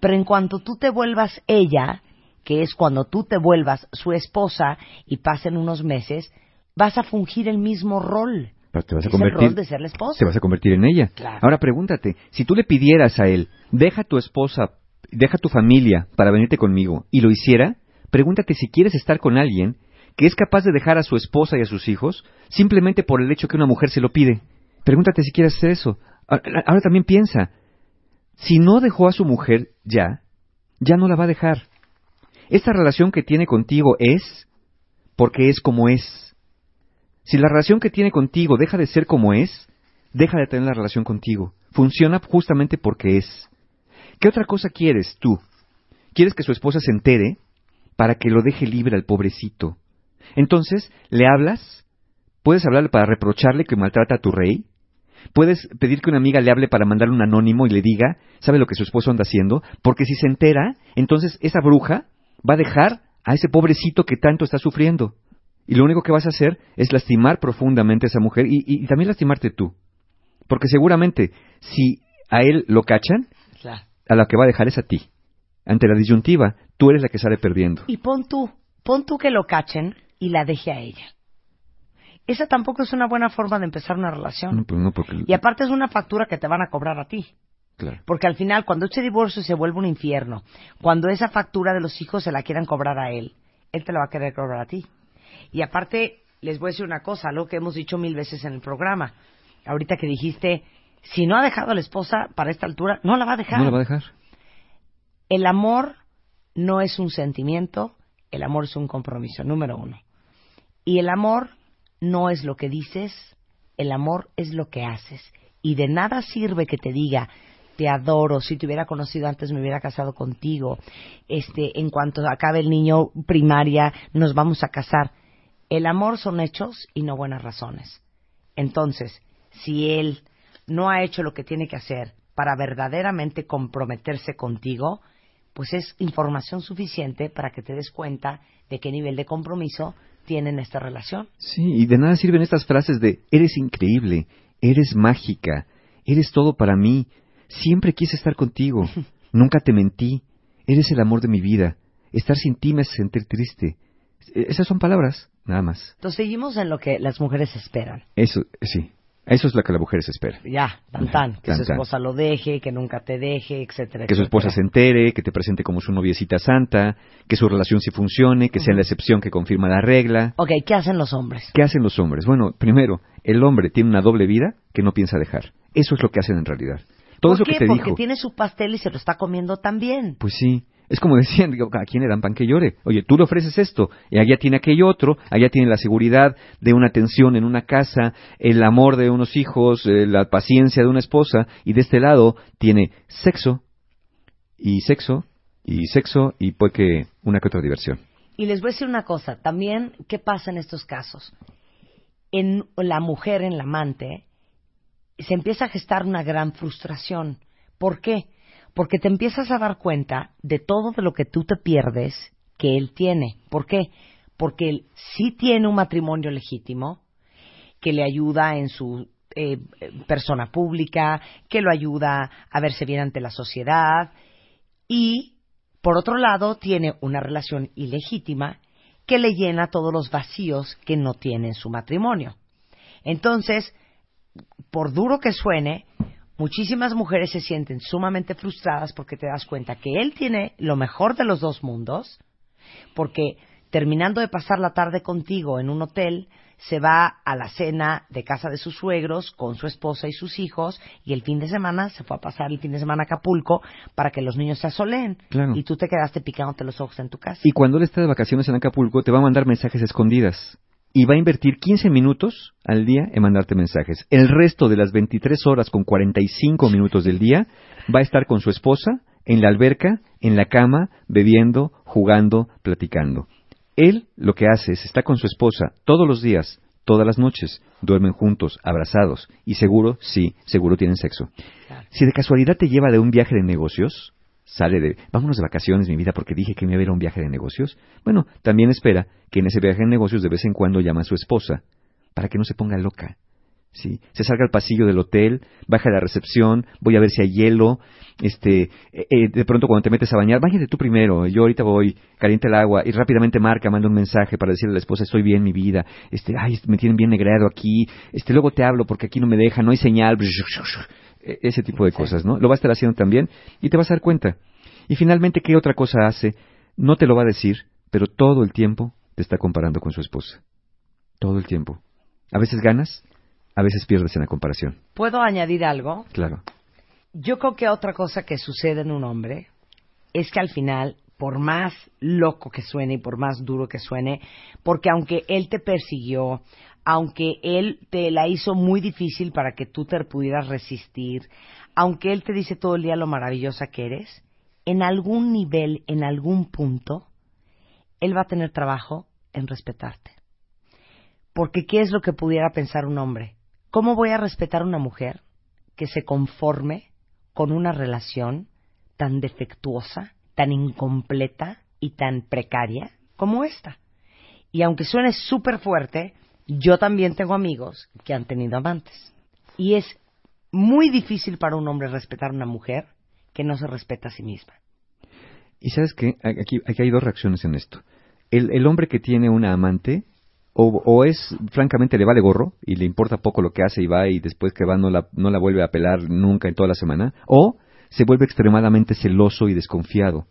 Pero en cuanto tú te vuelvas ella, que es cuando tú te vuelvas su esposa y pasen unos meses, vas a fungir el mismo rol. Pero te vas a Es el convertir, rol de ser la esposa. te vas a convertir en ella. Claro. Ahora pregúntate, si tú le pidieras a él, deja tu esposa, deja tu familia para venirte conmigo, y lo hiciera, pregúntate si quieres estar con alguien que es capaz de dejar a su esposa y a sus hijos simplemente por el hecho que una mujer se lo pide. Pregúntate si quieres hacer eso. Ahora, ahora también piensa, si no dejó a su mujer ya, ya no la va a dejar. Esta relación que tiene contigo es porque es como es. Si la relación que tiene contigo deja de ser como es, deja de tener la relación contigo. Funciona justamente porque es. ¿Qué otra cosa quieres tú? ¿Quieres que su esposa se entere para que lo deje libre al pobrecito? Entonces, le hablas, puedes hablarle para reprocharle que maltrata a tu rey, puedes pedir que una amiga le hable para mandarle un anónimo y le diga, sabe lo que su esposo anda haciendo, porque si se entera, entonces esa bruja va a dejar a ese pobrecito que tanto está sufriendo. Y lo único que vas a hacer es lastimar profundamente a esa mujer y, y también lastimarte tú. Porque seguramente, si a él lo cachan, Claro. a la que va a dejar es a ti. Ante la disyuntiva, tú eres la que sale perdiendo. Y pon tú, pon tú que lo cachen y la deje a ella. Esa tampoco es una buena forma de empezar una relación. No, pues no, porque... Y aparte es una factura que te van a cobrar a ti. Claro. Porque al final, cuando ese divorcio se vuelve un infierno, cuando esa factura de los hijos se la quieran cobrar a él, él te la va a querer cobrar a ti. Y aparte, les voy a decir una cosa, algo que hemos dicho mil veces en el programa. Ahorita que dijiste, si no ha dejado a la esposa para esta altura, no la va a dejar. No la va a dejar. El amor no es un sentimiento, el amor es un compromiso, número uno. Y el amor no es lo que dices, el amor es lo que haces. Y de nada sirve que te diga, te adoro, si te hubiera conocido antes me hubiera casado contigo, este, en cuanto acabe el niño primaria nos vamos a casar. El amor son hechos y no buenas razones. Entonces, si él no ha hecho lo que tiene que hacer para verdaderamente comprometerse contigo, pues es información suficiente para que te des cuenta de qué nivel de compromiso tienen esta relación. Sí, y de nada sirven estas frases de eres increíble, eres mágica, eres todo para mí, siempre quise estar contigo, nunca te mentí, eres el amor de mi vida, estar sin ti me hace sentir triste. E- Esas son palabras, nada más. Entonces seguimos en lo que las mujeres esperan. Eso, sí, eso es lo que la mujer se espera. Ya, tan tan, que Tan, su tan. esposa lo deje, que nunca te deje, etcétera. Que su esposa se entere, que te presente como su noviecita santa, que su relación sí funcione, que sea la excepción que confirma la regla. Ok, ¿qué hacen los hombres? ¿Qué hacen los hombres? Bueno, primero, el hombre tiene una doble vida que no piensa dejar. Eso es lo que hacen en realidad. Todo ¿Por eso qué? que te Porque dijo. tiene su pastel y se lo está comiendo también. Pues sí. Es como decían, digo, a quién le dan pan que llore. Oye, tú le ofreces esto, y allá tiene aquello otro, allá tiene la seguridad de una atención en una casa, el amor de unos hijos, eh, la paciencia de una esposa, y de este lado tiene sexo, y sexo, y sexo, y puede que una que otra diversión. Y les voy a decir una cosa, también, ¿qué pasa en estos casos? En la mujer, en la amante, se empieza a gestar una gran frustración. ¿Por qué? Porque te empiezas a dar cuenta de todo de lo que tú te pierdes que él tiene. ¿Por qué? Porque él sí tiene un matrimonio legítimo que le ayuda en su eh, persona pública, que lo ayuda a verse bien ante la sociedad y, por otro lado, tiene una relación ilegítima que le llena todos los vacíos que no tiene en su matrimonio. Entonces, por duro que suene, muchísimas mujeres se sienten sumamente frustradas porque te das cuenta que él tiene lo mejor de los dos mundos, porque terminando de pasar la tarde contigo en un hotel, se va a la cena de casa de sus suegros con su esposa y sus hijos y el fin de semana se fue a pasar el fin de semana a Acapulco para que los niños se asoleen Claro. y tú te quedaste picándote los ojos en tu casa. Y cuando él está de vacaciones en Acapulco, te va a mandar mensajes escondidas. Y va a invertir 15 minutos al día en mandarte mensajes. El resto de las 23 horas con 45 minutos del día va a estar con su esposa en la alberca, en la cama, bebiendo, jugando, platicando. Él lo que hace es está con su esposa todos los días, todas las noches, duermen juntos, abrazados, y seguro, sí, seguro tienen sexo. Si de casualidad te lleva de un viaje de negocios, sale de, vámonos de vacaciones, mi vida, porque dije que me iba a ir un viaje de negocios. Bueno, también espera que en ese viaje de negocios de vez en cuando llama a su esposa, para que no se ponga loca. ¿sí? Se salga al pasillo del hotel, baja a la recepción, voy a ver si hay hielo, este, eh, eh, de pronto cuando te metes a bañar, váyate tú primero, yo ahorita voy, calienta el agua, y rápidamente marca, manda un mensaje para decirle a la esposa, estoy bien, mi vida, este, ay, me tienen bien negreado aquí, este, luego te hablo porque aquí no me deja, no hay señal, ese tipo de cosas, ¿no? Lo va a estar haciendo también y te vas a dar cuenta. Y finalmente, ¿qué otra cosa hace? No te lo va a decir, pero todo el tiempo te está comparando con su esposa. Todo el tiempo. A veces ganas, a veces pierdes en la comparación. ¿Puedo añadir algo? Claro. Yo creo que otra cosa que sucede en un hombre es que al final, por más loco que suene y por más duro que suene, porque aunque él te persiguió, aunque él te la hizo muy difícil para que tú te pudieras resistir, aunque él te dice todo el día lo maravillosa que eres, en algún nivel, en algún punto, él va a tener trabajo en respetarte. Porque ¿qué es lo que pudiera pensar un hombre? ¿Cómo voy a respetar a una mujer que se conforme con una relación tan defectuosa, tan incompleta y tan precaria como esta? Y aunque suene súper fuerte, yo también tengo amigos que han tenido amantes. Y es muy difícil para un hombre respetar a una mujer que no se respeta a sí misma. Y sabes aquí, aquí hay dos reacciones en esto. El, el hombre que tiene una amante, o, o es, francamente, le vale gorro y le importa poco lo que hace y va y después que va no la, no la vuelve a pelar nunca en toda la semana, o se vuelve extremadamente celoso y desconfiado.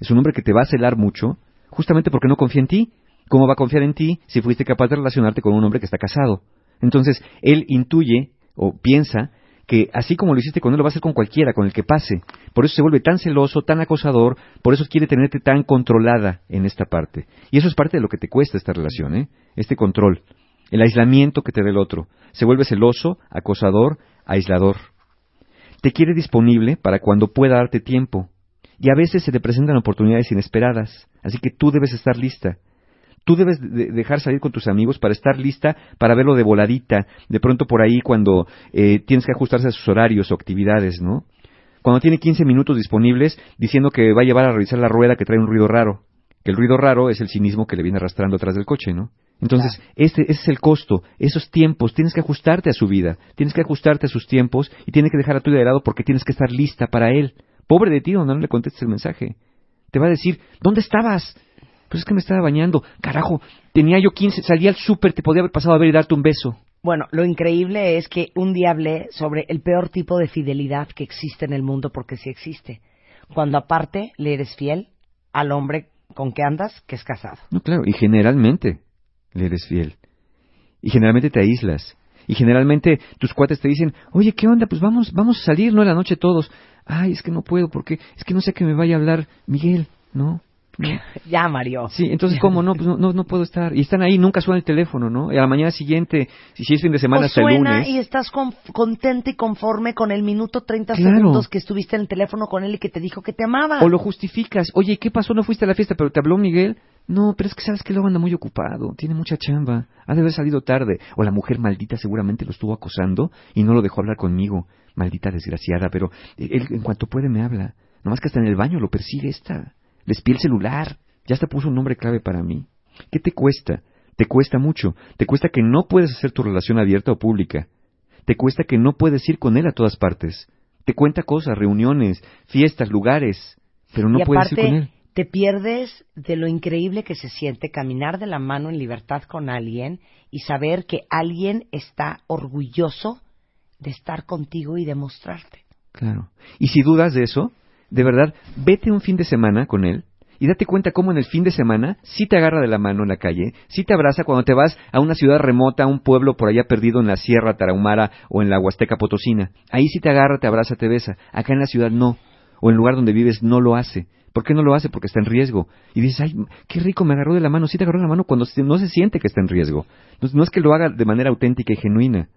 Es un hombre que te va a celar mucho, justamente porque no confía en ti. ¿Cómo va a confiar en ti si fuiste capaz de relacionarte con un hombre que está casado? Entonces, él intuye o piensa que así como lo hiciste con él, lo va a hacer con cualquiera, con el que pase. Por eso se vuelve tan celoso, tan acosador, por eso quiere tenerte tan controlada en esta parte. Y eso es parte de lo que te cuesta esta relación, ¿eh? Este control, el aislamiento que te da el otro. Se vuelve celoso, acosador, aislador. Te quiere disponible para cuando pueda darte tiempo. Y a veces se te presentan oportunidades inesperadas, así que tú debes estar lista. Tú debes de dejar salir con tus amigos para estar lista para verlo de voladita, de pronto por ahí cuando eh, tienes que ajustarse a sus horarios o actividades, ¿no? Cuando tiene 15 minutos disponibles diciendo que va a llevar a revisar la rueda que trae un ruido raro, que el ruido raro es el cinismo que le viene arrastrando atrás del coche, ¿no? Entonces, este, ese es el costo, esos tiempos, tienes que ajustarte a su vida, tienes que ajustarte a sus tiempos y tienes que dejar a tu de lado porque tienes que estar lista para él. Pobre de ti, no, no le contestes el mensaje. Te va a decir, ¿dónde estabas? Pues es que me estaba bañando. Carajo, tenía yo 15, salí al súper, te podía haber pasado a ver y darte un beso. Bueno, lo increíble es que un día hablé sobre el peor tipo de fidelidad que existe en el mundo, porque sí existe. Cuando aparte le eres fiel al hombre con que andas, que es casado. No, claro, y generalmente le eres fiel. Y generalmente te aíslas. Y generalmente tus cuates te dicen, oye, ¿qué onda? Pues vamos, vamos a salir, ¿no? En la noche todos. Ay, es que no puedo, porque es que no sé que me vaya a hablar Miguel, ¿no? ¿No? Ya, Mario. Sí, entonces, ¿cómo no? Pues no, no, no puedo estar. Y están ahí, nunca suena el teléfono, ¿no? Y a la mañana siguiente, si es fin de semana, O hasta el suena lunes. y estás con- contenta y conforme con el minuto 30 Claro. segundos que estuviste en el teléfono con él y que te dijo que te amaba. O lo justificas. Oye, ¿qué pasó? ¿No fuiste a la fiesta, pero te habló Miguel? No, pero es que sabes que luego anda muy ocupado. Tiene mucha chamba. Ha de haber salido tarde. O la mujer maldita seguramente lo estuvo acosando y no lo dejó hablar conmigo. Maldita desgraciada, pero él en cuanto puede me habla. Nomás que hasta en el baño lo persigue esta. Espía el celular. Ya hasta puso un nombre clave para mí. ¿Qué te cuesta? Te cuesta mucho. Te cuesta que no puedes hacer tu relación abierta o pública. Te cuesta que no puedes ir con él a todas partes. Te cuenta cosas, reuniones, fiestas, lugares, pero no y puedes ir aparte, con él. te pierdes de lo increíble que se siente caminar de la mano en libertad con alguien y saber que alguien está orgulloso de estar contigo y demostrarte. Claro. Y si dudas de eso, de verdad, vete un fin de semana con él y date cuenta cómo en el fin de semana sí te agarra de la mano en la calle, sí te abraza cuando te vas a una ciudad remota, a un pueblo por allá perdido en la Sierra Tarahumara o en la Huasteca Potosina. Ahí sí te agarra, te abraza, te besa. Acá en la ciudad no. O en el lugar donde vives no lo hace. ¿Por qué no lo hace? Porque está en riesgo. Y dices, ay, qué rico, me agarró de la mano. Sí te agarró de la mano cuando no se siente que está en riesgo. No, no es que lo haga de manera auténtica y genuina.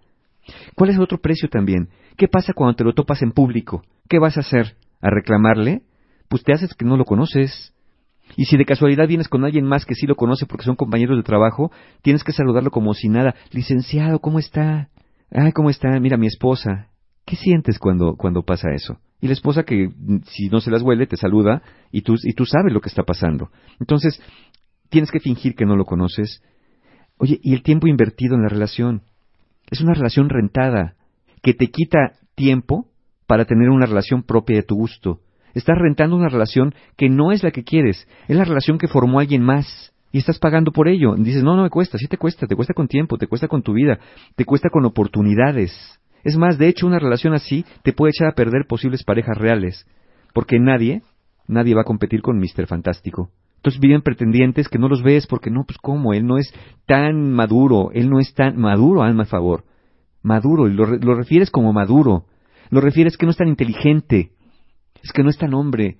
¿Cuál es el otro precio también? ¿Qué pasa cuando te lo topas en público? ¿Qué vas a hacer? ¿A reclamarle? Pues te haces que no lo conoces. Y si de casualidad vienes con alguien más que sí lo conoce porque son compañeros de trabajo, tienes que saludarlo como si nada. Licenciado, ¿cómo está? Ay, ¿cómo está? Mira, mi esposa. ¿Qué sientes cuando, cuando pasa eso? Y la esposa que, mm, si no se las huele, te saluda y tú, y tú sabes lo que está pasando. Entonces, tienes que fingir que no lo conoces. Oye, y el tiempo invertido en la relación. Es una relación rentada que te quita tiempo para tener una relación propia de tu gusto. Estás rentando una relación que no es la que quieres, es la relación que formó alguien más y estás pagando por ello. Dices, no, no me cuesta, sí te cuesta, te cuesta con tiempo, te cuesta con tu vida, te cuesta con oportunidades. Es más, de hecho, una relación así te puede echar a perder posibles parejas reales, porque nadie, nadie va a competir con Mr. Fantástico. Entonces viven pretendientes que no los ves porque no, pues cómo, él no es tan maduro, él no es tan maduro, hazme favor. Maduro, y lo, lo refieres como maduro. Lo refieres que no es tan inteligente, es que no es tan hombre.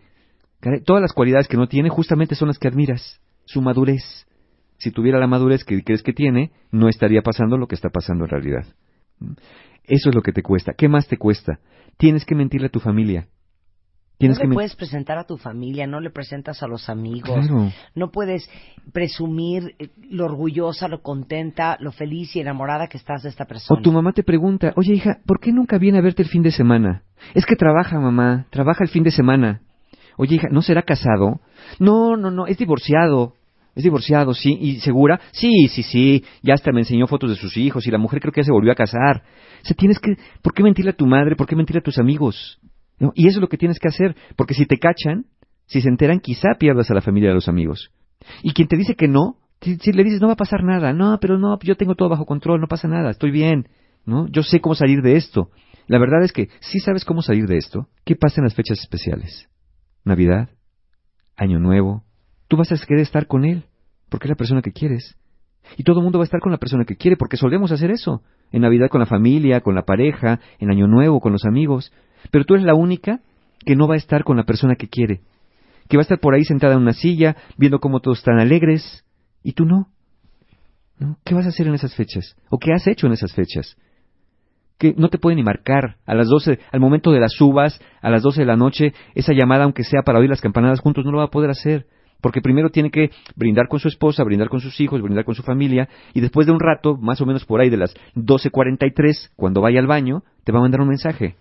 Todas las cualidades que no tiene justamente son las que admiras. Su madurez. Si tuviera la madurez que crees que tiene, no estaría pasando lo que está pasando en realidad. ¿Mm? Eso es lo que te cuesta. ¿Qué más te cuesta? Tienes que mentirle a tu familia. Tienes no que le puedes presentar a tu familia, no le presentas a los amigos, Claro. no puedes presumir eh, lo orgullosa, lo contenta, lo feliz y enamorada que estás de esta persona. O tu mamá te pregunta, oye hija, ¿por qué nunca viene a verte el fin de semana? Es que trabaja, mamá, trabaja el fin de semana. Oye hija, ¿no será casado? No, no, no, es divorciado. Es divorciado, sí. ¿Y segura? Sí, sí, sí. Ya hasta me enseñó fotos de sus hijos y la mujer creo que ya se volvió a casar. O sea, tienes que... ¿Por qué mentirle a tu madre? ¿Por qué mentirle a tus amigos? ¿No? Y eso es lo que tienes que hacer. Porque si te cachan, si se enteran, quizá pierdas a la familia de los amigos. Y quien te dice que no, si, le dices no va a pasar nada, no, pero no, yo tengo todo bajo control, no pasa nada, estoy bien, ¿no? Yo sé cómo salir de esto. La verdad es que si sabes cómo salir de esto, ¿qué pasa en las fechas especiales? Navidad, Año Nuevo, tú vas a querer estar con él, porque es la persona que quieres. Y todo el mundo va a estar con la persona que quiere, porque solemos hacer eso. En Navidad con la familia, con la pareja, en Año Nuevo con los amigos. Pero tú eres la única que no va a estar con la persona que quiere. Que va a estar por ahí sentada en una silla, viendo cómo todos están alegres, y tú no. ¿No? ¿Qué vas a hacer en esas fechas? ¿O qué has hecho en esas fechas? Que no te pueden ni marcar a las 12, al momento de las uvas, a las 12 de la noche, esa llamada, aunque sea para oír las campanadas juntos, no lo va a poder hacer. Porque primero tiene que brindar con su esposa, brindar con sus hijos, brindar con su familia, y después de un rato, más o menos por ahí de las 12.43, cuando vaya al baño, te va a mandar un mensaje.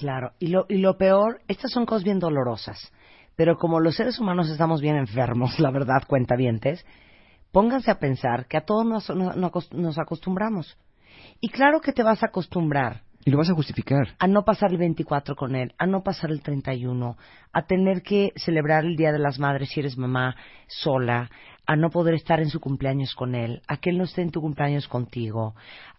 Claro, y lo, y lo peor, estas son cosas bien dolorosas, pero como los seres humanos estamos bien enfermos, la verdad, cuentavientes, pónganse a pensar que a todos nos, nos- nos nos acostumbramos. Y claro que te vas a acostumbrar Y lo vas a justificar. a no pasar el 24 con él, a no pasar el 31, a tener que celebrar el Día de las Madres si eres mamá sola, a no poder estar en su cumpleaños con él, a que él no esté en tu cumpleaños contigo,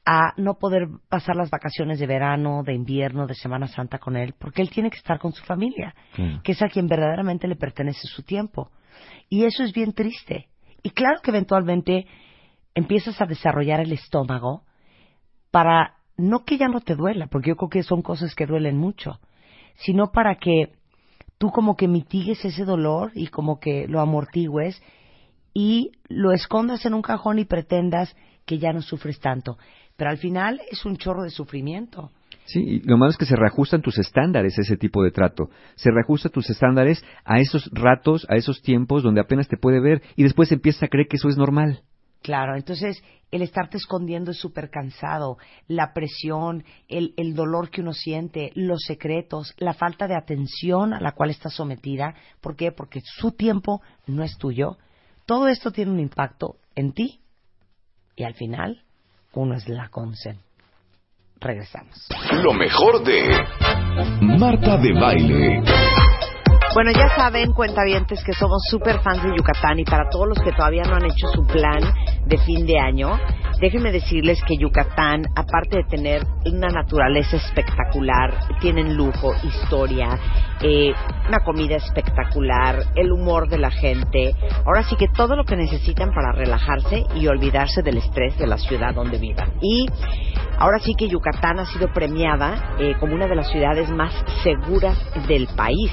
a no poder pasar las vacaciones de verano, de invierno, de Semana Santa con él, porque él tiene que estar con su familia, que es a quien verdaderamente le pertenece su tiempo. Y eso es bien triste. Y claro que eventualmente empiezas a desarrollar el estómago para no que ya no te duela, porque yo creo que son cosas que duelen mucho, sino para que tú como que mitigues ese dolor y como que lo amortigües y lo escondas en un cajón y pretendas que ya no sufres tanto. Pero al final es un chorro de sufrimiento. Sí, lo malo es que se reajustan tus estándares ese tipo de trato. Se reajustan tus estándares a esos ratos, a esos tiempos donde apenas te puede ver y después empiezas a creer que eso es normal. Claro, entonces el estarte escondiendo es súper cansado, la presión, el, el dolor que uno siente, los secretos, la falta de atención a la cual está sometida. ¿Por qué? Porque su tiempo no es tuyo. Todo esto tiene un impacto en ti y al final uno es la consen. Regresamos. Lo mejor de Marta de Baile. Bueno, ya saben, cuentavientes, que somos súper fans de Yucatán y para todos los que todavía no han hecho su plan de fin de año, déjenme decirles que Yucatán, aparte de tener una naturaleza espectacular, tienen lujo, historia, eh, una comida espectacular, el humor de la gente, ahora sí que todo lo que necesitan para relajarse y olvidarse del estrés de la ciudad donde vivan. Y ahora sí que Yucatán ha sido premiada eh, como una de las ciudades más seguras del país.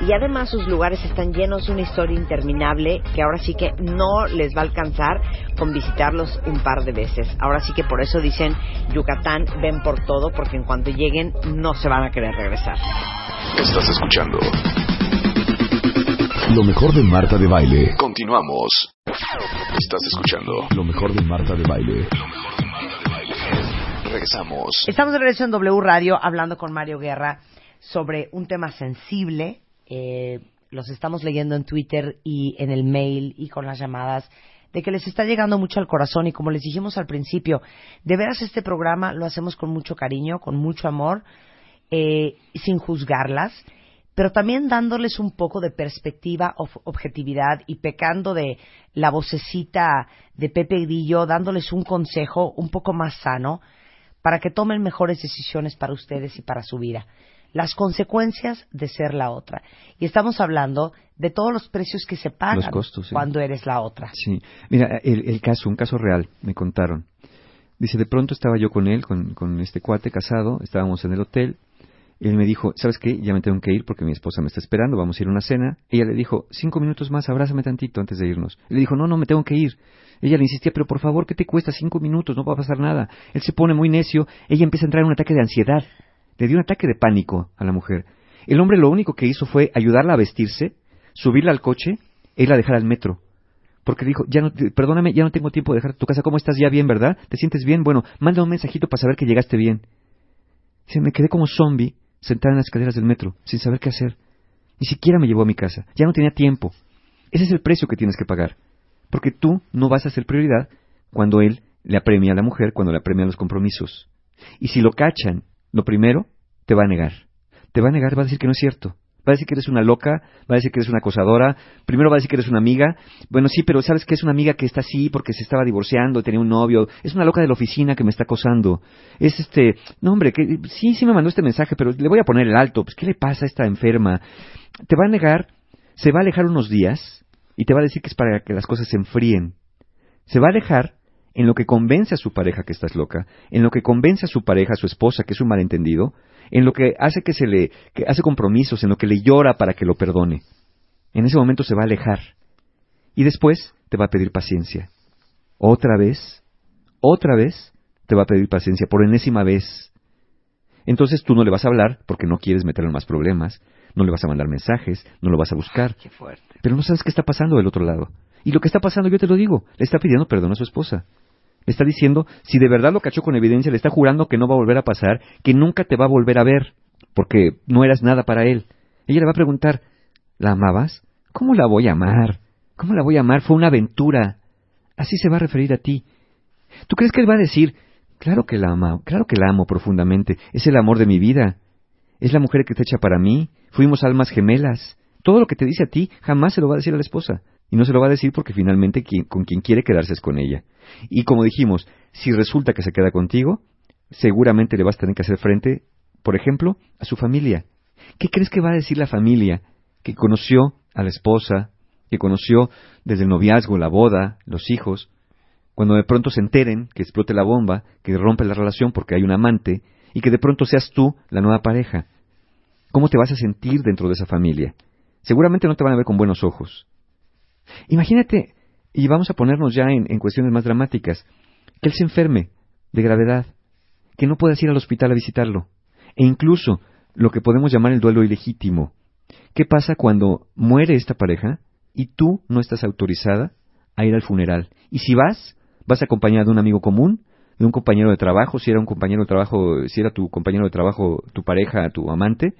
Y además sus lugares están llenos de una historia interminable que ahora sí que no les va a alcanzar con visitarlos un par de veces. Ahora sí que por eso dicen Yucatán ven por todo porque en cuanto lleguen no se van a querer regresar. Estás escuchando Lo mejor de Marta de Baile. Continuamos. Estás escuchando Lo mejor de Marta de Baile. Lo mejor de Marta de Baile. Regresamos. Estamos de regreso en W Radio hablando con Mario Guerra sobre un tema sensible. Eh, los estamos leyendo en Twitter y en el mail y con las llamadas de que les está llegando mucho al corazón y como les dijimos al principio, de veras este programa lo hacemos con mucho cariño, con mucho amor, eh, sin juzgarlas, pero también dándoles un poco de perspectiva, objetividad y pecando de la vocecita de Pepe Grillo, dándoles un consejo un poco más sano para que tomen mejores decisiones para ustedes y para su vida. Las consecuencias de ser la otra. Y estamos hablando de todos los precios que se pagan Los costos, sí. cuando eres la otra. Sí, mira, el, el caso, un caso real, me contaron. Dice, de pronto estaba yo con él, con, con este cuate casado, estábamos en el hotel, y él me dijo, ¿sabes qué? Ya me tengo que ir porque mi esposa me está esperando, vamos a ir a una cena. Ella le dijo, cinco minutos más, abrázame tantito antes de irnos. Le dijo, no, no, me tengo que ir. Ella le insistía, pero por favor, ¿qué te cuesta cinco minutos? No va a pasar nada. Él se pone muy necio, ella empieza a entrar en un ataque de ansiedad. Le dio un ataque de pánico a la mujer. El hombre lo único que hizo fue ayudarla a vestirse, subirla al coche e irla a dejar al metro. Porque dijo, ya no, perdóname, ya no tengo tiempo de dejar tu casa. ¿Cómo estás? ¿Ya bien, verdad? ¿Te sientes bien? Bueno, manda un mensajito para saber que llegaste bien. Se me quedé como zombie sentada en las escaleras del metro, sin saber qué hacer. Ni siquiera me llevó a mi casa. Ya no tenía tiempo. Ese es el precio que tienes que pagar. Porque tú no vas a ser prioridad cuando él le apremia a la mujer, cuando le apremia los compromisos. Y si lo cachan, lo primero, te va a negar. Te va a negar, va a decir que no es cierto. Va a decir que eres una loca, va a decir que eres una acosadora, primero va a decir que eres una amiga. Bueno, sí, pero sabes que es una amiga que está así porque se estaba divorciando, tenía un novio, es una loca de la oficina que me está acosando. Es este, no hombre, que sí, sí me mandó este mensaje, pero le voy a poner el alto, pues ¿qué le pasa a esta enferma? Te va a negar, se va a alejar unos días y te va a decir que es para que las cosas se enfríen. Se va a alejar en lo que convence a su pareja que estás loca, en lo que convence a su pareja, a su esposa, que es un malentendido, en lo que hace que se le que hace compromisos, en lo que le llora para que lo perdone. En ese momento se va a alejar y después te va a pedir paciencia. Otra vez, otra vez te va a pedir paciencia por enésima vez. Entonces tú no le vas a hablar porque no quieres meterle en más problemas, no le vas a mandar mensajes, no lo vas a buscar. Qué fuerte. Pero no sabes qué está pasando del otro lado. Y lo que está pasando, yo te lo digo, le está pidiendo perdón a su esposa. Le está diciendo, si de verdad lo cachó con evidencia, le está jurando que no va a volver a pasar, que nunca te va a volver a ver, porque no eras nada para él. Ella le va a preguntar, ¿la amabas? ¿Cómo la voy a amar? ¿Cómo la voy a amar? Fue una aventura. Así se va a referir a ti. ¿Tú crees que él va a decir, claro que la amo, claro que la amo profundamente, es el amor de mi vida, es la mujer que te echa para mí, fuimos almas gemelas. Todo lo que te dice a ti jamás se lo va a decir a la esposa. Y no se lo va a decir porque finalmente con quien quiere quedarse es con ella. Y como dijimos, si resulta que se queda contigo, seguramente le vas a tener que hacer frente, por ejemplo, a su familia. ¿Qué crees que va a decir la familia que conoció a la esposa, que conoció desde el noviazgo, la boda, los hijos, cuando de pronto se enteren que explote la bomba, que rompe la relación porque hay un amante, y que de pronto seas tú la nueva pareja? ¿Cómo te vas a sentir dentro de esa familia? Seguramente no te van a ver con buenos ojos. Imagínate, y vamos a ponernos ya en, cuestiones más dramáticas, que él se enferme de gravedad, que no puedas ir al hospital a visitarlo, e incluso lo que podemos llamar el duelo ilegítimo. ¿Qué pasa cuando muere esta pareja y tú no estás autorizada a ir al funeral? Y si vas, vas acompañada de un amigo común, de un compañero de trabajo, si era un compañero de trabajo, si era tu compañero de trabajo, tu pareja, tu amante,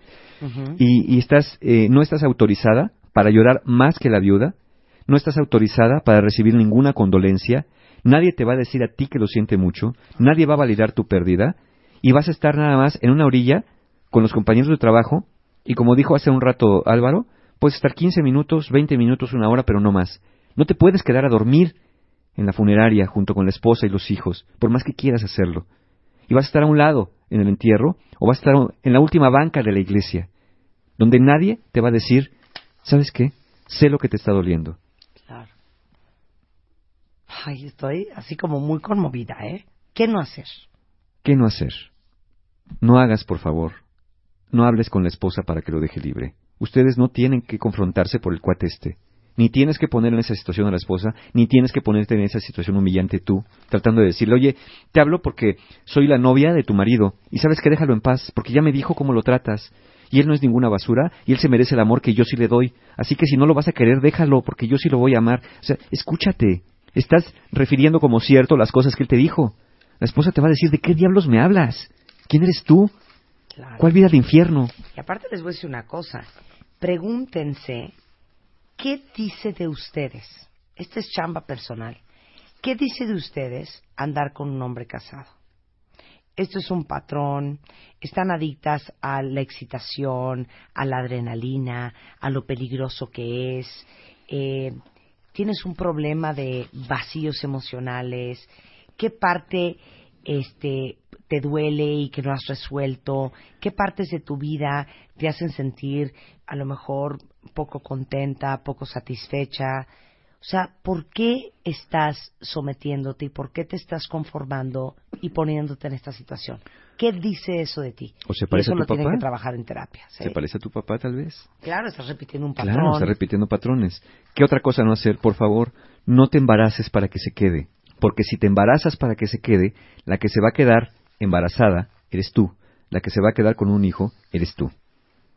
y, estás, eh, no estás autorizada para llorar más que la viuda, no estás autorizada para recibir ninguna condolencia, nadie te va a decir a ti que lo siente mucho, nadie va a validar tu pérdida, y vas a estar nada más en una orilla con los compañeros de trabajo, y como dijo hace un rato Álvaro, puedes estar 15 minutos, 20 minutos, una hora, pero no más. No te puedes quedar a dormir en la funeraria junto con la esposa y los hijos, por más que quieras hacerlo. Y vas a estar a un lado en el entierro, o vas a estar en la última banca de la iglesia, donde nadie te va a decir, ¿sabes qué? Sé lo que te está doliendo. Ay, estoy así como muy conmovida, ¿eh? ¿Qué no hacer? ¿Qué no hacer? No hagas, por favor. No hables con la esposa para que lo deje libre. Ustedes no tienen que confrontarse por el cuate este. Ni tienes que poner en esa situación a la esposa, ni tienes que ponerte en esa situación humillante tú, tratando de decirle, oye, te hablo porque soy la novia de tu marido, y sabes que déjalo en paz, porque ya me dijo cómo lo tratas, y él no es ninguna basura, y él se merece el amor que yo sí le doy, así que si no lo vas a querer, déjalo, porque yo sí lo voy a amar. O sea, escúchate, Estás refiriendo como cierto las cosas que él te dijo. La esposa te va a decir, ¿de qué diablos me hablas? ¿Quién eres tú? ¿Cuál vida de infierno? Y aparte les voy a decir una cosa. Pregúntense, ¿qué dice de ustedes? Esta es chamba personal. ¿Qué dice de ustedes andar con un hombre casado? Esto es un patrón, están adictas a la excitación, a la adrenalina, a lo peligroso que es, eh, tienes un problema de vacíos emocionales, qué parte este te duele y que no has resuelto, qué partes de tu vida te hacen sentir a lo mejor poco contenta, poco satisfecha. O sea, ¿por qué estás sometiéndote y por qué te estás conformando y poniéndote en esta situación? ¿Qué dice eso de ti? ¿O se parece eso a tu lo papá? que trabajar en terapia. ¿sí? ¿Se parece a tu papá tal vez? Claro, estás repitiendo un patrón. Claro, está repitiendo patrones. ¿Qué otra cosa no hacer? Por favor, no te embaraces para que se quede. Porque si te embarazas para que se quede, la que se va a quedar embarazada eres tú. La que se va a quedar con un hijo eres tú.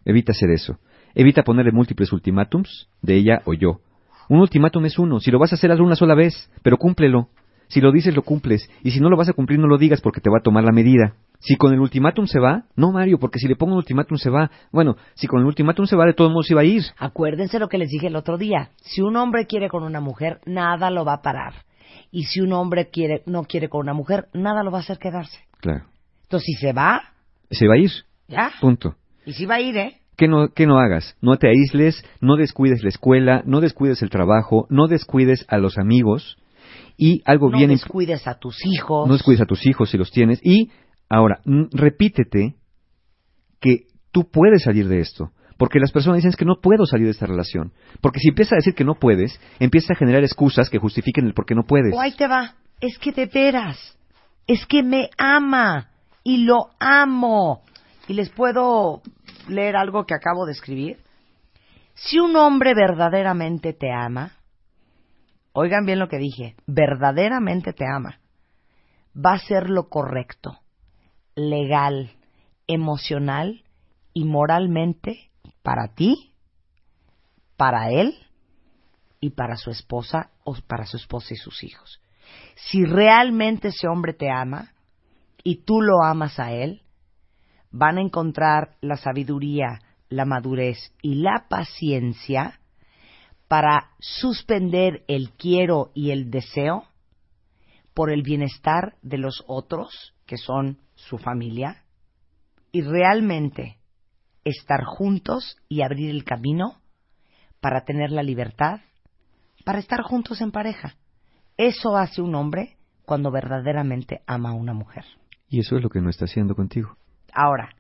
Evita hacer eso. Evita ponerle múltiples ultimátums de ella o yo. Un ultimátum es uno. Si lo vas a hacer, hazlo una sola vez, pero cúmplelo. Si lo dices, lo cumples. Y si no lo vas a cumplir, no lo digas porque te va a tomar la medida. Si con el ultimátum se va, no, Mario, porque si le pongo un ultimátum se va. Bueno, si con el ultimátum se va, de todos modos va a ir. Acuérdense lo que les dije el otro día. Si un hombre quiere con una mujer, nada lo va a parar. Y si un hombre quiere, no quiere con una mujer, nada lo va a hacer quedarse. Claro. Entonces, si se va, Se va a ir. ya. Punto. Y si va a ir, ¿eh? ¿Qué no, qué no hagas? No te aísles, no descuides la escuela, no descuides el trabajo, no descuides a los amigos y algo No bien imp- descuides a tus hijos. no descuides a tus hijos si los tienes y ahora repítete que tú puedes salir de esto. Porque las personas dicen "Es que no puedo salir de esta relación. Porque si empiezas a decir que no puedes, empiezas a generar excusas que justifiquen el por qué no puedes. O ahí te va. Es que de veras. Es que me ama. Y lo amo. Y les puedo leer algo que acabo de escribir. Si un hombre verdaderamente te ama, oigan bien lo que dije, verdaderamente te ama, va a ser lo correcto, legal, emocional y moralmente para ti, para él y para su esposa o para su esposa y sus hijos. Si realmente ese hombre te ama y tú lo amas a él, van a encontrar la sabiduría, la madurez y la paciencia para suspender el quiero y el deseo por el bienestar de los otros, que son su familia, y realmente estar juntos y abrir el camino para tener la libertad, para estar juntos en pareja. Eso hace un hombre cuando verdaderamente ama a una mujer. Y eso es lo que no está haciendo contigo. Ahora,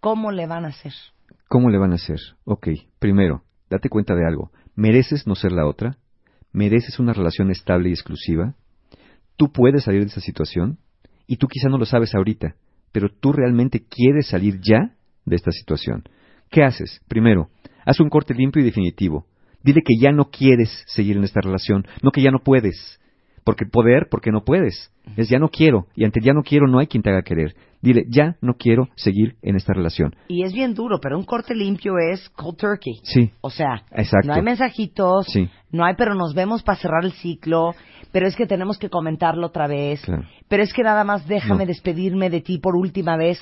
¿cómo le van a hacer? ¿Cómo le van a hacer? Ok, primero, date cuenta de algo. ¿Mereces no ser la otra? ¿Mereces una relación estable y exclusiva? ¿Tú puedes salir de esa situación? Y tú quizá no lo sabes ahorita, pero tú realmente quieres salir ya de esta situación. ¿Qué haces? Primero, haz un corte limpio y definitivo. Dile que ya no quieres seguir en esta relación, no que ya no puedes. Porque poder, porque no puedes. Es ya no quiero, y ante ya no quiero no hay quien te haga querer. Dile, ya no quiero seguir en esta relación. Y es bien duro, pero un corte limpio es cold turkey. Sí, O sea, Exacto. no hay mensajitos, Sí. no hay, pero nos vemos para cerrar el ciclo, pero es que tenemos que comentarlo otra vez, Claro. pero es que nada más déjame No. despedirme de ti por última vez.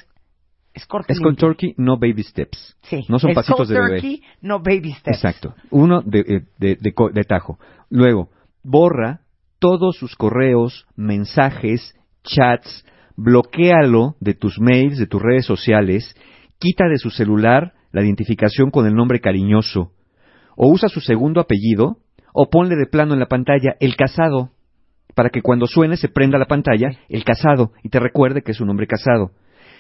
Es corte es con turkey, no baby steps. Sí. No son es pasitos cold de bebé. turkey, no baby steps. Exacto. Uno de, eh, de, de de tajo. Luego, borra todos sus correos, mensajes, chats, bloquéalo de tus mails, de tus redes sociales, quita de su celular la identificación con el nombre cariñoso, o usa su segundo apellido, o ponle de plano en la pantalla el casado, para que cuando suene se prenda la pantalla el casado y te recuerde que es un hombre casado.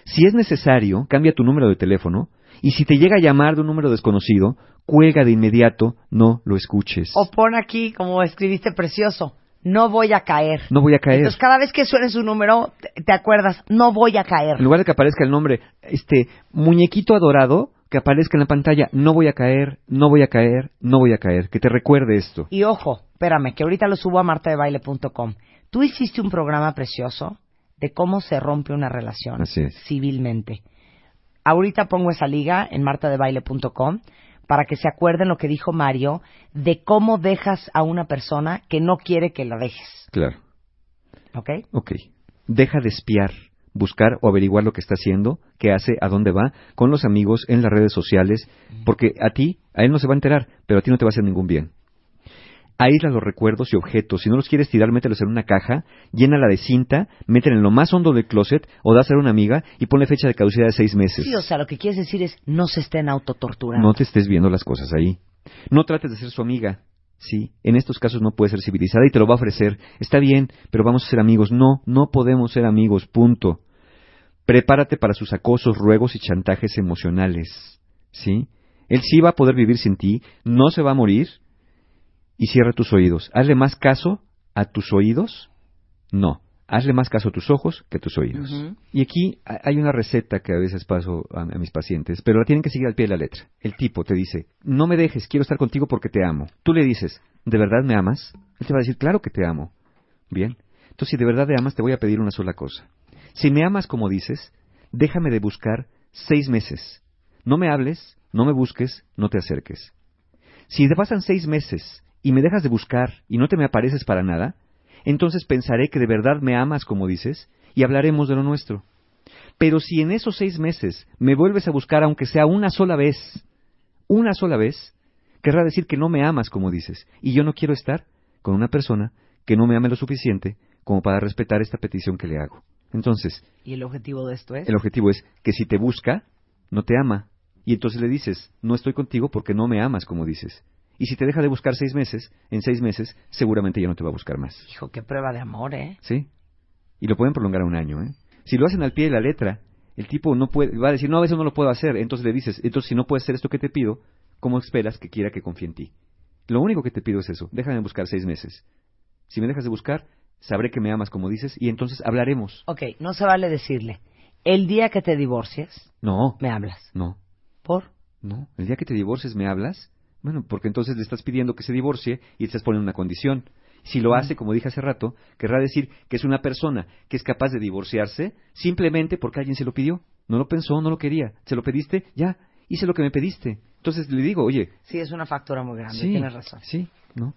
Si es necesario, cambia tu número de teléfono y si te llega a llamar de un número desconocido, cuelga de inmediato, no lo escuches. O pon aquí, como escribiste precioso, no voy a caer. No voy a caer. Entonces cada vez que suene su número, te, acuerdas, no voy a caer. En lugar de que aparezca el nombre, este muñequito adorado, que aparezca en la pantalla, no voy a caer, no voy a caer, no voy a caer, que te recuerde esto. Y ojo, espérame, que ahorita lo subo a martadebaile.com. Tú hiciste un programa precioso de cómo se rompe una relación Así es. civilmente. Ahorita pongo esa liga en martadebaile.com para que se acuerden lo que dijo Mario de cómo dejas a una persona que no quiere que la dejes. Claro. ¿Ok? Ok. Deja de espiar, buscar o averiguar lo que está haciendo, qué hace, a dónde va, con los amigos, en las redes sociales, porque a ti, a él no se va a enterar, pero a ti no te va a hacer ningún bien. Aísla los recuerdos y objetos. Si no los quieres tirar, mételos en una caja, llénala de cinta, métela en lo más hondo del closet o dásela a una amiga y ponle fecha de caducidad de seis meses. Sí, o sea, lo que quieres decir es no se estén autotorturando. No te estés viendo las cosas ahí. No trates de ser su amiga. Sí, en estos casos no puede ser civilizada y te lo va a ofrecer. Está bien, pero vamos a ser amigos. No, no podemos ser amigos, punto. Prepárate para sus acosos, ruegos y chantajes emocionales. ¿Sí? Él sí va a poder vivir sin ti, no se va a morir. Y cierra tus oídos. Hazle más caso a tus oídos. No, hazle más caso a tus ojos que a tus oídos. Y aquí ha- hay una receta que a veces paso a, a mis pacientes, pero la tienen que seguir al pie de la letra. El tipo te dice, no me dejes, quiero estar contigo porque te amo. Tú le dices, ¿de verdad me amas? Él te va a decir, claro que te amo. Bien. Entonces, si de verdad te amas, te voy a pedir una sola cosa. Si me amas como dices, déjame de buscar seis meses. No me hables, no me busques, no te acerques. Si te pasan seis meses y me dejas de buscar y no te me apareces para nada, entonces pensaré que de verdad me amas como dices y hablaremos de lo nuestro. Pero si en esos seis meses me vuelves a buscar aunque sea una sola vez, una sola vez, querrá decir que no me amas como dices y yo no quiero estar con una persona que no me ame lo suficiente como para respetar esta petición que le hago. Entonces, ¿Y el objetivo de esto es? el objetivo es que si te busca, no te ama. Y entonces le dices, no estoy contigo porque no me amas, como dices. Y si te deja de buscar seis meses, en seis meses, seguramente ya no te va a buscar más. Hijo, qué prueba de amor, ¿eh? ¿Sí? Y lo pueden prolongar a un año, ¿eh? Si lo hacen al pie de la letra, el tipo no puede, va a decir, no, a veces no lo puedo hacer. Entonces le dices, entonces si no puedes hacer esto que te pido, ¿cómo esperas que quiera que confíe en ti? Lo único que te pido es eso, déjame buscar seis meses. Si me dejas de buscar, sabré que me amas como dices y entonces hablaremos. Ok, no se vale decirle, el día que te divorcies, No, me hablas. no, ¿Por? no. El día que te divorcies me hablas, bueno, porque entonces le estás pidiendo que se divorcie y estás poniendo una condición. Si lo hace, como dije hace rato, querrá decir que es una persona que es capaz de divorciarse simplemente porque alguien se lo pidió. No lo pensó, no lo quería. Se lo pediste, ya, hice lo que me pediste. Entonces le digo, oye, Sí, es una factura muy grande, sí, tienes razón. Sí, ¿no?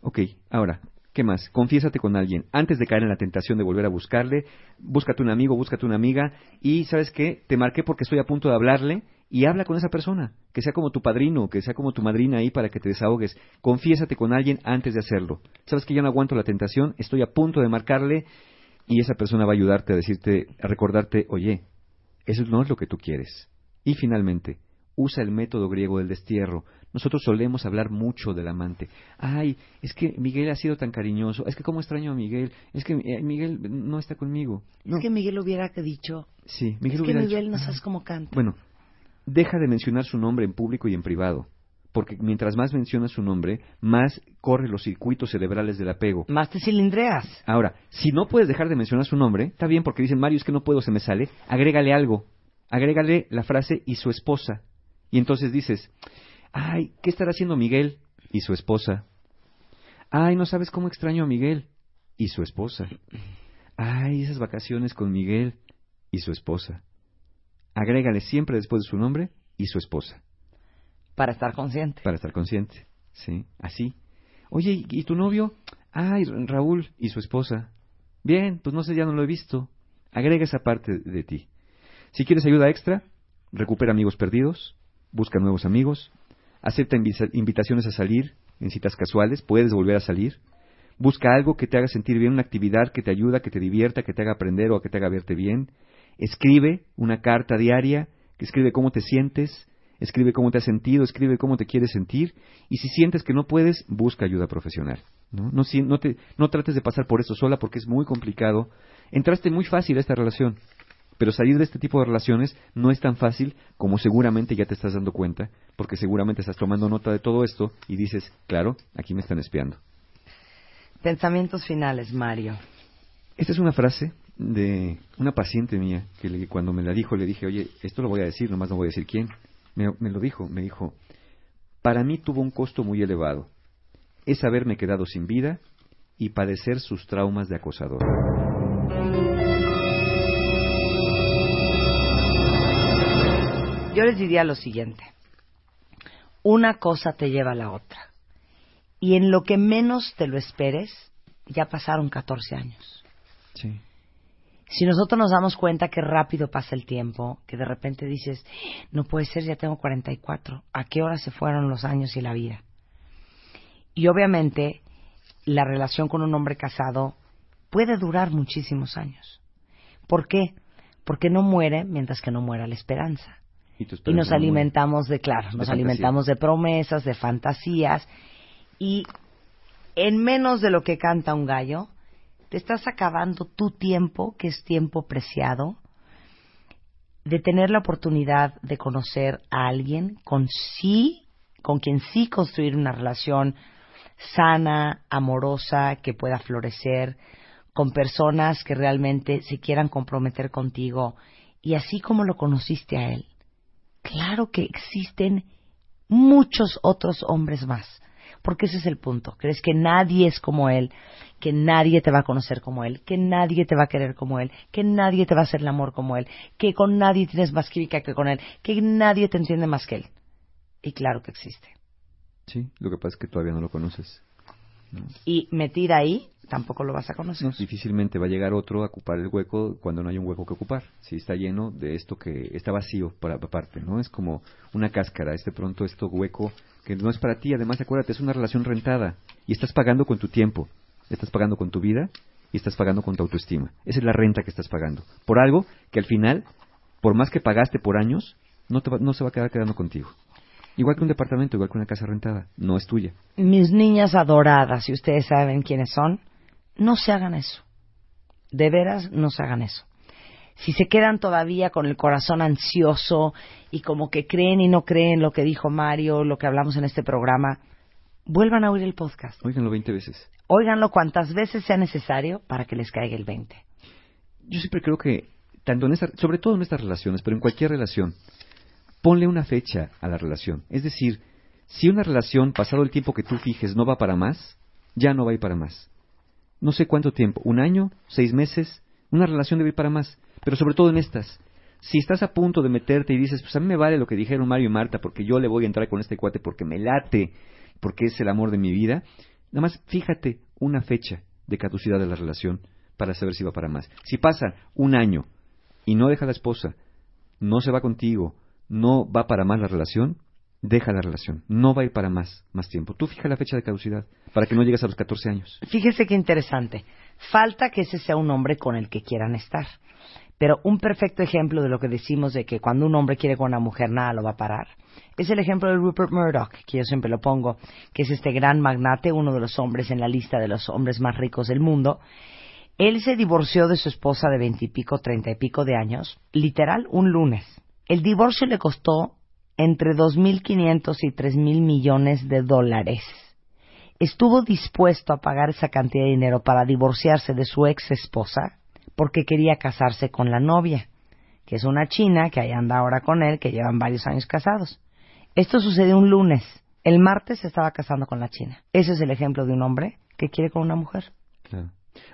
Ok, ahora, ¿qué más? Confiésate con alguien. Antes de caer en la tentación de volver a buscarle, búscate un amigo, búscate una amiga y, ¿sabes qué? Te marqué porque estoy a punto de hablarle y habla con esa persona. Que sea como tu padrino, que sea como tu madrina ahí para que te desahogues. Confiésate con alguien antes de hacerlo. ¿Sabes que ya no aguanto la tentación? Estoy a punto de marcarle y esa persona va a ayudarte a decirte, a recordarte, oye, eso no es lo que tú quieres. Y finalmente, usa el método griego del destierro. Nosotros solemos hablar mucho del amante. Ay, es que Miguel ha sido tan cariñoso. Es que cómo extraño a Miguel. Es que eh, Miguel no está conmigo. No. Es que Miguel hubiera dicho, Sí, Miguel es que dicho- Miguel no sabes cómo canta. Bueno, deja de mencionar su nombre en público y en privado. Porque mientras más mencionas su nombre, más corre los circuitos cerebrales del apego. Más te cilindreas. Ahora, si no puedes dejar de mencionar su nombre, está bien porque dicen, Mario, es que no puedo, se me sale, agrégale algo. Agrégale la frase y su esposa. Y entonces dices, ay, ¿qué estará haciendo Miguel? Y su esposa. Ay, no sabes cómo extraño a Miguel. Y su esposa. Ay, esas vacaciones con Miguel. Y su esposa. Agrégale siempre después de su nombre y su esposa. Para estar consciente. Para estar consciente. Sí, así. Oye, ¿y- ¿y tu novio? Ay, Ra- Raúl y su esposa. Bien, pues no sé, ya no lo he visto. Agrega esa parte de ti. Si quieres ayuda extra, recupera amigos perdidos, busca nuevos amigos, acepta invi- invitaciones a salir en citas casuales, puedes volver a salir, busca algo que te haga sentir bien, una actividad que te ayuda, que te divierta, que te haga aprender o que te haga verte bien, escribe una carta diaria, que escribe cómo te sientes, escribe cómo te has sentido, escribe cómo te quieres sentir, y si sientes que no puedes, busca ayuda profesional. ¿no? No, no, te, no trates de pasar por eso sola porque es muy complicado. Entraste muy fácil a esta relación, pero salir de este tipo de relaciones no es tan fácil como seguramente ya te estás dando cuenta, porque seguramente estás tomando nota de todo esto y dices, claro, aquí me están espiando. Pensamientos finales, Mario. Esta es una frase de una paciente mía que le- cuando me la dijo le dije, oye, esto lo voy a decir, nomás no voy a decir quién. Me, me lo dijo, me dijo, para mí tuvo un costo muy elevado. Es haberme quedado sin vida y padecer sus traumas de acosador. Yo les diría lo siguiente. Una cosa te lleva a la otra. Y en lo que menos te lo esperes, ya pasaron 14 años. Sí. Si nosotros nos damos cuenta que rápido pasa el tiempo, que de repente dices, no puede ser, ya tengo 44, ¿a qué hora se fueron los años y la vida? Y obviamente la relación con un hombre casado puede durar muchísimos años. ¿Por qué? Porque no muere mientras que no muera la esperanza. Y, nos alimentamos de, claro, De nos fantasía. alimentamos de promesas, de fantasías. Y en menos de lo que canta un gallo, estás acabando tu tiempo, que es tiempo preciado, de tener la oportunidad de conocer a alguien con sí, con quien sí construir una relación sana, amorosa, que pueda florecer, con personas que realmente se quieran comprometer contigo. Y así como lo conociste a él, claro que existen muchos otros hombres más. Porque ese es el punto. Crees que nadie es como él, que nadie te va a conocer como él, que nadie te va a querer como él, que nadie te va a hacer el amor como él, que con nadie tienes más química que con él, que nadie te entiende más que él. Y claro que existe. Sí, lo que pasa es que todavía no lo conoces. Y metida ahí, tampoco lo vas a conocer. No, difícilmente va a llegar otro a ocupar el hueco cuando no hay un hueco que ocupar. Si está lleno de esto que está vacío para aparte, ¿no? Es como una cáscara, este pronto esto hueco que no es para ti, además acuérdate, es una relación rentada y estás pagando con tu tiempo, estás pagando con tu vida y estás pagando con tu autoestima. Esa es la renta que estás pagando. Por algo que al final, por más que pagaste por años, no, te va- no se va a quedar quedando contigo. Igual que un departamento, igual que una casa rentada, no es tuya. Mis niñas adoradas, si ustedes saben quiénes son, no se hagan eso. De veras, no se hagan eso. Si se quedan todavía con el corazón ansioso y como que creen y no creen lo que dijo Mario, lo que hablamos en este programa, vuelvan a oír el podcast. Óiganlo 20 veces. Óiganlo cuantas veces sea necesario para que les caiga el 20. Yo siempre creo que, tanto en esta, sobre todo en estas relaciones, pero en cualquier relación, ponle una fecha a la relación. Es decir, si una relación, pasado el tiempo que tú fijes, no va para más, ya no va a ir para más. No sé cuánto tiempo, un año, seis meses, una relación debe ir para más. Pero sobre todo en estas. Si estás a punto de meterte y dices, pues a mí me vale lo que dijeron Mario y Marta, porque yo le voy a entrar con este cuate porque me late, porque es el amor de mi vida, nada más fíjate una fecha de caducidad de la relación para saber si va para más. Si pasa un año y no deja la esposa, no se va contigo, no va para más la relación, deja la relación. No va a ir para más, más tiempo. Tú fija la fecha de caducidad para que no llegues a los 14 años. Fíjese qué interesante. Falta que ese sea un hombre con el que quieran estar. Pero un perfecto ejemplo de lo que decimos de que cuando un hombre quiere con una mujer nada lo va a parar es el ejemplo de Rupert Murdoch, que yo siempre lo pongo, que es este gran magnate, uno de los hombres en la lista de los hombres más ricos del mundo. Él se divorció de su esposa de veintipico, treinta y pico de años, literal un lunes. El divorcio le costó entre 2.500 y 3.000 millones de dólares estuvo dispuesto a pagar esa cantidad de dinero para divorciarse de su ex esposa porque quería casarse con la novia, que es una china que ahí anda ahora con él, que llevan varios años casados. Esto sucedió un lunes. El martes se estaba casando con la china. Ese es el ejemplo de un hombre que quiere con una mujer. Claro.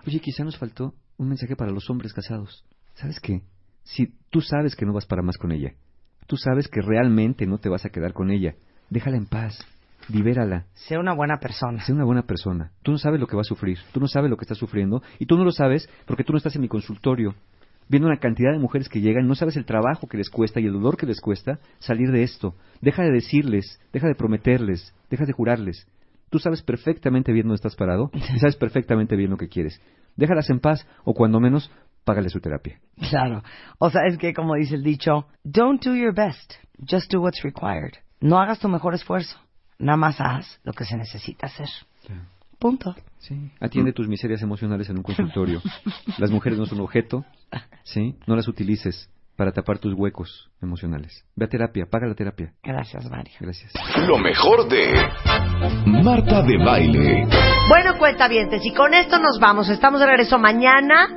Oye, quizá nos faltó un mensaje para los hombres casados. ¿Sabes qué? Si tú sabes que no vas para más con ella, tú sabes que realmente no te vas a quedar con ella, déjala en paz, libérala, Sea una buena persona. sé una buena persona. Tú no sabes lo que va a sufrir, tú no sabes lo que está sufriendo y tú no lo sabes porque tú no estás en mi consultorio viendo una cantidad de mujeres que llegan, no sabes el trabajo que les cuesta y el dolor que les cuesta salir de esto. Deja de decirles, deja de prometerles, deja de jurarles. Tú sabes perfectamente bien dónde estás parado y sabes perfectamente bien lo que quieres. Déjalas en paz o cuando menos págale su terapia. Claro. O sea, es que como dice el dicho, don't do your best, just do what's required. No hagas tu mejor esfuerzo, nada más haz lo que se necesita hacer. Punto. Sí. Atiende tus miserias emocionales en un consultorio. Las mujeres no son objeto, ¿sí? No las utilices para tapar tus huecos emocionales. Ve a terapia, paga la terapia. Gracias, Mario. Gracias. Lo mejor de Marta de Baile. Bueno, cuentavientes, y con esto nos vamos. Estamos de regreso mañana,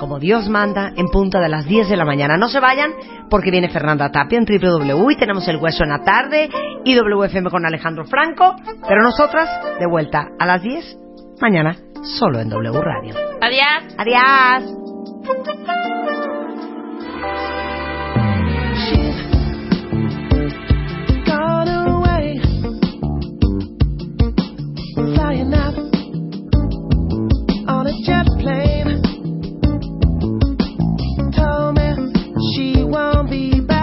como Dios manda, en punta de las 10 de la mañana. No se vayan, porque viene Fernanda Tapia en www y tenemos El Hueso en la tarde y WFM con Alejandro Franco. Pero nosotras, de vuelta a las 10, mañana, solo en W Radio. Adiós. Adiós. gone away, flying out on a jet plane. Be back